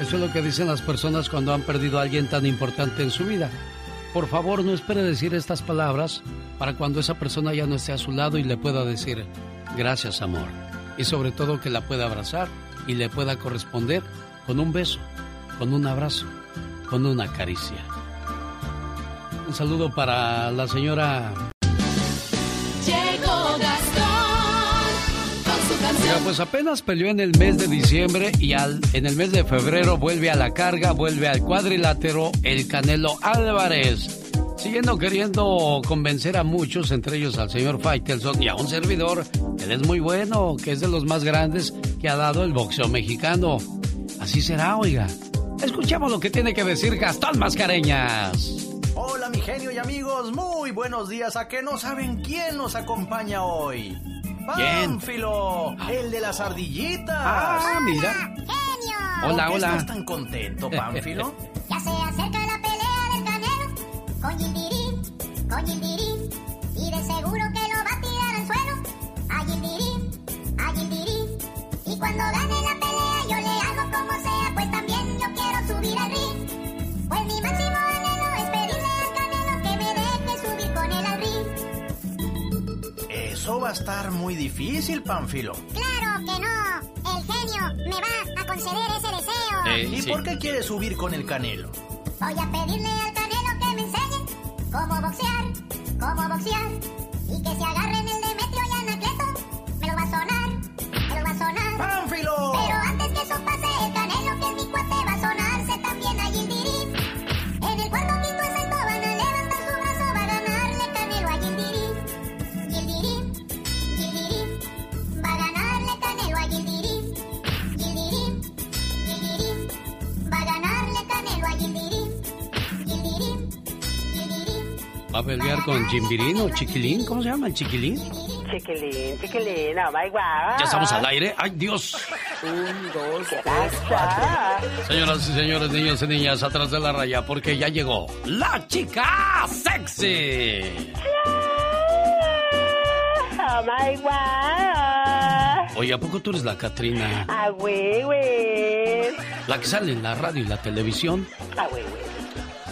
Eso es lo que dicen las personas cuando han perdido a alguien tan importante en su vida. Por favor, no espere decir estas palabras para cuando esa persona ya no esté a su lado y le pueda decir, gracias amor. Y sobre todo que la pueda abrazar y le pueda corresponder con un beso, con un abrazo, con una caricia. Un saludo para la señora... Llegó Gastón con su Oiga, canción. pues apenas peleó en el mes de diciembre y al, en el mes de febrero vuelve a la carga, vuelve al cuadrilátero el Canelo Álvarez. Siguiendo queriendo convencer a muchos, entre ellos al señor Faitelson y a un servidor, que él es muy bueno, que es de los más grandes que ha dado el boxeo mexicano. Así será, oiga. Escuchemos lo que tiene que decir Gastón Mascareñas. Hola mi genio y amigos, muy buenos días. ¿A que no saben quién nos acompaña hoy? ¿Quién? Pánfilo, el de las ardillitas. Ah, mira. ¿Por Hola, qué hola. estás tan contento, Pánfilo? (laughs) Ya se acerca Coyimbirí, Coyimbirí, y de seguro que lo va a tirar al suelo. Ayimbirí, Ayimbirí, y cuando gane la pelea yo le hago como sea, pues también yo quiero subir al ring. Pues mi máximo anhelo es pedirle al Canelo que me deje subir con él al ring. Eso va a estar muy difícil, Panfilo. ¡Claro que no! El genio me va a conceder ese deseo. Eh, ¿Y por qué quiere subir con el Canelo? Voy a pedirle al Canelo cómo boxear, cómo boxear. Y que se agarren el Demetrio y Anacleto. Me lo va a sonar, me lo va a sonar. ¡Pánfilo! Pero antes que eso pase, ¿Va a pelear con Jimbirín o Chiquilín? ¿Cómo se llama el Chiquilín? Chiquilín, chiquilín, oh my god. ¿Ya estamos al aire? ¡Ay, Dios! Un, dos, tres, cuatro. Señoras y señores, niños y niñas, atrás de la raya, porque ya llegó la chica sexy. Oh my god. Oye, ¿a poco tú eres la Catrina? Ah, güey, güey. La que sale en la radio y la televisión. Ah, güey, güey.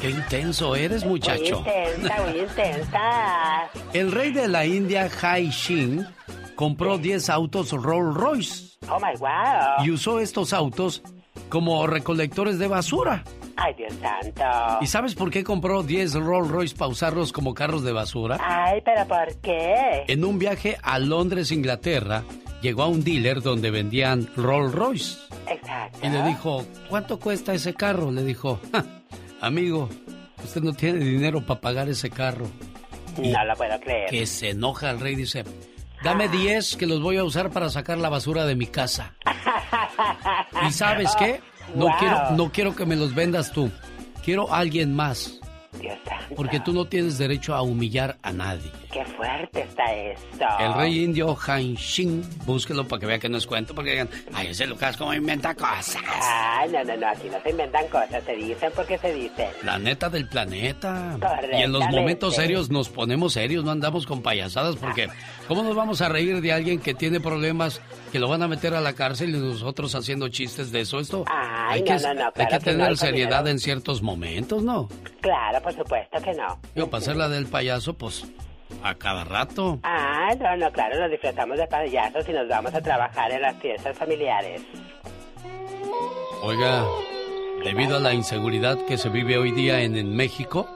¡Qué intenso eres, Muy muchacho! intensa, muy intensa. (laughs) El rey de la India, Hai Shin, compró 10 autos Rolls Royce Oh my wow. y usó estos autos como recolectores de basura. Ay, Dios santo. ¿Y sabes por qué compró 10 Rolls Royce para usarlos como carros de basura? Ay, pero ¿por qué? En un viaje a Londres, Inglaterra, llegó a un dealer donde vendían Rolls Royce Exacto. y le dijo, ¿cuánto cuesta ese carro? Le dijo, "Ja, amigo, usted no tiene dinero para pagar ese carro. Y No lo puedo creer. que se enoja el rey y dice, dame 10 que los voy a usar para sacar la basura de mi casa. (laughs) ¿Y sabes qué? No, Wow. quiero, no quiero que me los vendas tú. Quiero a alguien más. Dios. Porque tú no tienes derecho a humillar a nadie. Qué fuerte está esto. El rey indio Han Shin, búsquelo para que vea que no es cuento, porque digan, ay, ese Lucas como inventa cosas. Ay, no, no, no, aquí no se inventan cosas, se dicen porque se dicen. La neta del planeta. Y en los momentos serios nos ponemos serios, no andamos con payasadas, porque ¿cómo nos vamos a reír de alguien que tiene problemas, que lo van a meter a la cárcel y nosotros haciendo chistes de eso? Esto Ay, hay que, no, no, no, hay claro que que tener no, seriedad en ciertos momentos, ¿no? Claro, por supuesto que no. Yo, para hacer la del payaso, pues, a cada rato. Ah, no, no, claro, nos disfrazamos de payasos y nos vamos a trabajar en las fiestas familiares. Oiga, debido a la inseguridad que se vive hoy día en, en México,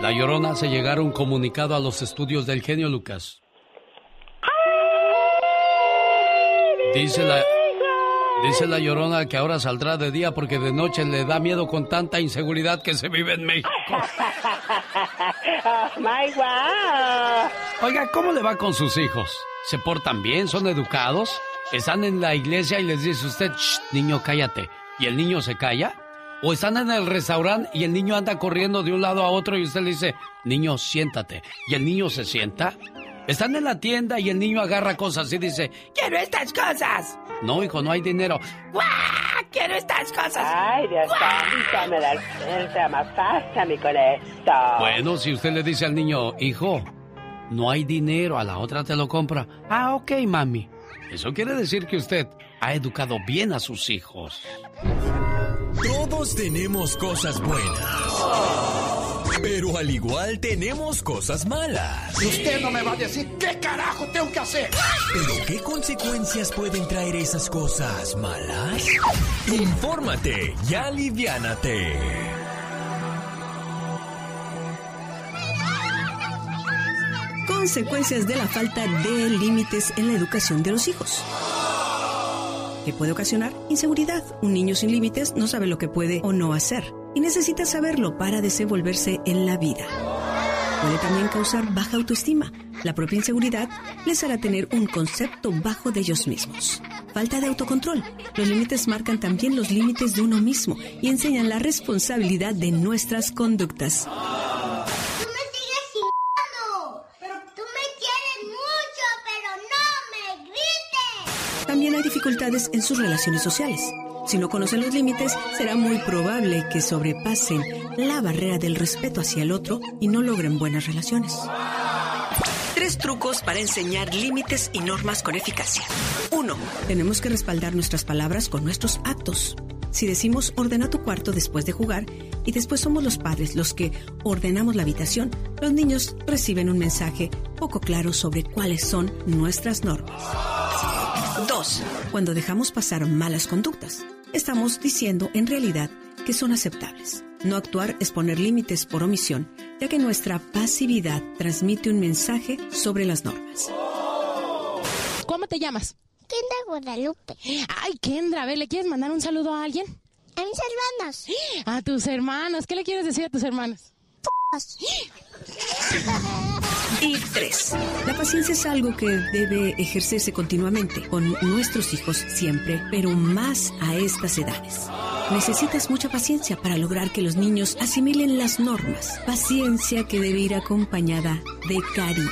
La Llorona hace llegar un comunicado a los estudios del genio Lucas. Dice la, dice la Llorona que ahora saldrá de día porque de noche le da miedo con tanta inseguridad que se vive en México. oh, (laughs) my wow. Oiga, ¿cómo le va con sus hijos? ¿Se portan bien? ¿Son educados? ¿Están en la iglesia y les dice usted, "Shh, niño, cállate? ¿Y el niño se calla? ¿O están en el restaurante y el niño anda corriendo de un lado a otro y usted le dice, niño, siéntate? ¿Y el niño se sienta? ¿Están en la tienda y el niño agarra cosas y dice, quiero estas cosas? No, hijo, no hay dinero. ¡Guau! ¡Quiero estas cosas! Ay, Dios santo, me da el tema fácil con esto. Bueno, si usted le dice al niño, hijo, no hay dinero, a la otra te lo compra. Ah, ok, mami. Eso quiere decir que usted ha educado bien a sus hijos. Todos tenemos cosas buenas. Pero al igual tenemos cosas malas. Usted no me va a decir qué carajo tengo que hacer. ¿Pero qué consecuencias pueden traer esas cosas malas? Infórmate y aliviánate. Consecuencias de la falta de límites en la educación de los hijos. ¿Qué puede ocasionar? Inseguridad. Un niño sin límites no sabe lo que puede o no hacer y necesita saberlo para desenvolverse en la vida. Puede también causar baja autoestima. La propia inseguridad les hará tener un concepto bajo de ellos mismos. Falta de autocontrol. Los límites marcan también los límites de uno mismo y enseñan la responsabilidad de nuestras conductas. Tú me sigues chingando. Pero tú me quieres mucho, pero no me grites. También hay dificultades en sus relaciones sociales. Si no conocen los límites, será muy probable que sobrepasen la barrera del respeto hacia el otro y no logren buenas relaciones. Tres trucos para enseñar límites y normas con eficacia. 1. Tenemos que respaldar nuestras palabras con nuestros actos. Si decimos ordena tu cuarto después de jugar y después somos los padres los que ordenamos la habitación, los niños reciben un mensaje poco claro sobre cuáles son nuestras normas. 2. Cuando dejamos pasar malas conductas, estamos diciendo en realidad que son aceptables. No actuar es poner límites por omisión, ya que nuestra pasividad transmite un mensaje sobre las normas. ¿Cómo te llamas? Kendra Guadalupe. Ay, Kendra, a ver, ¿le quieres mandar un saludo a alguien? A mis hermanos. A tus hermanos. ¿Qué le quieres decir a tus hermanos? (laughs) Y 3. La paciencia es algo que debe ejercerse continuamente con nuestros hijos siempre, pero más a estas edades. Necesitas mucha paciencia para lograr que los niños asimilen las normas. Paciencia que debe ir acompañada de cariño.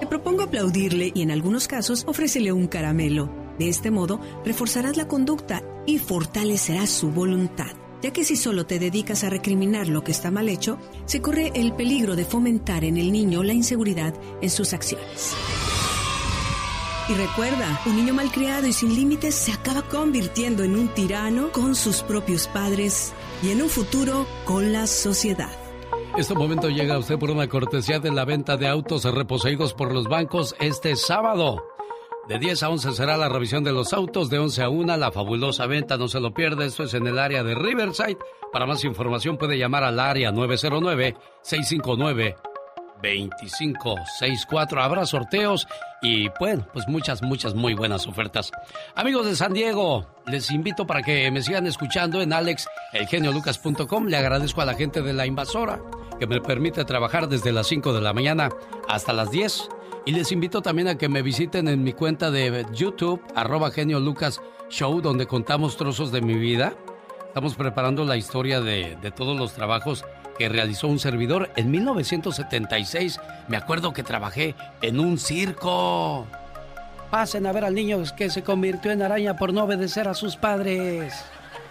Te propongo aplaudirle y en algunos casos ofrécele un caramelo. De este modo, reforzarás la conducta y fortalecerás su voluntad, ya que si solo te dedicas a recriminar lo que está mal hecho, se corre el peligro de fomentar en el niño la inseguridad en sus acciones. Y recuerda, un niño malcriado y sin límites se acaba convirtiendo en un tirano con sus propios padres y en un futuro con la sociedad. Este momento llega a usted por una cortesía de la venta de autos reposeídos por los bancos este sábado. De 10 a 11 será la revisión de los autos, de 11 a 1 la fabulosa venta, no se lo pierda, esto es en el área de Riverside. Para más información puede llamar al área 909-659-2564. Habrá sorteos y bueno, pues muchas, muchas muy buenas ofertas. Amigos de San Diego, les invito para que me sigan escuchando en alexelgeniolucas.com. Le agradezco a la gente de la invasora que me permite trabajar desde las 5 de la mañana hasta las 10. Y les invito también a que me visiten en mi cuenta de YouTube, arroba genio Lucas Show, donde contamos trozos de mi vida. Estamos preparando la historia de, de todos los trabajos que realizó un servidor. En 1976 me acuerdo que trabajé en un circo. Pasen a ver al niño que se convirtió en araña por no obedecer a sus padres.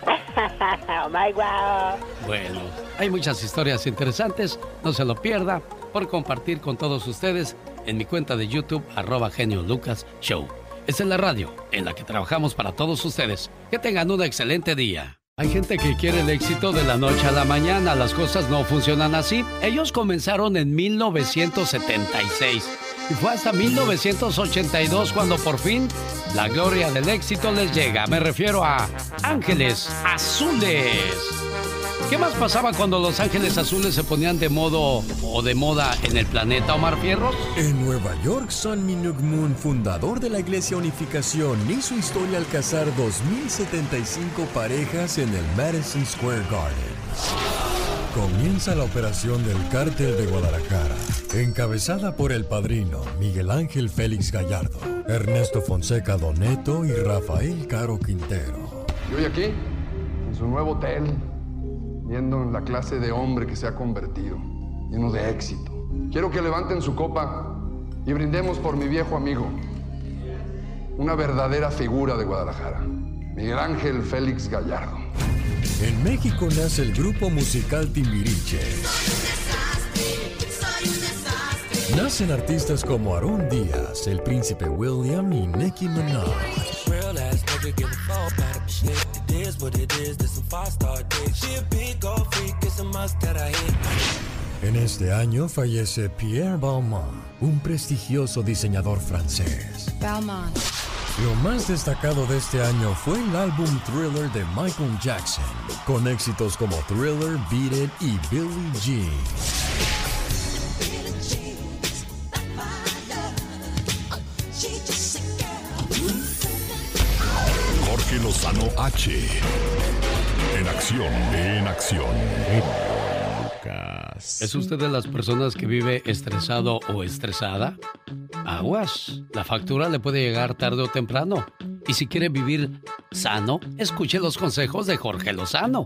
oh my wow. Bueno, hay muchas historias interesantes, no se lo pierda por compartir con todos ustedes en mi cuenta de YouTube, arroba genio Lucas Show. Esta es la radio en la que trabajamos para todos ustedes. Que tengan un excelente día. Hay gente que quiere el éxito de la noche a la mañana. Las cosas no funcionan así. Ellos comenzaron en 1976 y fue hasta 1982 cuando por fin la gloria del éxito les llega. Me refiero a Ángeles Azules. ¿Qué más pasaba cuando los ángeles azules se ponían de modo o de moda en el planeta Omar Fierros? En Nueva York, Son Minuk Moon, fundador de la Iglesia Unificación, hizo historia al casar 2.075 parejas en el Madison Square Garden. Comienza la operación del Cártel de Guadalajara, encabezada por el padrino Miguel Ángel Félix Gallardo, Ernesto Fonseca Doneto y Rafael Caro Quintero. Y hoy aquí, en su nuevo hotel, viendo en la clase de hombre que se ha convertido, lleno de éxito. Quiero que levanten su copa y brindemos por mi viejo amigo, una verdadera figura de Guadalajara, Miguel Ángel Félix Gallardo. En México nace el grupo musical Timbiriche. Nacen artistas como Aarón Díaz, el príncipe William y Nicki Minaj. En este año fallece Pierre Balmain, un prestigioso diseñador francés. Balmain. Lo más destacado de este año fue el álbum Thriller de Michael Jackson, con éxitos como Thriller, Beat It y Billie Jean. Lozano H. En acción, en acción. ¿Es usted de las personas que vive estresado o estresada? Aguas, la factura le puede llegar tarde o temprano. Y si quiere vivir sano, escuche los consejos de Jorge Lozano.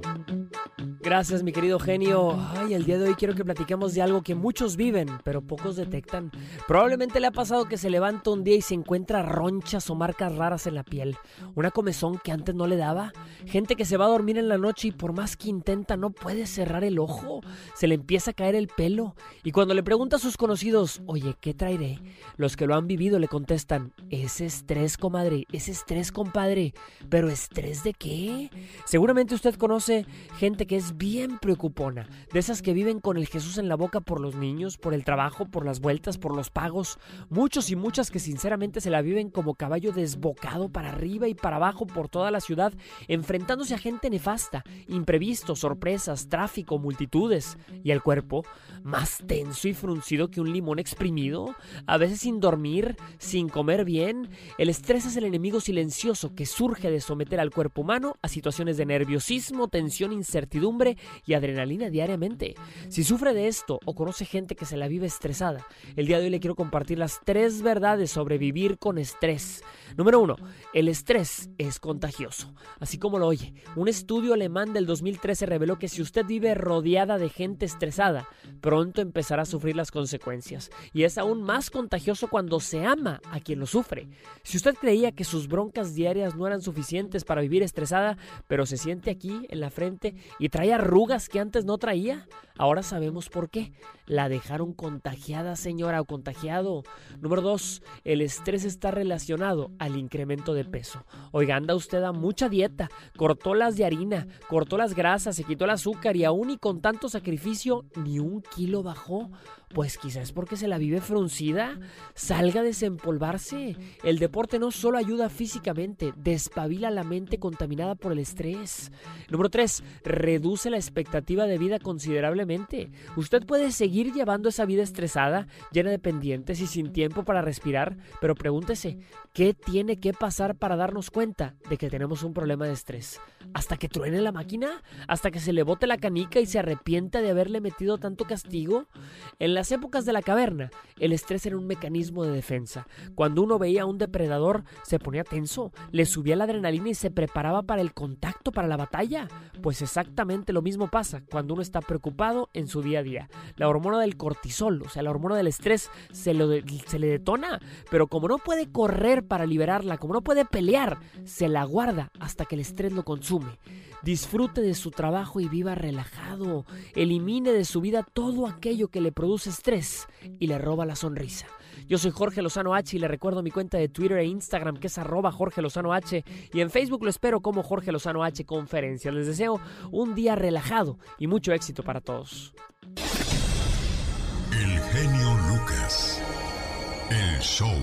Gracias, mi querido genio. Ay, el día de hoy quiero que platiquemos de algo que muchos viven, pero pocos detectan. Probablemente le ha pasado que se levanta un día y se encuentra ronchas o marcas raras en la piel. Una comezón que antes no le daba. Gente que se va a dormir en la noche y por más que intenta no puede cerrar el ojo. Se le empieza a caer el pelo. Y cuando le pregunta a sus conocidos, oye, ¿qué traeré? Los que lo han vivido le contestan, es estrés, comadre, es estrés, compadre. ¿Pero estrés de qué? Seguramente usted conoce gente que es bien preocupona, de esas que viven con el Jesús en la boca por los niños, por el trabajo, por las vueltas, por los pagos. Muchos y muchas que sinceramente se la viven como caballo desbocado para arriba y para abajo por toda la ciudad, enfrentándose a gente nefasta, imprevistos, sorpresas, tráfico, multitudes. Y el cuerpo, más tenso y fruncido que un limón exprimido, a veces sin dormir, sin comer bien. El estrés es el enemigo silencioso que surge de someter al cuerpo humano a situaciones de nerviosismo, tensión, incertidumbre y adrenalina diariamente. Si sufre de esto o conoce gente que se la vive estresada, el día de hoy le quiero compartir las tres verdades sobre vivir con estrés. Número uno, el estrés es contagioso. Así como lo oye, un estudio alemán del 2013 reveló que si usted vive rodeada de gente estresada, pronto empezará a sufrir las consecuencias. Y es aún más contagioso cuando se ama a quien lo sufre. Si usted creía que sus broncas diarias no eran suficientes para vivir estresada, pero se siente aquí en la frente y trae arrugas que antes no traía, ahora sabemos por qué. La dejaron contagiada, señora, o contagiado. Número dos, el estrés está relacionado al incremento de peso. Oiga, anda usted a mucha dieta, cortó las de harina, cortó las grasas, se quitó el azúcar y aún y con tanto sacrificio, ni un kilo bajó. Pues quizás porque se la vive fruncida. Salga a desempolvarse. El deporte no solo ayuda físicamente, despabila la mente contaminada por el estrés. Número 3. Reduce la expectativa de vida considerablemente. Usted puede seguir llevando esa vida estresada, llena de pendientes y sin tiempo para respirar, pero pregúntese, ¿qué tiene que pasar para darnos cuenta de que tenemos un problema de estrés? ¿Hasta que truene la máquina? ¿Hasta que se le bote la canica y se arrepienta de haberle metido tanto castigo? En las épocas de la caverna, el estrés era un mecanismo de defensa. Cuando uno veía a un depredador, se ponía tenso, le subía la adrenalina y se preparaba para el contacto, para la batalla. Pues exactamente lo mismo pasa cuando uno está preocupado en su día a día. La hormona del cortisol, o sea, la hormona del estrés, se, se le detona, pero como no puede correr para liberarla, como no puede pelear, se la guarda hasta que el estrés lo consume. Disfrute de su trabajo y viva relajado. Elimine de su vida todo aquello que le produce estrés y le roba la sonrisa. Yo soy Jorge Lozano H y le recuerdo mi cuenta de Twitter e Instagram que es arroba Jorge Lozano H y en Facebook lo espero como Jorge Lozano H Conferencias. Les deseo un día relajado y mucho éxito para todos. El genio Lucas. El show.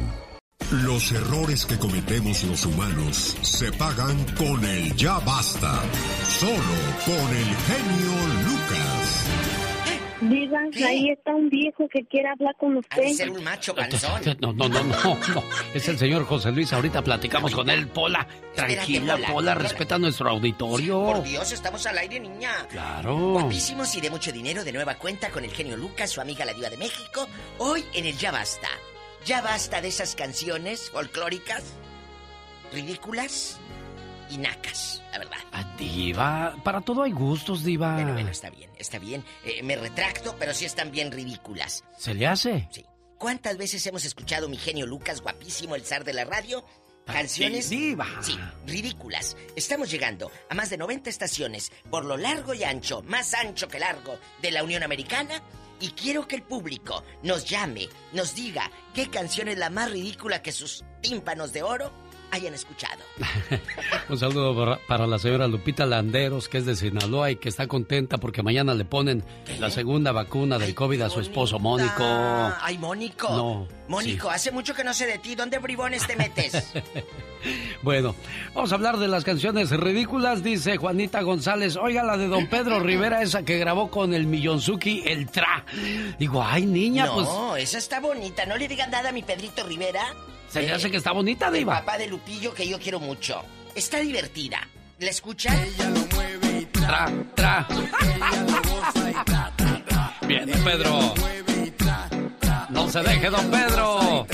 Los errores que cometemos los humanos se pagan con el ya basta. Solo con el genio Lucas. Diga, ahí está un viejo que quiere hablar con usted. un macho No, no, no, no, no. Es el señor José Luis. Ahorita platicamos con él, Pola. Tranquila, Pola. Pola, respeta nuestro auditorio. Por Dios, estamos al aire, niña. Claro. Guapísimos y de mucho dinero de nueva cuenta con el genio Lucas, su amiga la diva de México. Hoy en el Ya Basta. Ya basta de esas canciones folclóricas, ridículas y nacas, la verdad. Ah, Diva, para todo hay gustos, Diva. Bueno, bueno, está bien, está bien. Eh, me retracto, pero sí están bien ridículas. ¿Se le hace? Sí. ¿Cuántas veces hemos escuchado mi genio Lucas, guapísimo, el zar de la radio? Canciones. sí, diva. Sí, ridículas. Estamos llegando a más de 90 estaciones por lo largo y ancho, más ancho que largo, de la Unión Americana. Y quiero que el público nos llame, nos diga qué canción es la más ridícula que sus tímpanos de oro hayan escuchado. (laughs) Un saludo para, la señora Lupita Landeros, que es de Sinaloa y que está contenta porque mañana le ponen la segunda vacuna del COVID a su esposo Mónico. Ay, Mónico. No, Mónico, hace mucho que no sé de ti. ¿Dónde bribones te metes? (laughs) Bueno, vamos a hablar de las canciones ridículas, dice Juanita González. Oiga, la de don Pedro (laughs) Rivera, esa que grabó con el Millonzuki, el Tra. Digo, ay, niña, no, pues. esa está bonita. No le digan nada a mi Pedrito Rivera. Se le hace que está bonita, El Diva. papá de Lupillo que yo quiero mucho. Está divertida. ¿La escuchan? Tra, tra. Bien, don Pedro. No se deje, don Pedro.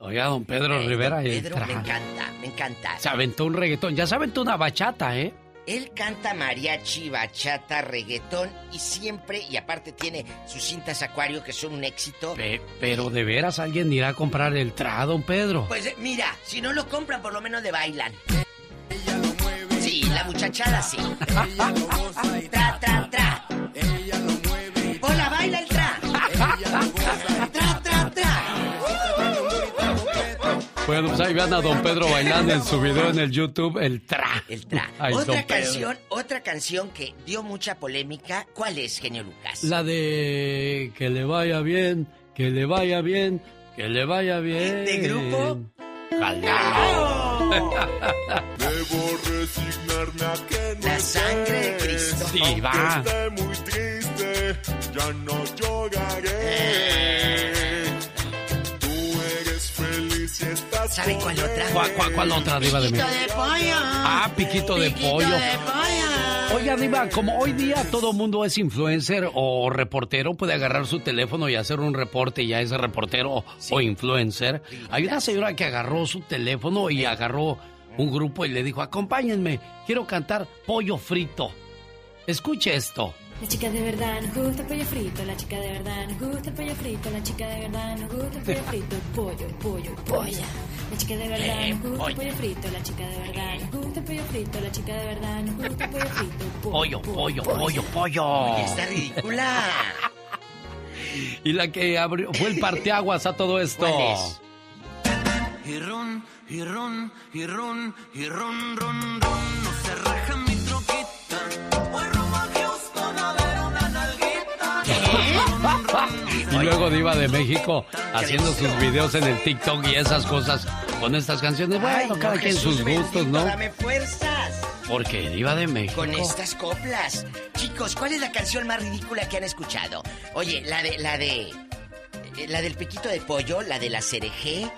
Oiga, don Pedro Ay, Rivera. don el Pedro, tra- me encanta, me encanta. Se aventó un reggaetón. Ya se aventó una bachata, ¿eh? Él canta mariachi, bachata, reggaetón y siempre, y aparte tiene sus cintas acuario que son un éxito. Pe- pero de veras alguien irá a comprar el tra, don Pedro. Pues eh, mira, si no lo compran, por lo menos le bailan. Sí, la muchachada sí. Tra, tra, tra. Hola, baila el tra. Tra, tra, tra. Bueno, pues ahí vean a don Pedro bailando en su video en el YouTube, el tra. El tra. Ay, don otra Pedro. canción, otra canción que dio mucha polémica. ¿Cuál es, genio Lucas? La de que le vaya bien, que le vaya bien, que le vaya bien. ¿De grupo? Jalao. (laughs) Debo resignarme a que no La sangre de Cristo. Sí, va. esté muy triste, ya no lloraré. ¿Saben cuál otra? ¿Cuál, cuál, cuál otra diva de México? pollo. Ah, piquito de pollo. Oiga, Diva, como hoy día todo mundo es influencer o reportero, puede agarrar su teléfono y hacer un reporte y ya es reportero o influencer. Hay una señora que agarró su teléfono y agarró un grupo y le dijo, acompáñenme, quiero cantar pollo frito. Escuche esto. La chica de verdad nos gusta el pollo frito, la chica de verdad nos gusta el pollo frito, la chica de verdad nos gusta el pollo frito, pollo, pollo, polla. La chica de verdad nos gusta el pollo frito, la chica de verdad nos gusta el pollo frito, la chica de verdad nos gusta el pollo frito, Pollo, pollo, pollo, pollo. Oye, está ridícula. Y la que abrió, fue el parteaguas a todo esto. ¿Cuál es? Y ron, y ron, y ron, y ron, ron, ron. (laughs) Y luego Diva de México haciendo sus videos en el TikTok y esas cosas con estas canciones. Bueno, Ay, no, cada quien Jesús sus gustos, ¿no? Dame fuerzas. Porque Diva de México. Con estas coplas. Chicos, ¿cuál es la canción más ridícula que han escuchado? Oye, la de, la de. eh, La del piquito de pollo, la de la cereje.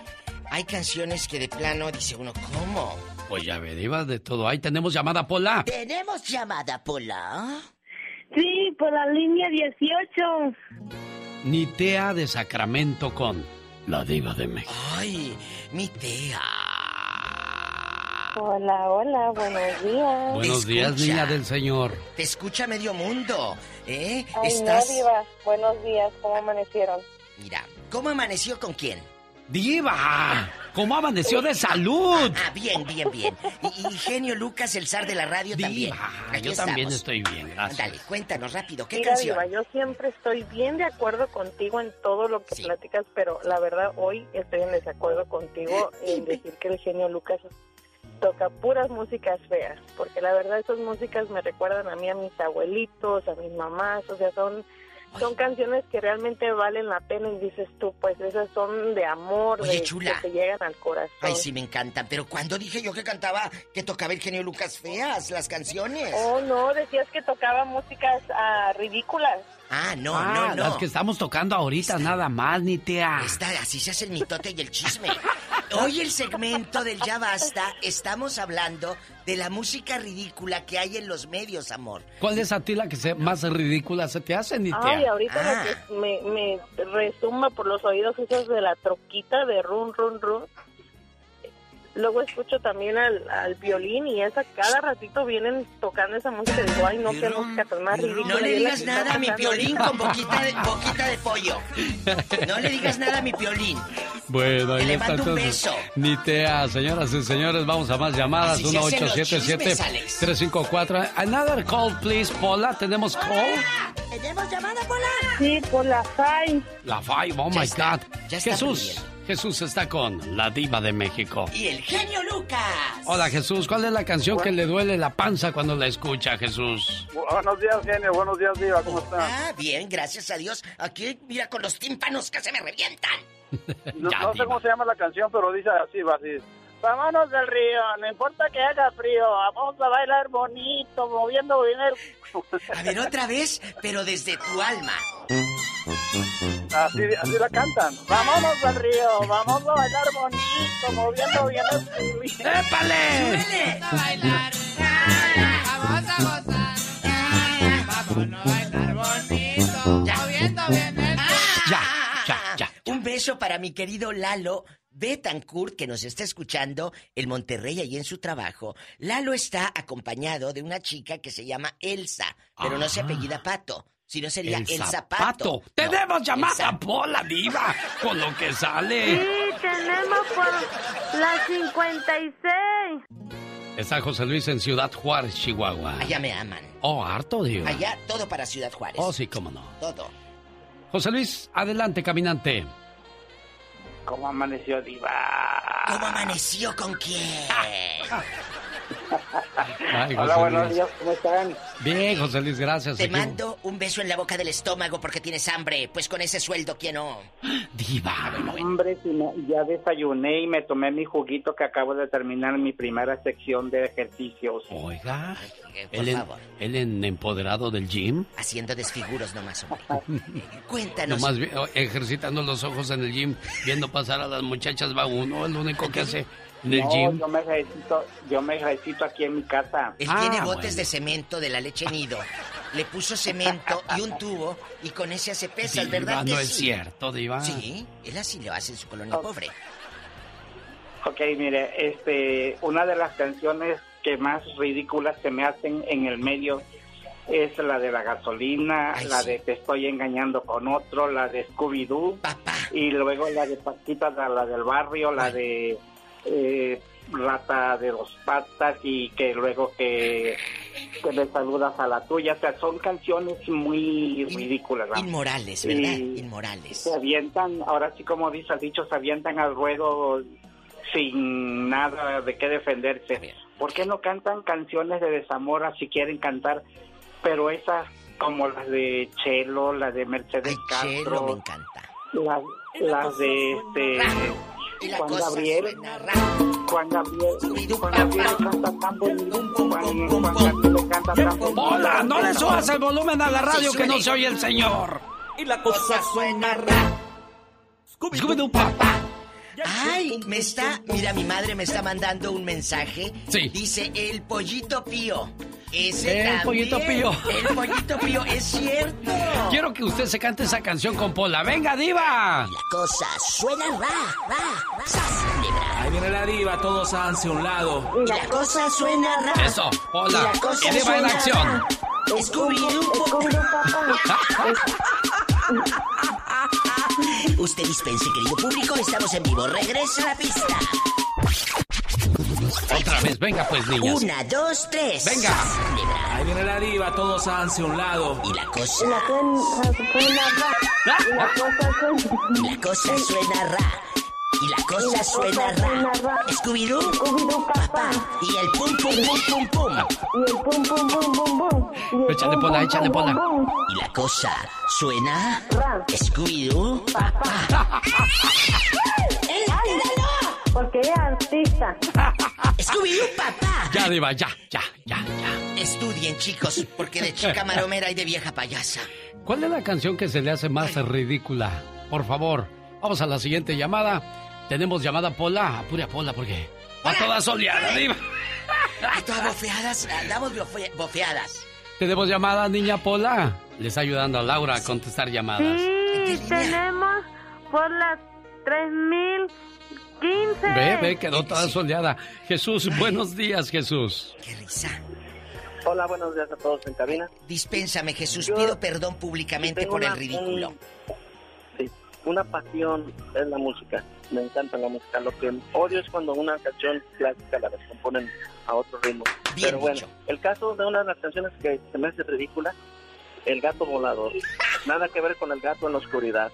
Hay canciones que de plano dice uno, ¿cómo? Pues ya ve, Diva de todo. Ahí tenemos llamada Pola. Tenemos llamada, Pola. Sí, por la línea 18. Nitea de Sacramento con la Diva de México. Ay, mi tía. Hola, hola, buenos días. Buenos días, niña del Señor. Te escucha medio mundo, ¿eh? Ay, Estás. no, Diva. Buenos días, ¿cómo amanecieron? Mira, ¿cómo amaneció con quién? ¡Diva! ¿Cómo amaneció de salud? Ah, bien, bien, bien. Y, y genio Lucas, el zar de la radio, también. Diva, Aquí yo también estoy bien, gracias. Dale, cuéntanos rápido, ¿qué Mira, canción? Diva, yo siempre estoy bien de acuerdo contigo en todo lo que platicas, pero la verdad hoy estoy en desacuerdo contigo en (laughs) decir que el genio Lucas toca puras músicas feas, porque la verdad esas músicas me recuerdan a mí, a mis abuelitos, a mis mamás, o sea, son son canciones que realmente valen la pena y dices tú, pues esas son de amor, Oye, de, chula. que te llegan al corazón. Ay, sí, me encantan. Pero cuando dije yo que cantaba, que tocaba el genio Lucas feas, las canciones. Oh, no, decías que tocaba músicas ah, ridículas. Ah, no, Ah, no, no. Las que estamos tocando ahorita, nada más, Nitea. Está, así se hace el mitote y el chisme. Hoy el segmento del Ya Basta, estamos hablando de la música ridícula que hay en los medios, amor. ¿Cuál es a ti la que se, más ridícula se te hace, Nitea? Ay, ahorita Ah. lo que me, me resuma por los oídos esas de la troquita de run, run, run. Luego escucho también al, al violín y esa cada ratito vienen tocando esa música y digo, ay no, qué música tan más ridícula. No le digas nada a mi ahorita. con (laughs) boquita de, boquita de pollo. No le digas nada a mi piolín. Bueno, ahí Le está entonces. beso. Nitea, señoras y señores, vamos a más llamadas. Así se hacen los chismes, Alex. 1877-354. Another call, please, Paula. ¿Tenemos call? ¿Tenemos llamada, Pola? Sí, por la FAI. La Five, oh my está, God. ya está Jesús, Jesús está con la diva de México. Y el genio Lucas. Hola Jesús, ¿cuál es la canción que le duele la panza cuando la escucha, Jesús? Buenos días, genio. Buenos días, Diva. ¿Cómo está? Ah, bien, gracias a Dios. Aquí, mira, con los tímpanos que se me revientan. No, no sé cómo se llama la canción, pero dice así, va así. Vámonos del río, no importa que haga frío, vamos a bailar bonito, moviendo bien el... A ver, otra vez, pero desde tu alma. Así, así la cantan. Vámonos del río, vamos a bailar bonito, moviendo bien el. ¡Épale! Vamos a bailar, vamos a gozar, vámonos a bailar bonito, moviendo bien el Ah, Ya, ya, ya. Un beso para mi querido Lalo Betancourt, que nos está escuchando en Monterrey, ahí en su trabajo. Lalo está acompañado de una chica que se llama Elsa, pero no se apellida Pato, sino sería El zapato. Pato. Tenemos No, llamada Elsa- Pola Diva con lo que sale. tenemos por la 56. Está José Luis en Ciudad Juárez, Chihuahua. Allá me aman. Oh, harto, Diva. Allá todo para Ciudad Juárez. Oh, sí, cómo no. Todo. José Luis, adelante, caminante. ¿Cómo amaneció, Diva? ¿Cómo amaneció con quién? (laughs) Ay, Hola, buenos Luis. días, ¿cómo están? Bien, José Luis, gracias. Te Aquí- mando un beso en la boca del estómago porque tienes hambre. Pues con ese sueldo, ¿quién no? Diva. Hombre, si no, ya desayuné y me tomé mi juguito que acabo de terminar mi primera sección de ejercicios. Oiga, por él en, favor. él en empoderado del gym. Haciendo desfiguros nomás, hombre. (laughs) Cuéntanos. Nomás oh, ejercitando los ojos en el gym, viendo pasar a las muchachas va uno, es lo único que hace en el no, gym. yo me ejercito, yo me ejercito aquí en mi casa. Él Ah, tiene botes de cemento de la leche nido. Le puso cemento y un tubo y con ese hace pesas, Diva, ¿verdad que no es sí? cierto, Diva. Sí, él así lo hace en su colonia pobre. Ok, mire, este, una de las canciones que más ridículas se me hacen en el medio es la de la gasolina, la de Te estoy engañando con otro, la de Scooby-Doo, y luego la de Paquita, la, la del barrio, la de eh, Rata de dos patas y que luego que, que le saludas a la tuya, o sea, son canciones muy ridículas. ¿verdad? Inmorales, ¿verdad? Y Inmorales. Se avientan, ahora sí como dice el dicho, se avientan al ruedo sin nada de qué defenderse. ¿Por qué no cantan canciones de desamor si quieren cantar? Pero esas como las de Chelo, las de Mercedes Chelo me Castro, encanta. las, las de este Juan Gabriel, Juan Gabriel, Juan Gabriel canta tan bonito, Juan, Juan Gabriel canta tan bonito. Hola, no le subas el volumen a la radio que no se oye el señor. Y la cosa suena ra. Scooby-Doo, papá. Ay, me está. Mira, mi madre me está mandando un mensaje. Sí. Dice el pollito pío. Ese El también. pollito pío. El pollito pío, es cierto. Quiero que usted se cante esa canción con Pola. ¡Venga, Diva! La cosa suena ra. Sas, libra. Ahí viene la diva, todos háganse a un lado. La cosa suena ra. Eso, Pola. La cosa Y Diva en suena acción. ra. Scooby-Doo. (laughs) (laughs) Usted dispense, querido público, estamos en vivo. Regresa a la pista. Otra vez, venga pues, niñas. Una, dos, tres. Venga. Ahí viene la diva, todos háganse a un lado. Y la cosa. La ra. La cosa suena. La cosa suena ra. Y la cosa suena ra. Scooby-Doo. Papá. Y el pum pum pum pum pum. Y el pum pum pum pum pum. Y el Échale pum, Pola, pum, échale pum, Pola. pum, pum. Y la cosa suena. Scooby-Doo. Papá. (laughs) Porque es artista. Scooby-Doo, papá. Ya, Diva, ya, ya, ya, ya. Estudien, chicos, porque de chica maromera y de vieja payasa. ¿Cuál es la canción que se le hace más ridícula? Por favor, vamos a la siguiente llamada. Tenemos llamada Pola. Apure a Pola porque va toda soleada, Diva. A (laughs) todas bofeadas, andamos bofe- bofeadas. Tenemos llamada, niña Pola. Le está ayudando a Laura a contestar llamadas. Sí, tenemos por las 3015. Ve, ve, quedó toda soleada. Jesús, buenos días, Jesús. Qué risa. Hola, buenos días a todos en cabina. Dispénsame, Jesús. Yo- Pido perdón públicamente por el ridículo. un- una pasión es la música. Me encanta la música. Lo que odio es cuando una canción clásica la descomponen a otro ritmo. Bien Pero bueno, dicho. el caso de una de las canciones que se me hace ridícula, El gato volador. Nada que ver con el gato en la oscuridad.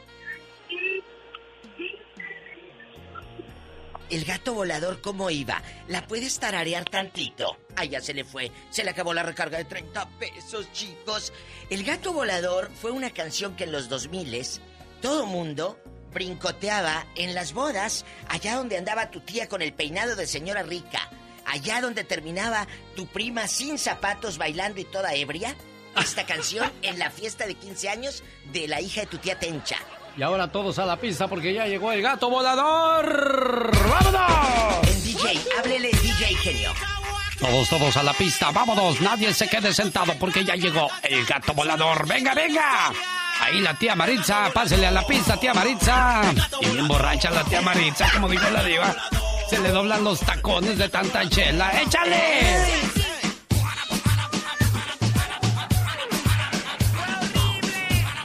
El gato volador, ¿cómo iba? ¿La puedes tararear tantito? Ay, ya se le fue. Se le acabó la recarga de 30 pesos, chicos. El gato volador fue una canción que en los 2000 todo mundo brincoteaba en las bodas, allá donde andaba tu tía con el peinado de señora rica, allá donde terminaba tu prima sin zapatos bailando y toda ebria. Esta canción (laughs) en la fiesta de 15 años de la hija de tu tía Tencha. Y ahora todos a la pista porque ya llegó el gato volador. ¡Vámonos! En DJ, háblele DJ genio. Todos, todos a la pista, vámonos. Nadie se quede sentado porque ya llegó el gato volador. ¡Venga, venga! Ahí la tía Maritza, pásele a la pista, tía Maritza. Y bien borracha la tía Maritza, como dijo la diva. Se le doblan los tacones de tanta chela. ¡Échale!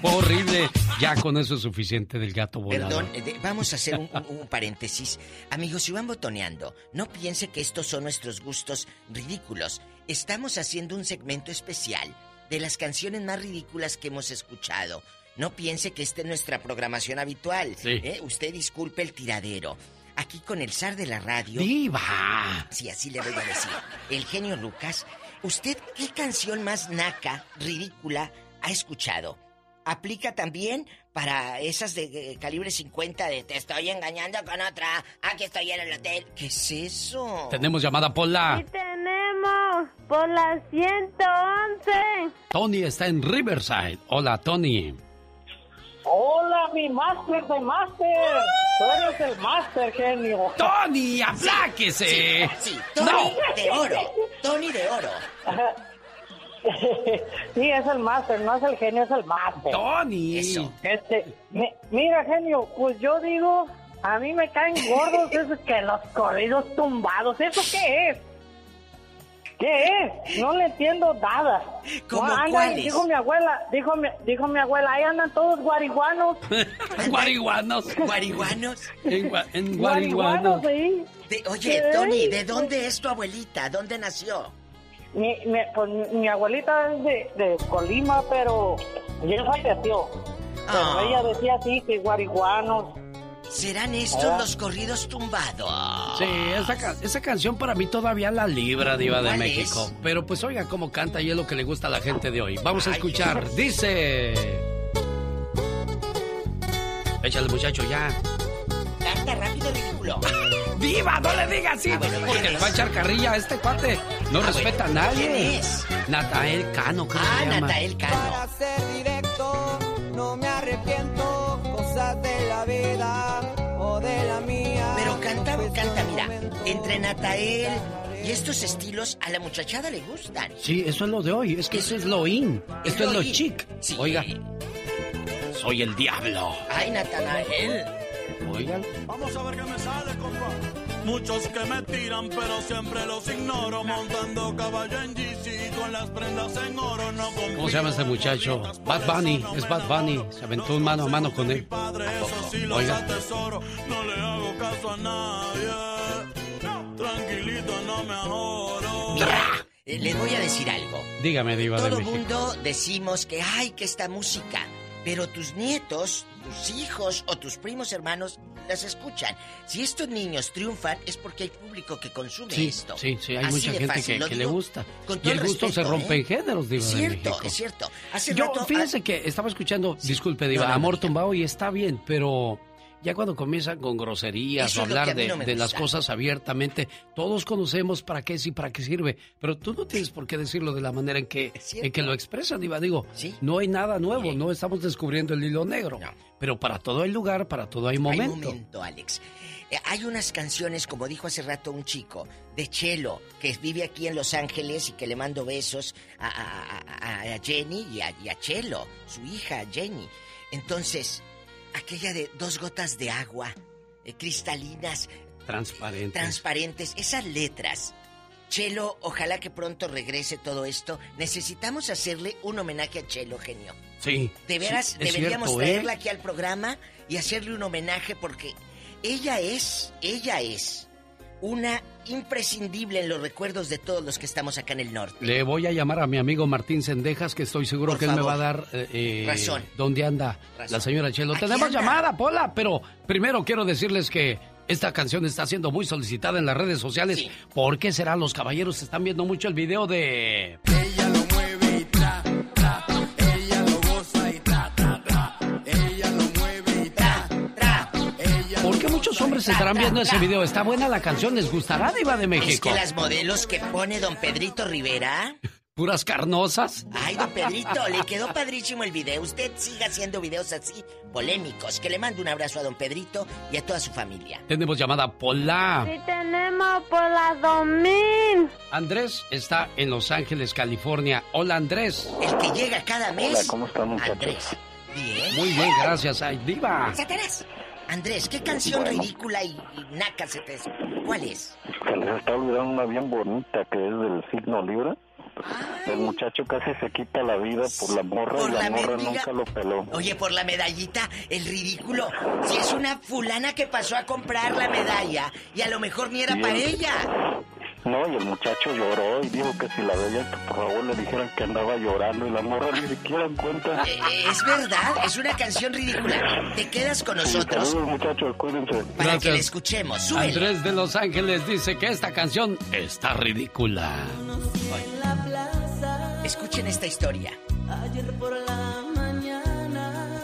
Horrible. Ya con eso es suficiente del gato volado. Perdón, eh, vamos a hacer un- un paréntesis. Amigos, si van botoneando, no piense que estos son nuestros gustos ridículos. Estamos haciendo un segmento especial de las canciones más ridículas que hemos escuchado. No piense que esta es nuestra programación habitual. Sí. ¿eh? Usted disculpe el tiradero. Aquí con el zar de la radio. ¡Diva! Sí, así le voy a decir. El genio Lucas. ¿Usted qué canción más naca, ridícula, ha escuchado? Aplica también para esas de calibre 50 de te estoy engañando con otra, aquí estoy en el hotel. ¿Qué es eso? Tenemos llamada Pola. Tenemos por la 111. Tony está en Riverside. Hola, Tony. Hola, mi máster de máster. Tú eres el máster, genio. ¡Tony, apláquese! Sí, Tony ¡No! de oro. Tony de oro. (laughs) (laughs) Sí, es el máster, no es el genio, es el máster. ¡Tony! Eso. Este, mi- mira, genio, pues yo digo, a mí me caen gordos esos que los corridos tumbados. ¿Eso qué es? ¿Qué es? No le entiendo nada. ¿Cómo No, andan? Dijo mi abuela, dijo mi, dijo mi abuela, ahí andan todos guariguanos. (laughs) Guariguanos. ¿Guariguanos? En, en Guariguanos, Guariguanos. sí. De- oye. Tony, ¿de dónde es tu abuelita? ¿Dónde nació? Mi, mi, pues, mi- mi abuelita es de, de Colima, pero ya falleció. Pero Ah. ella decía así, que guariguanos. ¿Serán estos Ah. los corridos tumbados? Sí, esa, esa canción para mí todavía la libra, Diva de ¿Cuál México. es? Pero pues oiga cómo canta y es lo que le gusta a la gente de hoy. Vamos a escuchar. Dice. Échale, muchacho, ya. Canta rápido, ridículo. ¡Viva! ¡No le digas así! Ah, bueno, porque ¿quién le es? va a echar carrilla a este cuate. No Ah, respeta bueno, a nadie. ¿quién es? Natael Cano, creo que Ah, llama. Natael Cano. ser directo, no me arrepiento, cosas de la vida o de la mía. Pero canta, canta, mira, entre Natael y estos estilos a la muchachada le gustan. Sí, eso es lo de hoy. Es que eso es lo in. Es Esto es lo lo in. chic. Sí. Oiga. Soy el diablo. Ay, Natanael. Oigan. Vamos a ver qué me sale, compa. Muchos que me tiran, pero siempre los ignoro. Montando caballo en GC con las prendas en oro. No. ¿Cómo se llama este muchacho? Bad Bunny. Es Bad Bunny. Se aventó un mano a mano con él. Padre, eso sí los Oiga. atesoro. No le hago caso a nadie. Tranquilito, no me ahorro. Eh, les voy a decir algo. Dígame, Diva de Todo México. mundo decimos que, ay, que esta música. Pero tus nietos, tus hijos o tus primos hermanos las escuchan. Si estos niños triunfan es porque hay público que consume Sí, esto. sí, sí, hay Así mucha gente fácil, que, le digo gusta. con Y todo el gusto respeto, se rompe ¿eh? en géneros, Diva Es cierto, es cierto. Hace Yo, rato, fíjese ah, que estaba escuchando, disculpe, Diva, No, no, no, Amor. Tumbado y está bien, pero ya cuando comienzan con groserías Eso o es hablar de, las cosas abiertamente, todos conocemos para qué sí, para qué sirve, pero tú no tienes por qué decirlo de la manera en que, en que lo expresan, Diva. Digo, Sí. no hay nada nuevo, no estamos descubriendo el hilo negro, No. Pero para todo hay lugar, para todo hay Hay momento. momento, Alex. Eh, hay unas canciones, como dijo hace rato un chico, de Chelo, que vive aquí en Los Ángeles y que le mando besos a, a- a- a Jenny y a, y a Chelo, su hija Jenny. Entonces, aquella de dos gotas de agua, eh, cristalinas, Transparente. transparentes, esas letras. Chelo, ojalá que pronto regrese todo esto. Necesitamos hacerle un homenaje a Chelo, genio. Sí. De veras, sí, deberíamos cierto, ¿eh? traerla aquí al programa y hacerle un homenaje porque ella es, ella es una imprescindible en los recuerdos de todos los que estamos acá en el norte. Le voy a llamar a mi amigo Martín Sendejas, que estoy seguro Por que él me va a dar eh, eh, Razón. dónde anda Razón. la señora Chelo. Tenemos anda. llamada, Pola, pero primero quiero decirles que esta canción está siendo muy solicitada en las redes sociales. Sí. ¿Por qué será? Los caballeros están viendo mucho el video de... hombres estarán viendo ese video? ¿Está buena la canción? ¿Les gustará, Diva de Es México? que las modelos que pone don Pedrito Rivera. ¿Puras carnosas? Ay, don Pedrito, le quedó padrísimo el video. Usted siga haciendo videos así, polémicos. Que le mando un abrazo a don Pedrito y a toda su familia. Tenemos llamada Pola. Sí tenemos por la 2000. Andrés está en Los Ángeles, California. Hola, Andrés. El que llega cada mes. Hola, ¿cómo están, muchachos? Andrés. Bien. Muy bien, gracias, ay, Diva. Satanás. Andrés, ¿qué canción ridícula y, y naca se te... ¿Cuál es? Se les está olvidando una bien bonita que es del signo Libra. El muchacho casi se quita la vida por la morra Por y la, la morra mendiga- nunca lo peló. Oye, por la medallita, el ridículo. Si es una fulana que pasó a comprar la medalla y a lo mejor ni era Sí. para ella. No, y el muchacho lloró y dijo que si la veía que por favor le dijeran que andaba llorando y la morra ni siquiera en cuenta. Eh, eh, es verdad, es una canción ridícula. Te quedas con nosotros Saludos muchachos, cuídense. para que la escuchemos. Súbele. Andrés de Los Ángeles dice que esta canción está ridícula. Escuchen esta historia. Ayer por la mañana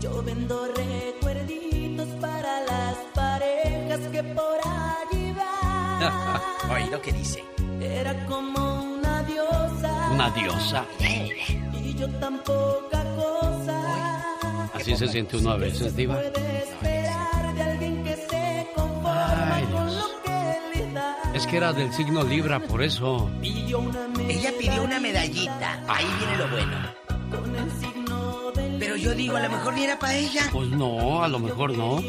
yo vendo recuerditos para las parejas que por allí (laughs) Oye lo que dice. Era como una diosa. Una diosa. Y yo tan poca cosa. Así se siente uno a veces, Diva. Ay, Dios. Es que era del signo Libra, por eso. Ella pidió una medallita. Ahí viene lo bueno. Con el signo del Pero yo digo, a lo mejor ni era para ella. Pues no, a lo mejor no.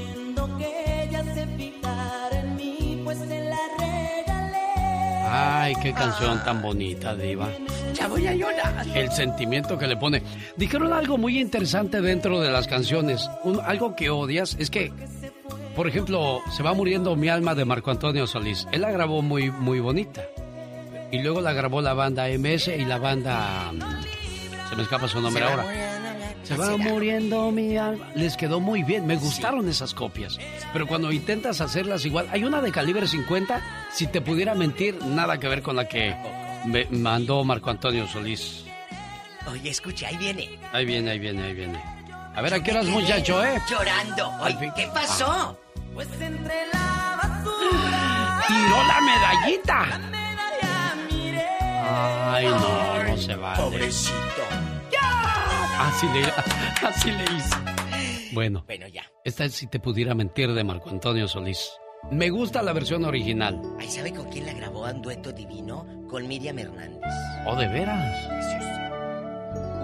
Ay, qué canción tan bonita, Diva. Ya voy a llorar. El sentimiento que le pone. Dijeron algo muy interesante dentro de las canciones. Un- algo que odias es que, por ejemplo, se va muriendo mi alma de Marco Antonio Solís. Él la grabó muy, muy bonita. Y luego la grabó la banda MS y la banda. mm, Se me escapa su nombre ahora. Se va muriendo mi alma. Les quedó muy bien. Me gustaron esas copias. Pero cuando intentas hacerlas igual, hay una de calibre 50. Si te pudiera mentir, nada que ver con la que me mandó Marco Antonio Solís. Oye, escucha, ahí viene. Ahí viene, ahí viene, ahí viene. A ver, ¿a qué horas, muchacho, eh? Llorando. Oye. ¿qué pasó? Pues entre la basura. ¡Tiró la medallita! La medalla miré. Ay, no, no se vale. Pobrecito. Así le, (laughs) así le hice. Bueno, Bueno, ya. esta es Si te pudiera mentir de Marco Antonio Solís. Me gusta la versión original. Ahí sabe con quién la grabó un dueto divino con Miriam Hernández. Oh, de veras.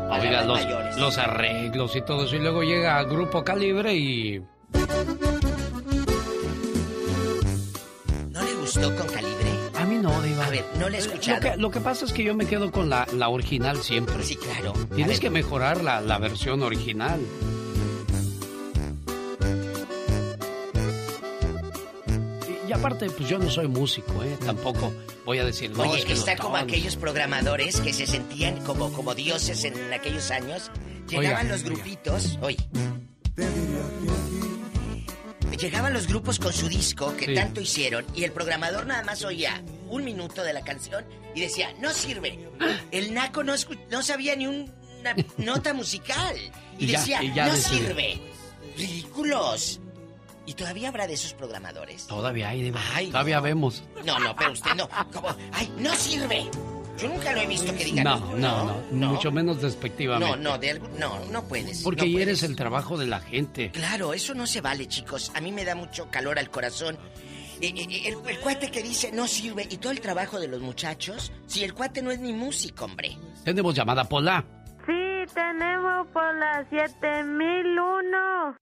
Oiga, Palabras los, mayores. los arreglos y todo eso. Y luego llega Grupo Calibre y. ¿No le gustó con calibre? Mí no, Diva. A ver, no le he escuchado. Lo que, lo que pasa es que yo me quedo con la, la original siempre. Sí, claro. Tienes que mejorar la, la versión original. Y, aparte, pues yo no soy músico, ¿eh? Tampoco voy a decir, no, Oye, es que está como aquellos programadores que se sentían como, como dioses en aquellos años. Llegaban Oiga, los oiga. grupitos. Oye. Llegaban los grupos con su disco que Sí. tanto hicieron y el programador nada más oía un minuto de la canción y decía, no sirve. El naco no, escu- no sabía ni una (laughs) nota musical. Y, Y ya- decía, y ya no sirve. Ridículos. ¿Y todavía habrá de esos programadores? Todavía hay, Diva. Ay, Todavía vemos. No, no, pero usted no. Como, ay, no sirve. Yo nunca lo he visto que digan. No, no, no, Mucho menos despectivamente. No, no, de algo- no, no puedes. Porque no hieres puedes. el trabajo de la gente. Claro, eso no se vale, chicos. A mí me da mucho calor al corazón. Eh, eh, El, el cuate que dice no sirve y todo el trabajo de los muchachos, si el cuate no es ni músico, hombre. Tenemos llamada Pola. Sí, tenemos por las 7001.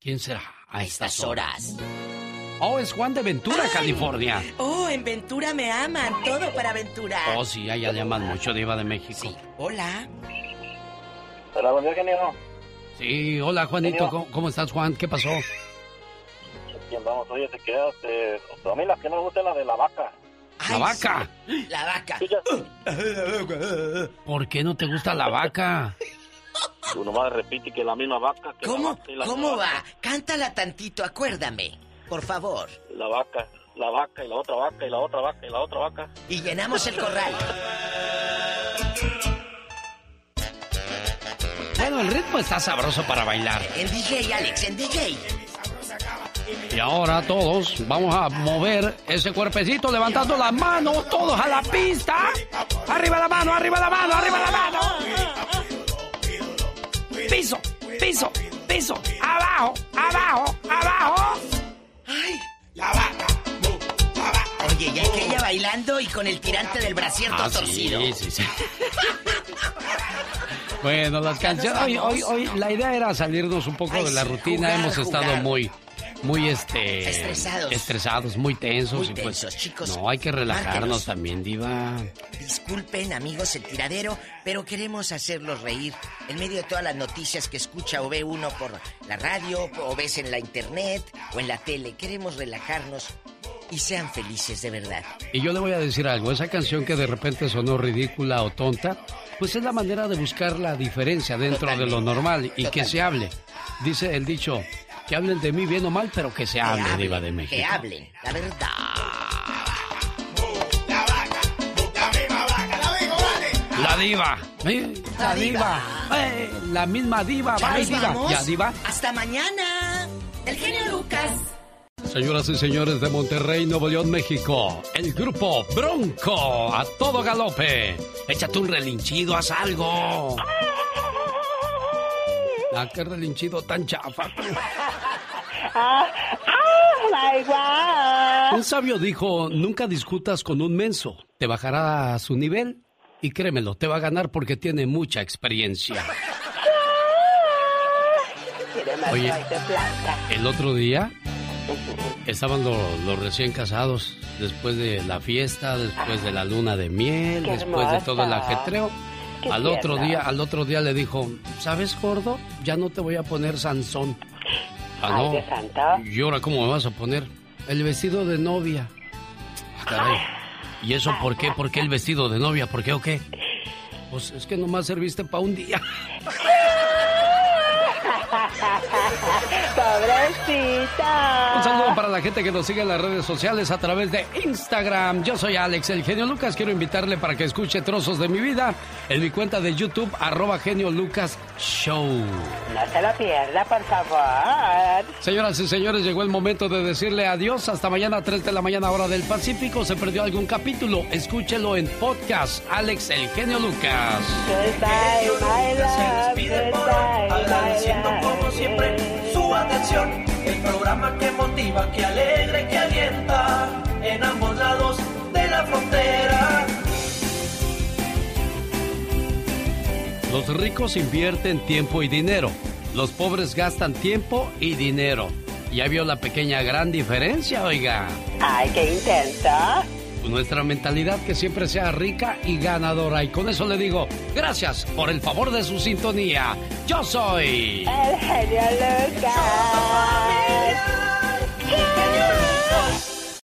¿Quién será a estas Estas horas. Oh, es Juan de Ventura, California. Oh, en Ventura me aman, todo para Ventura. Oh, sí, allá llaman mucho Diva de México. Hola. Hola, buen día, genio. Sí, hola Juanito, Genio. ¿cómo, cómo estás Juan? ¿Qué pasó? Aquí andamos. Oye, te quedas. Eh, a mí la que no me gusta es la de la vaca. La vaca. La vaca. ¿Por qué no te gusta la vaca? (laughs) Tú nomás repite que la misma vaca. Que ¿Cómo? La vaca y la ¿Cómo vaca. va? Cántala tantito, acuérdame. Por favor. La vaca, la vaca y la otra vaca y la otra vaca y la otra vaca. Y llenamos el corral. Bueno, el ritmo está sabroso para bailar. En DJ, Alex, en DJ. Y ahora todos vamos a mover ese cuerpecito levantando las manos, todos a la pista. Arriba la mano, arriba la mano, arriba la mano. Piso, piso, piso. Abajo, abajo, abajo. Ay. Oye, y aquella bailando y con el tirante del brasier todo Ah, torcido. sí, sí, sí. Bueno, las canciones. Hoy, hoy, hoy, la idea era salirnos un poco de la rutina. Hemos estado muy, muy este. Estresados. Estresados, muy tensos. Muy y pues, chicos. No, hay que relajarnos márquenos. también, Diva. Disculpen, amigos, el tiradero, pero queremos hacerlos reír en medio de todas las noticias que escucha o ve uno por la radio, o ves en la internet, o en la tele. Queremos relajarnos y sean felices de verdad. Y yo le voy a decir algo, esa canción que de repente sonó ridícula o tonta, pues es la manera de buscar la diferencia dentro de lo normal y que se hable. Dice el dicho, que hablen de mí bien o mal, pero que se hable, hablen, Diva de México. Que hablen, la verdad. La diva. ¿eh? La, diva. Eh, la misma diva. ¿Ya Bye, diva. Ya, diva. Hasta mañana. El genio Lucas. Señoras y señores de Monterrey, Nuevo León, México, el grupo Bronco, a todo galope. Échate un relinchido, haz algo. Ah, qué relinchido tan chafa. (laughs) Ah, ah, my God. Un sabio dijo, nunca discutas con un menso, te bajará a su nivel y créemelo, te va a ganar porque tiene mucha experiencia. (laughs) Más Oye. El otro día estaban lo- los recién casados, después de la fiesta, después de la luna de miel, después de todo el ajetreo. Qué Al otro día, al otro día le dijo, ¿sabes, gordo? Ya no te voy a poner Sansón. Ah, Ay, no. qué santa. ¿Y ahora cómo me vas a poner? El vestido de novia. Ah, caray. ¿Y eso por qué? ¿Por qué el vestido de novia? ¿Por qué o qué? Pues es que nomás serviste para un día. (laughs) (laughs) Pobrecita. Un saludo para la gente que nos sigue en las redes sociales a través de Instagram. Yo soy Alex, el genio Lucas. Quiero invitarle para que escuche trozos de mi vida en mi cuenta de YouTube, arroba genio Lucas Show. No se lo pierda, por favor. Señoras y señores, llegó el momento de decirle adiós. Hasta mañana, 3 de la mañana, hora del Pacífico. ¿Se perdió algún capítulo? Escúchelo en podcast. Alex, el genio Lucas. Goodbye, my love. Goodbye, my como siempre su atención, el programa que motiva, que alegra y que alienta en ambos lados de la frontera. Los ricos invierten tiempo y dinero. Los pobres gastan tiempo y dinero. ¿Ya vio la pequeña gran diferencia, oiga? Ay, qué intenta. Nuestra mentalidad que siempre sea rica y ganadora. Y con eso le digo, gracias por el favor de su sintonía. Yo soy... El genio Lucas.